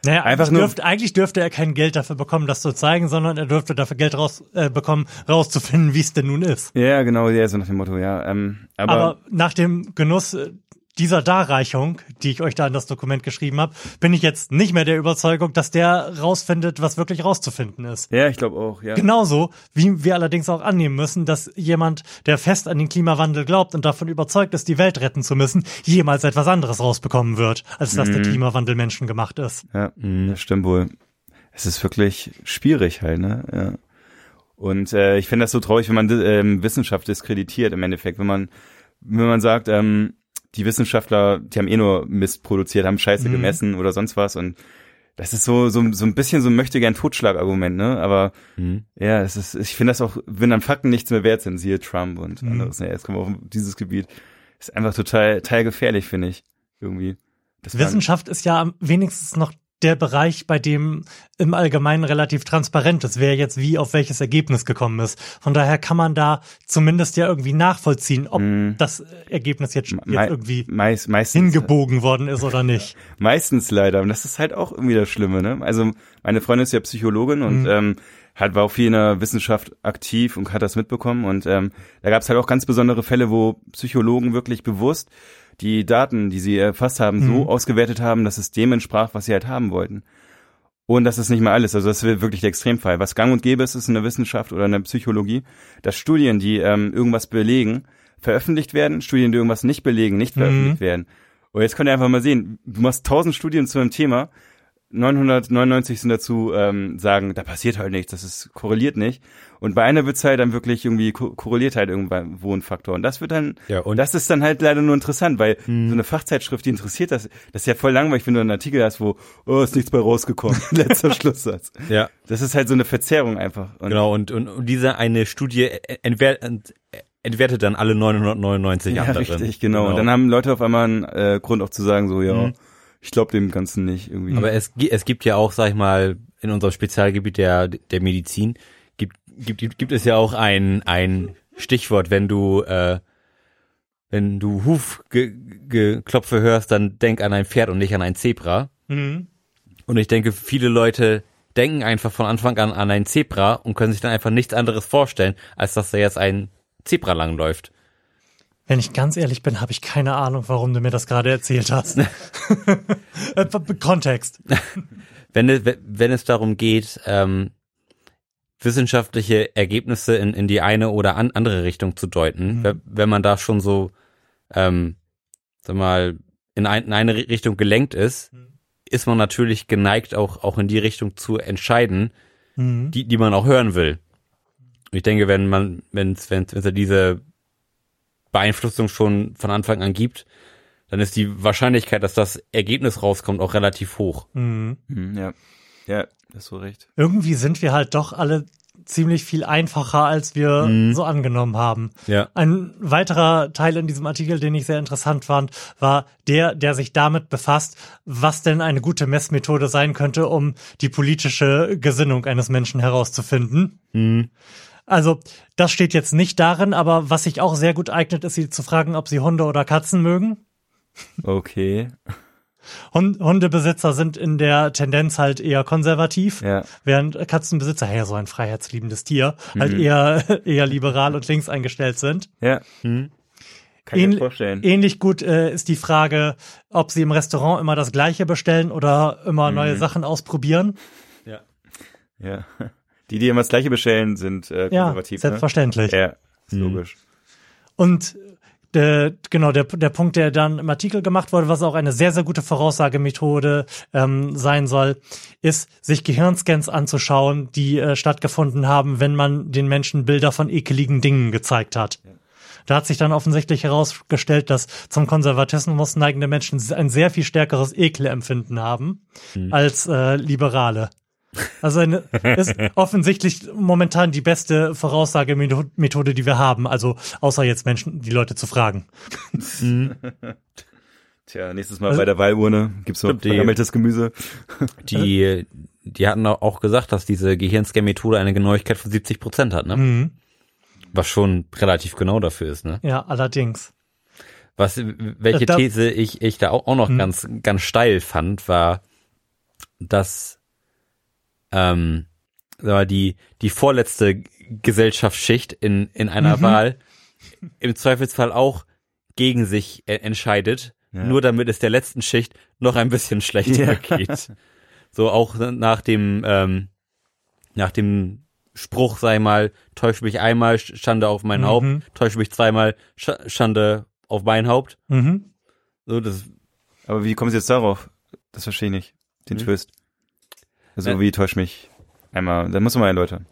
Naja, Einfach eigentlich, nur- dürfte, eigentlich dürfte er kein Geld dafür bekommen, das zu zeigen, sondern er dürfte dafür Geld raus, äh, bekommen, rauszufinden, wie es denn nun ist. ja, genau, ja, so nach dem Motto, ja. Ähm, aber, Aber, nach dem Genuss äh, dieser Darreichung, die ich euch da in das Dokument geschrieben habe, bin ich jetzt nicht mehr der Überzeugung, dass der rausfindet, was wirklich rauszufinden ist. ja, ich glaube auch, ja. Genauso, wie wir allerdings auch annehmen müssen, dass jemand, der fest an den Klimawandel glaubt und davon überzeugt ist, die Welt retten zu müssen, jemals etwas anderes rausbekommen wird, als dass Mhm. der Klimawandel menschengemacht ist. Ja, das stimmt wohl. Es ist wirklich schwierig halt, ne? Ja. Und äh, ich finde das so traurig, wenn man ähm, Wissenschaft diskreditiert im Endeffekt, wenn man wenn man sagt, ähm, die Wissenschaftler, die haben eh nur Mist produziert, haben Scheiße Mhm. gemessen oder sonst was und das ist so so so ein bisschen so ein möchte gern Totschlagargument, ne? Aber Mhm. ja, es ist ich finde das auch, wenn dann Fakten nichts mehr wert sind, siehe Trump und Mhm. anderes. Ja, jetzt kommen wir auf dieses Gebiet. Ist einfach total total gefährlich, finde ich irgendwie. Das Wissenschaft ist ja am wenigstens noch der Bereich, bei dem im Allgemeinen relativ transparent ist, wer jetzt wie auf welches Ergebnis gekommen ist. Von daher kann man da zumindest ja irgendwie nachvollziehen, ob das Ergebnis jetzt, jetzt irgendwie meist, meistens hingebogen worden ist oder nicht. <laughs> Meistens leider. Und das ist halt auch irgendwie das Schlimme, ne? Also meine Freundin ist ja Psychologin und Mhm. ähm, halt war auch viel in der Wissenschaft aktiv und hat das mitbekommen. Und ähm, da gab es halt auch ganz besondere Fälle, wo Psychologen wirklich bewusst die Daten, die sie erfasst haben, Mhm. so ausgewertet haben, dass es dem entsprach, was sie halt haben wollten. Und das ist nicht mal alles. Also das ist wirklich der Extremfall. Was gang und gäbe ist, ist in der Wissenschaft oder in der Psychologie, dass Studien, die ähm, irgendwas belegen, veröffentlicht werden, Studien, die irgendwas nicht belegen, nicht veröffentlicht werden. Und jetzt könnt ihr einfach mal sehen, du machst tausend Studien zu einem Thema, 999 sind dazu ähm, sagen, da passiert halt nichts, das ist korreliert nicht. Und bei einer wird's halt dann wirklich irgendwie ko korreliert halt irgendwo ein Faktor. Und das wird dann, Ja, und- das ist dann halt leider nur interessant, weil so eine Fachzeitschrift, die interessiert das, das ist ja voll langweilig, wenn du einen Artikel hast, wo, oh, ist nichts bei rausgekommen, <laughs> letzter Schlusssatz. Ja. Das ist halt so eine Verzerrung einfach. Und Genau, und, und, und diese eine Studie entwer ent entwertet dann alle 999 Ja, anderen. richtig, genau. Und dann haben Leute auf einmal einen äh, Grund auch zu sagen, so, ja, Mhm. Ich glaube dem Ganzen nicht irgendwie. Aber es, es gibt ja auch, sag ich mal, in unserem Spezialgebiet der, der Medizin, gibt, gibt, gibt, gibt es ja auch ein, ein Stichwort, wenn du, äh, wenn du Hufgeklopfe hörst, dann denk an ein Pferd und nicht an ein Zebra. Mhm. Und ich denke, viele Leute denken einfach von Anfang an an ein Zebra und können sich dann einfach nichts anderes vorstellen, als dass da jetzt ein Zebra langläuft. Wenn ich ganz ehrlich bin, habe ich keine Ahnung, warum du mir das gerade erzählt hast. <laughs> Äh, Kontext. <laughs> wenn, es- wenn es darum geht, ähm, wissenschaftliche Ergebnisse in, in die eine oder an, andere Richtung zu deuten, wenn, wenn man da schon so, ähm, sag mal, in, ein, in eine Richtung gelenkt ist, ist man natürlich geneigt, auch, auch in die Richtung zu entscheiden, Mhm. die, die man auch hören will. Ich denke, wenn man, wenn es wenn es diese Beeinflussung schon von Anfang an gibt, dann ist die Wahrscheinlichkeit, dass das Ergebnis rauskommt, auch relativ hoch. Mhm. Hm, ja. Ja, hast du recht. Irgendwie sind wir halt doch alle ziemlich viel einfacher, als wir Mhm. so angenommen haben. Ja. Ein weiterer Teil in diesem Artikel, den ich sehr interessant fand, war der, der sich damit befasst, was denn eine gute Messmethode sein könnte, um die politische Gesinnung eines Menschen herauszufinden. Mhm. Also, das steht jetzt nicht darin, aber was sich auch sehr gut eignet, ist sie zu fragen, ob sie Hunde oder Katzen mögen. Okay. Hund Hundebesitzer sind in der Tendenz halt eher konservativ, Ja. während Katzenbesitzer, ja, so ein freiheitsliebendes Tier, halt eher, <laughs> eher liberal und links eingestellt sind. Ja. Mhm. Kann ich mir vorstellen. Ähnlich gut äh, ist die Frage, ob sie im Restaurant immer das Gleiche bestellen oder immer neue Sachen ausprobieren. Ja. Die, die immer das Gleiche bestellen, sind äh, Ja, konservativ. selbstverständlich. Ne? Ja, ist Mhm. logisch. Und der, genau, der, der Punkt, der dann im Artikel gemacht wurde, was auch eine sehr, sehr gute Voraussagemethode ähm, sein soll, ist, sich Gehirnscans anzuschauen, die äh, stattgefunden haben, wenn man den Menschen Bilder von ekeligen Dingen gezeigt hat. Da hat sich dann offensichtlich herausgestellt, dass zum Konservatismus neigende Menschen ein sehr viel stärkeres Ekelempfinden haben als äh, Liberale. Also eine, ist offensichtlich momentan die beste Voraussagemethode, die wir haben. Also außer jetzt Menschen, die Leute zu fragen. <laughs> Tja, nächstes Mal Also- bei der Wahlurne gibt's noch vergammeltes Gemüse. <laughs> Die, die hatten auch gesagt, dass diese Gehirnscan-Methode eine Genauigkeit von 70 Prozent hat, ne? Mhm. Was schon relativ genau dafür ist, ne? Ja, allerdings. Was, welche Äh, da- These ich, ich da auch, auch noch ganz, ganz steil fand, war, dass, ähm, die, die vorletzte Gesellschaftsschicht in, in einer Wahl im Zweifelsfall auch gegen sich e- entscheidet, Ja. nur damit es der letzten Schicht noch ein bisschen schlechter geht. So auch nach dem, ähm, nach dem Spruch, sei mal, täusch mich einmal, Schande auf mein Mhm. Haupt, täusch mich zweimal, Sch- Schande auf mein Haupt. Mhm. So, das, Aber wie kommen Sie jetzt darauf? Das verstehe ich nicht. Den Hm? Twist. Also Ja. wie täusch mich einmal, da muss man mal erläutern.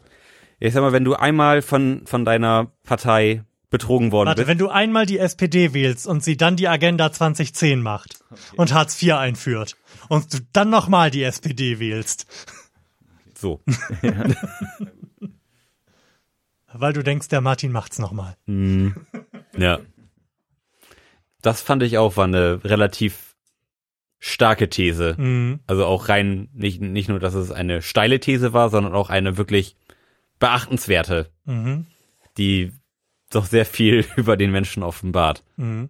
ich sag mal, wenn du einmal von, von deiner Partei betrogen worden Warte, bist, wenn du einmal die SPD wählst und sie dann die Agenda 2010 macht und Hartz IV einführt und du dann nochmal die SPD wählst, so. <laughs> weil du denkst, der Martin macht's nochmal. Ja. Das fand ich auch war eine relativ starke These. Mhm. Also auch rein, nicht, nicht nur, dass es eine steile These war, sondern auch eine wirklich beachtenswerte, Mhm. die doch sehr viel <laughs> über den Menschen offenbart. Mhm.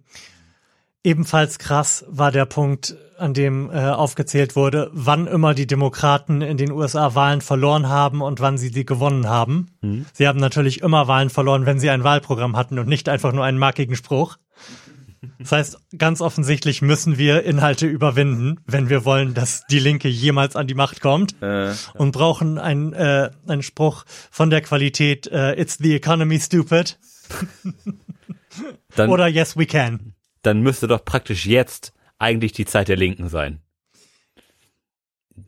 Ebenfalls krass war der Punkt, an dem äh, aufgezählt wurde, wann immer die Demokraten in den USA Wahlen verloren haben und wann sie die gewonnen haben. Sie haben natürlich immer Wahlen verloren, wenn sie ein Wahlprogramm hatten und nicht einfach nur einen markigen Spruch. Das heißt, ganz offensichtlich müssen wir Inhalte überwinden, wenn wir wollen, dass die Linke jemals an die Macht kommt Äh, und brauchen einen, äh, einen Spruch von der Qualität äh, It's the economy stupid Dann, oder Yes we can. dann müsste doch praktisch jetzt eigentlich die Zeit der Linken sein.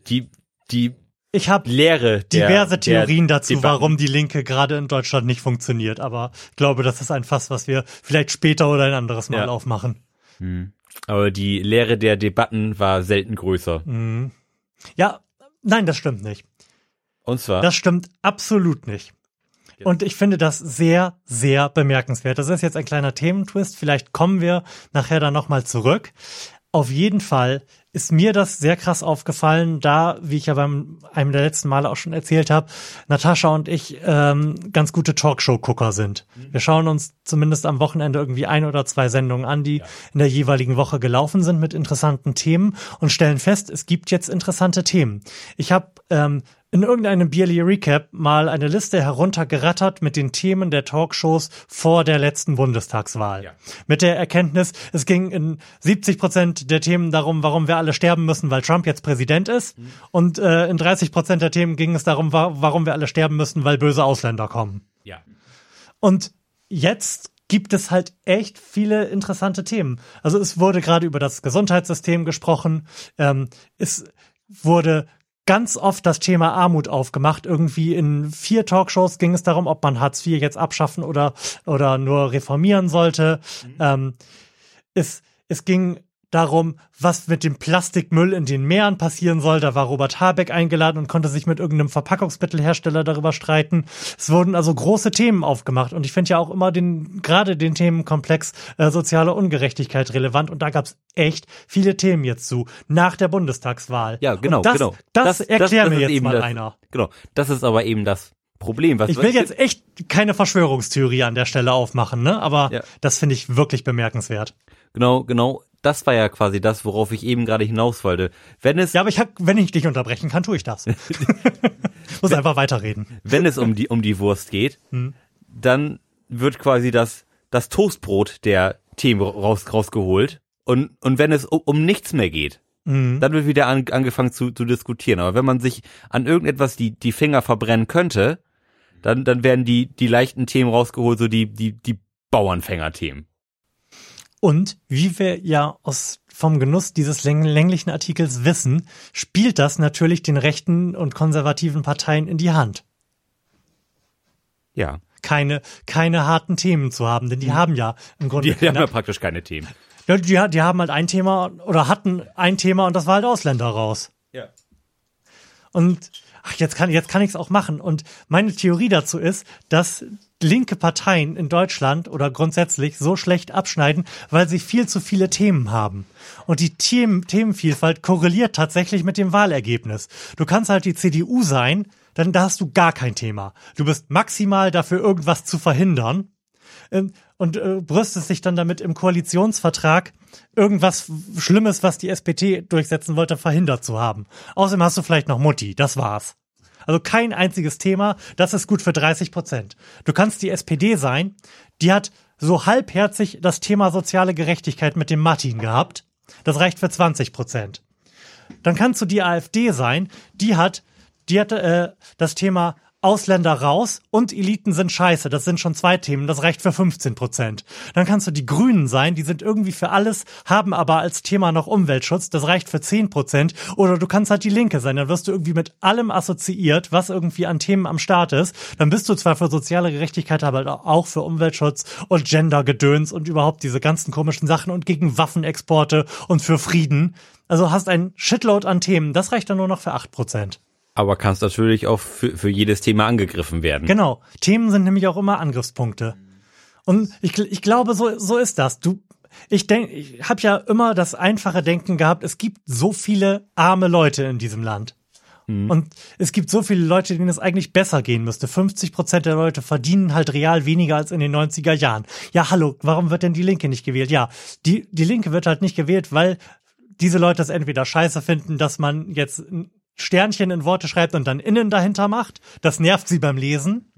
Die, die Ich habe Lehre der, diverse der Theorien dazu, Debatten. warum die Linke gerade in Deutschland nicht funktioniert, aber ich glaube, das ist ein Fass, was wir vielleicht später oder ein anderes Mal Ja. aufmachen. Aber die Lehre der Debatten war selten größer. Mhm. Ja, nein, das stimmt nicht. Und zwar, Das stimmt absolut nicht. Und ich finde das sehr, sehr bemerkenswert. Das ist jetzt ein kleiner Thementwist. Vielleicht kommen wir nachher dann nochmal zurück. Auf jeden Fall ist mir das sehr krass aufgefallen, da, wie ich ja beim einem der letzten Male auch schon erzählt habe, Natascha und ich ähm, ganz gute Talkshow-Gucker sind. Wir schauen uns zumindest am Wochenende irgendwie ein oder zwei Sendungen an, die in der jeweiligen Woche gelaufen sind mit interessanten Themen und stellen fest, es gibt jetzt interessante Themen. Ich habe ähm, in irgendeinem Bierly Recap mal eine Liste heruntergerattert mit den Themen der Talkshows vor der letzten Bundestagswahl. Ja. Mit der Erkenntnis, es ging in 70 Prozent der Themen darum, warum wir alle sterben müssen, weil Trump jetzt Präsident ist. Und äh, in 30 Prozent der Themen ging es darum, wa warum wir alle sterben müssen, weil böse Ausländer kommen. ja. Und jetzt gibt es halt echt viele interessante Themen. Also es wurde gerade über das Gesundheitssystem gesprochen. Ähm, es wurde ganz oft das Thema Armut aufgemacht. Irgendwie in vier Talkshows ging es darum, ob man Hartz IV jetzt abschaffen oder, oder nur reformieren sollte. Ähm, es, es ging darum, was mit dem Plastikmüll in den Meeren passieren soll. Da war Robert Habeck eingeladen und konnte sich mit irgendeinem Verpackungsmittelhersteller darüber streiten. Es wurden also große Themen aufgemacht und ich finde ja auch immer den, gerade den Themenkomplex äh, soziale Ungerechtigkeit relevant und da gab es echt viele Themen jetzt zu, nach der Bundestagswahl. Ja, genau, und das, genau. Das, das mir ist jetzt mal das, einer. Genau. Das ist aber eben das Problem. Was, Ich will jetzt echt keine Verschwörungstheorie an der Stelle aufmachen, ne? Aber Ja. das finde ich wirklich bemerkenswert. Genau, genau. Das war ja quasi das, worauf ich eben gerade hinaus wollte. Wenn es, Ja, aber ich hab, wenn ich dich unterbrechen kann, tue ich das. <laughs> Muss einfach weiterreden. wenn es um die, um die Wurst geht, dann wird quasi das, das Toastbrot der Themen raus, rausgeholt. Und, und wenn es um, um nichts mehr geht, Mhm. dann wird wieder an, angefangen zu, zu diskutieren. Aber wenn man sich an irgendetwas die, die Finger verbrennen könnte, dann, dann werden die, die leichten Themen rausgeholt, so die, die, die Bauernfänger-Themen. Und wie wir ja aus vom Genuss dieses läng länglichen Artikels wissen, spielt das natürlich den rechten und konservativen Parteien in die Hand. Ja. Keine, keine harten Themen zu haben, denn die haben ja im Grunde Die, die haben ja praktisch keine Themen. Ja, die, die haben halt ein Thema oder hatten ein Thema und das war halt Ausländer raus. Ja. Und ach, jetzt kann, jetzt kann ich es auch machen. Und meine Theorie dazu ist, dass linke Parteien in Deutschland oder grundsätzlich so schlecht abschneiden, weil sie viel zu viele Themen haben. Und die Themen, Themenvielfalt korreliert tatsächlich mit dem Wahlergebnis. Du kannst halt die CDU sein, dann da hast du gar kein Thema. Du bist maximal dafür, irgendwas zu verhindern ähm, und äh, brüstest dich dann damit im Koalitionsvertrag irgendwas Schlimmes, was die SPD durchsetzen wollte, verhindert zu haben. Außerdem hast du vielleicht noch Mutti, das war's. Also kein einziges Thema, das ist gut für 30 Prozent. Du kannst die SPD sein, die hat so halbherzig das Thema soziale Gerechtigkeit mit dem Martin gehabt. Das reicht für 20 Prozent. Dann kannst du die AfD sein, die hat, die hat äh, das Thema Ausländer raus und Eliten sind scheiße. Das sind schon zwei Themen. Das reicht für 15 Prozent. Dann kannst du die Grünen sein. Die sind irgendwie für alles, haben aber als Thema noch Umweltschutz. Das reicht für 10 Prozent. Oder du kannst halt die Linke sein. Dann wirst du irgendwie mit allem assoziiert, was irgendwie an Themen am Start ist. Dann bist du zwar für soziale Gerechtigkeit, aber auch für Umweltschutz und Gendergedöns und überhaupt diese ganzen komischen Sachen und gegen Waffenexporte und für Frieden. Also hast ein Shitload an Themen. Das reicht dann nur noch für 8 Prozent. Aber kannst natürlich auch für, für jedes Thema angegriffen werden. Genau. Themen sind nämlich auch immer Angriffspunkte. Und ich, ich glaube, so, so ist das. Du, ich denk, ich habe ja immer das einfache Denken gehabt, es gibt so viele arme Leute in diesem Land. Und es gibt so viele Leute, denen es eigentlich besser gehen müsste. 50 Prozent der Leute verdienen halt real weniger als in den 90er Jahren. Ja, hallo, warum wird denn die Linke nicht gewählt? Ja, die, die Linke wird halt nicht gewählt, weil diese Leute es entweder scheiße finden, dass man jetzt Sternchen in Worte schreibt und dann innen dahinter macht. Das nervt sie beim Lesen.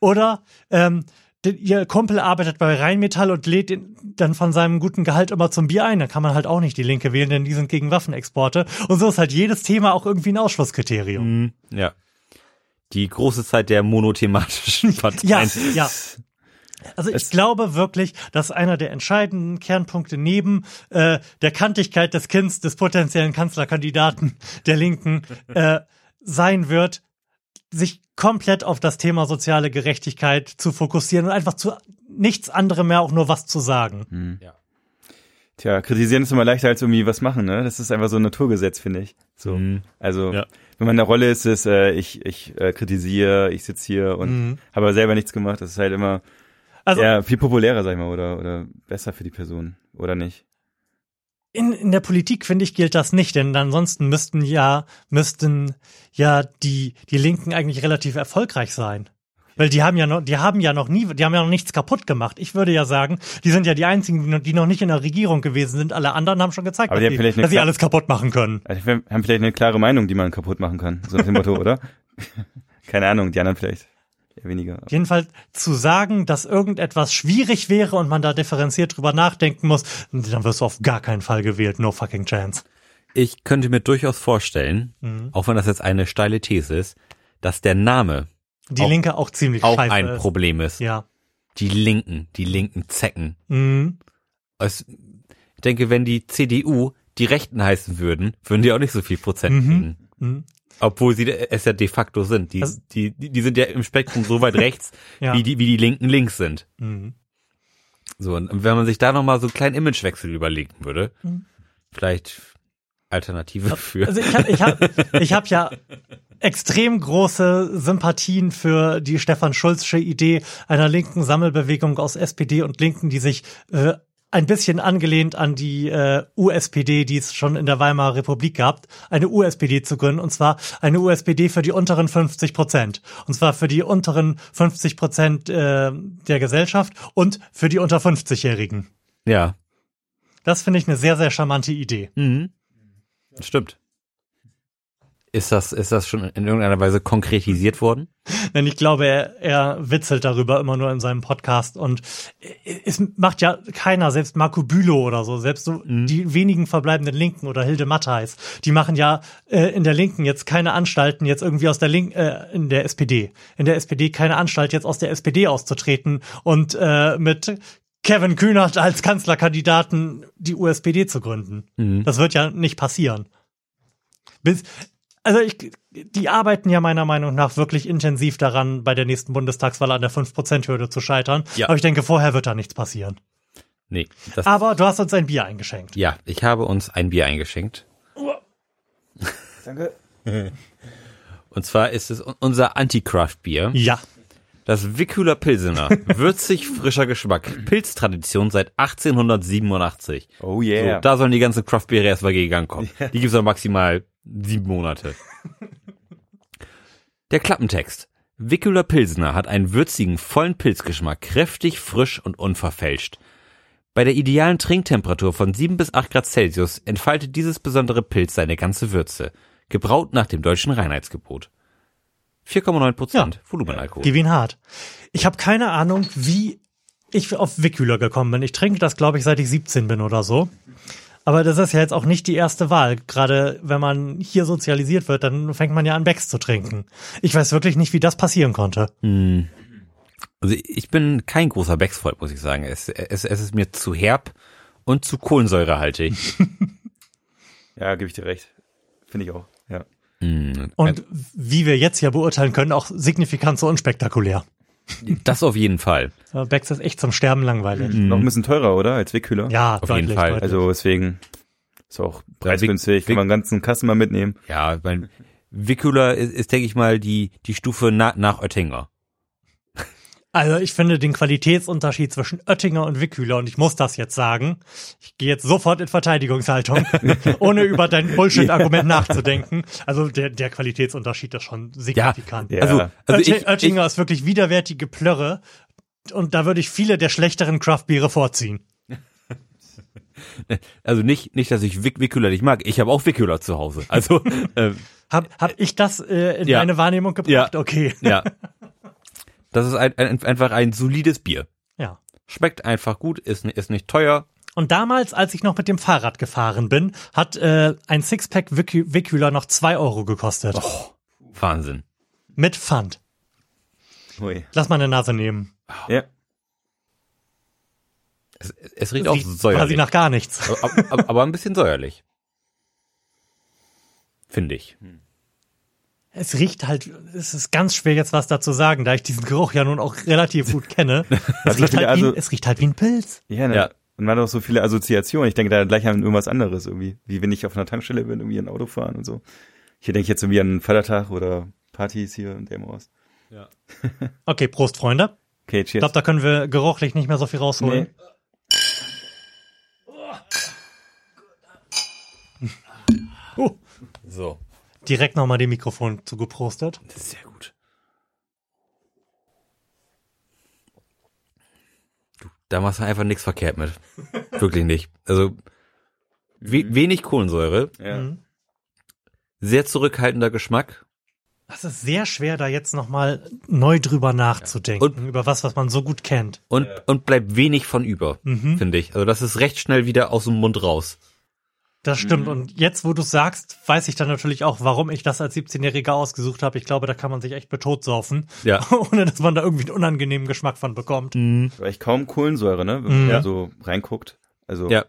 Oder ähm, ihr Kumpel arbeitet bei Rheinmetall und lädt ihn dann von seinem guten Gehalt immer zum Bier ein. Dann kann man halt auch nicht die Linke wählen, denn die sind gegen Waffenexporte. Und so ist halt jedes Thema auch irgendwie ein Ausschlusskriterium. Ja. Die große Zeit der monothematischen <laughs> Parteien. Ja, ja. Also ich glaube wirklich, dass einer der entscheidenden Kernpunkte neben äh, der Kantigkeit des Kinds des potenziellen Kanzlerkandidaten der Linken äh, sein wird, sich komplett auf das Thema soziale Gerechtigkeit zu fokussieren und einfach zu nichts anderem mehr auch nur was zu sagen. Tja, kritisieren ist immer leichter als irgendwie was machen, ne? Das ist einfach so ein Naturgesetz, finde ich. So. Mhm. Also, Ja. wenn man in der Rolle ist, ist äh, ich, ich äh, kritisiere, ich sitze hier und habe aber selber nichts gemacht. Das ist halt immer Also ja, viel populärer, sag ich mal, oder, oder besser für die Person, oder nicht? in, in der Politik, finde ich, gilt das nicht, denn ansonsten müssten ja, müssten ja die, die Linken eigentlich relativ erfolgreich sein. Weil die haben ja noch, die haben ja noch nie, die haben ja noch nichts kaputt gemacht. Ich würde ja sagen, die sind ja die einzigen, die noch- nicht in der Regierung gewesen sind. Alle anderen haben schon gezeigt, dass, die dass sie alles kaputt machen können. Also wir haben vielleicht eine klare Meinung, die man kaputt machen kann, so nach dem Motto, oder? <laughs> Keine Ahnung, die anderen vielleicht eher weniger. Jedenfalls zu sagen, dass irgendetwas schwierig wäre und man da differenziert drüber nachdenken muss, dann wirst du auf gar keinen Fall gewählt. No fucking chance. Ich könnte mir durchaus vorstellen, Mhm. auch wenn das jetzt eine steile These ist, dass der Name Die Auch- Linke auch ziemlich auch scheiße ein ist. Problem ist. Ja. Die Linken, die linken Zecken. Mhm. Es, ich denke, wenn die CDU die Rechten heißen würden, würden die auch nicht so viel Prozent Mhm. kriegen. Mhm. Obwohl sie es ja de facto sind. Die, Also- die, die sind ja im Spektrum so weit <laughs> rechts, Ja. wie, die, wie die Linken links sind. Mhm. So, und wenn man sich da nochmal so einen kleinen Imagewechsel überlegen würde, vielleicht Alternative für. Also ich habe ich hab, <laughs> ich hab ja extrem große Sympathien für die Stefan Schulzsche Idee einer linken Sammelbewegung aus SPD und Linken, die sich äh, ein bisschen angelehnt an die äh, USPD, die es schon in der Weimarer Republik gab, eine USPD zu gründen, und zwar eine USPD für die unteren 50 Prozent. Und zwar für die unteren 50 Prozent äh, der Gesellschaft und für die unter 50-Jährigen. ja. Das finde ich eine sehr, sehr charmante Idee. Mhm. Stimmt. Ist das, ist das schon in irgendeiner Weise konkretisiert worden? Denn ich glaube, er, er witzelt darüber immer nur in seinem Podcast und es macht ja keiner, selbst Marco Bülow oder so, selbst so die wenigen verbleibenden Linken oder Hilde Mattheis, die machen ja äh, in der Linken jetzt keine Anstalten, jetzt irgendwie aus der Linken, äh, in der SPD, in der SPD keine Anstalt, jetzt aus der SPD auszutreten und äh, mit Kevin Kühnert als Kanzlerkandidaten die USPD zu gründen. Das wird ja nicht passieren. Bis, also ich, die arbeiten ja meiner Meinung nach wirklich intensiv daran, bei der nächsten Bundestagswahl an der 5%-Hürde zu scheitern. Ja. Aber ich denke, vorher wird da nichts passieren. Nee. Das, Aber du hast uns ein Bier eingeschenkt. ja, ich habe uns ein Bier eingeschenkt. <laughs> Danke. Und zwar ist es unser Anti-Craft-Bier. Ja. Das Wickuler Pilsener. <laughs> Würzig, frischer Geschmack. Pilztradition seit 1887. Oh yeah. So, da sollen die ganzen Craft-Biere erstmal gegen Gang kommen. Die gibt's noch maximal sieben Monate. Der Klappentext. Wickuler Pilsener hat einen würzigen, vollen Pilzgeschmack, kräftig, frisch und unverfälscht. Bei der idealen Trinktemperatur von 7 bis 8 Grad Celsius entfaltet dieses besondere Pilz seine ganze Würze. Gebraut nach dem deutschen Reinheitsgebot. 4,9 Prozent Volumenalkohol. Gib ihn hart. Ich habe keine Ahnung, wie ich auf Wickhüler gekommen bin. Ich trinke das, glaube ich, seit ich 17 bin oder so. Aber das ist ja jetzt auch nicht die erste Wahl. Gerade wenn man hier sozialisiert wird, dann fängt man ja an, Becks zu trinken. Ich weiß wirklich nicht, wie das passieren konnte. Also ich bin kein großer Becks-Freund, muss ich sagen. Es, es, es ist mir zu herb und zu kohlensäurehaltig. <laughs> Ja, gebe ich dir recht. Finde ich auch. Ja. Mm, Und wie wir jetzt ja beurteilen können, auch signifikant so unspektakulär. Das auf jeden Fall. Aber Becks ist echt zum Sterben langweilig. Noch ein bisschen teurer, oder? Als Wickhüller. Ja, Auf jeden deutlich, Fall. Deutlich. Also deswegen ist auch preisgünstig. Wick- Kann man einen ganzen Kasten mal mitnehmen. Ja, mein Wickuler ist, ist denke ich mal, die, die Stufe na, nach Oettinger. Also ich finde den Qualitätsunterschied zwischen Oettinger und Wickhüler, und ich muss das jetzt sagen, ich gehe jetzt sofort in Verteidigungshaltung, <laughs> ohne über dein Bullshit-Argument nachzudenken. Also der, der Qualitätsunterschied ist schon signifikant. Ja. Also, also Oetti- ich, ich, Oettinger ist wirklich widerwärtige Plörre und da würde ich viele der schlechteren Craftbiere vorziehen. <laughs> also nicht, nicht, dass ich Wick Wickhüler nicht mag. Ich habe auch Wickhüler zu Hause. Also, <laughs> äh, Hab, hab ich das äh, in Ja. meine Wahrnehmung gebracht? Ja. Okay. ja. Das ist ein, ein, einfach ein solides Bier. Ja. Schmeckt einfach gut, ist, ist nicht teuer. Und damals, als ich noch mit dem Fahrrad gefahren bin, hat äh, ein Sixpack Wickhüler noch zwei Euro gekostet. Wahnsinn. Mit Pfand. Hui. Lass mal eine Nase nehmen. Ja. Es, es riecht auch Riecht quasi säuerlich. nach gar nichts. aber, aber, aber ein bisschen säuerlich. Finde ich. Es riecht halt, es ist ganz schwer jetzt was dazu sagen, da ich diesen Geruch ja nun auch relativ gut kenne. <laughs> Es riecht, halt wie, ein- also- es riecht halt wie ein Pilz. Ja, ne? Ja. Und man hat auch so viele Assoziationen. Ich denke da gleich an irgendwas anderes irgendwie. Wie wenn ich auf einer Tankstelle bin, irgendwie ein Auto fahren und so. Hier denke ich jetzt irgendwie an einen Vatertag oder Partys hier in dem Haus. Okay, Prost, Freunde. Okay, Ich cheers. glaube, da können wir geruchlich nicht mehr so viel rausholen. Nee. Uh, So. Direkt nochmal dem Mikrofon zugeprostet. Das ist sehr gut. Du, da machst du einfach nichts verkehrt mit. <laughs> Wirklich nicht. Also we wenig Kohlensäure, Ja. Mhm. sehr zurückhaltender Geschmack. Das ist sehr schwer, da jetzt nochmal neu drüber nachzudenken, über was, was man so gut kennt. Und, und bleibt wenig von über, Mhm. finde ich. Also das ist recht schnell wieder aus dem Mund raus. Das stimmt. Und jetzt, wo du sagst, weiß ich dann natürlich auch, warum ich das als 17-Jähriger ausgesucht habe. Ich glaube, da kann man sich echt betotsaufen, Ja. <laughs> ohne dass man da irgendwie einen unangenehmen Geschmack von bekommt. Aber echt kaum Kohlensäure, ne? Wenn man Mhm. so reinguckt. Also, Ja.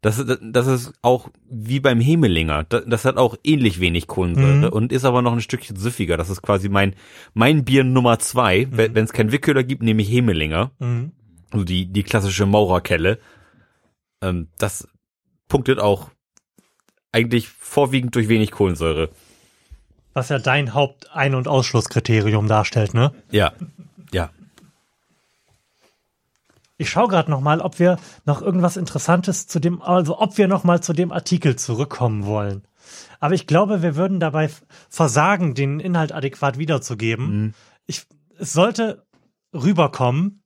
Das, ist- das ist auch wie beim Hemelinger. Das, das hat auch ähnlich wenig Kohlensäure Mhm. und ist aber noch ein Stückchen süffiger. Das ist quasi mein, mein Bier Nummer zwei. Wenn es kein Wickhöhler gibt, nehme ich Hemelinger. Mhm. Also die, die klassische Maurerkelle. Ähm, das punktet auch eigentlich vorwiegend durch wenig Kohlensäure. Was ja dein Haupt-Ein- und Ausschlusskriterium darstellt, ne? Ja. Ja. Ich schaue gerade noch mal, ob wir noch irgendwas Interessantes zu dem, also ob wir noch mal zu dem Artikel zurückkommen wollen. Aber ich glaube, wir würden dabei versagen, den Inhalt adäquat wiederzugeben. Ich, es sollte rüberkommen,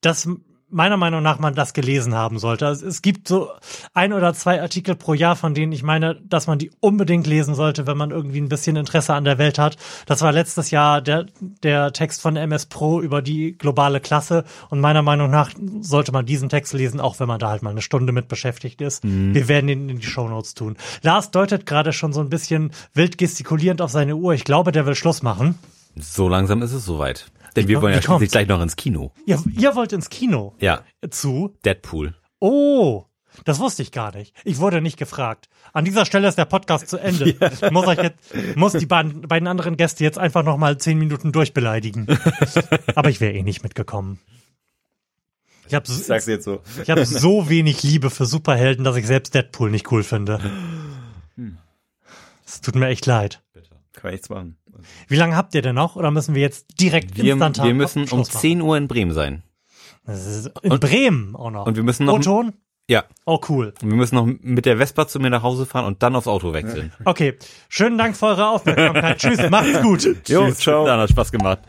dass meiner Meinung nach man das gelesen haben sollte. Also es gibt so ein oder zwei Artikel pro Jahr, von denen ich meine, dass man die unbedingt lesen sollte, wenn man irgendwie ein bisschen Interesse an der Welt hat. Das war letztes Jahr der, der Text von MS Pro über die globale Klasse und meiner Meinung nach sollte man diesen Text lesen, auch wenn man da halt mal eine Stunde mit beschäftigt ist. Wir werden ihn in die Shownotes tun. Lars deutet gerade schon so ein bisschen wild gestikulierend auf seine Uhr. Ich glaube, der will Schluss machen. So langsam ist es soweit. Denn wir wollen ja schließlich gleich noch ins Kino. Ihr, ihr wollt ins Kino Ja. zu Deadpool. Oh, das wusste ich gar nicht. Ich wurde nicht gefragt. An dieser Stelle ist der Podcast zu Ende. <laughs> Ich muss euch jetzt, muss die beiden, anderen Gäste jetzt einfach noch mal zehn Minuten durchbeleidigen. <laughs> Aber ich wäre eh nicht mitgekommen. Ich habe ich so. ich hab so wenig Liebe für Superhelden, dass ich selbst Deadpool nicht cool finde. Es tut mir echt leid. Kann man nichts machen. Wie lange habt ihr denn noch? Oder müssen wir jetzt direkt Wir, instantan wir müssen um Schluss machen? 10 Uhr in Bremen sein. Das ist in Bremen auch noch. Und wir müssen noch, O-Ton? ja, Oh, cool. und wir müssen noch mit der Vespa zu mir nach Hause fahren und dann aufs Auto wechseln. Okay, schönen Dank für eure Aufmerksamkeit. <laughs> Tschüss, macht's gut. Jo, ciao. Dann hat Spaß gemacht.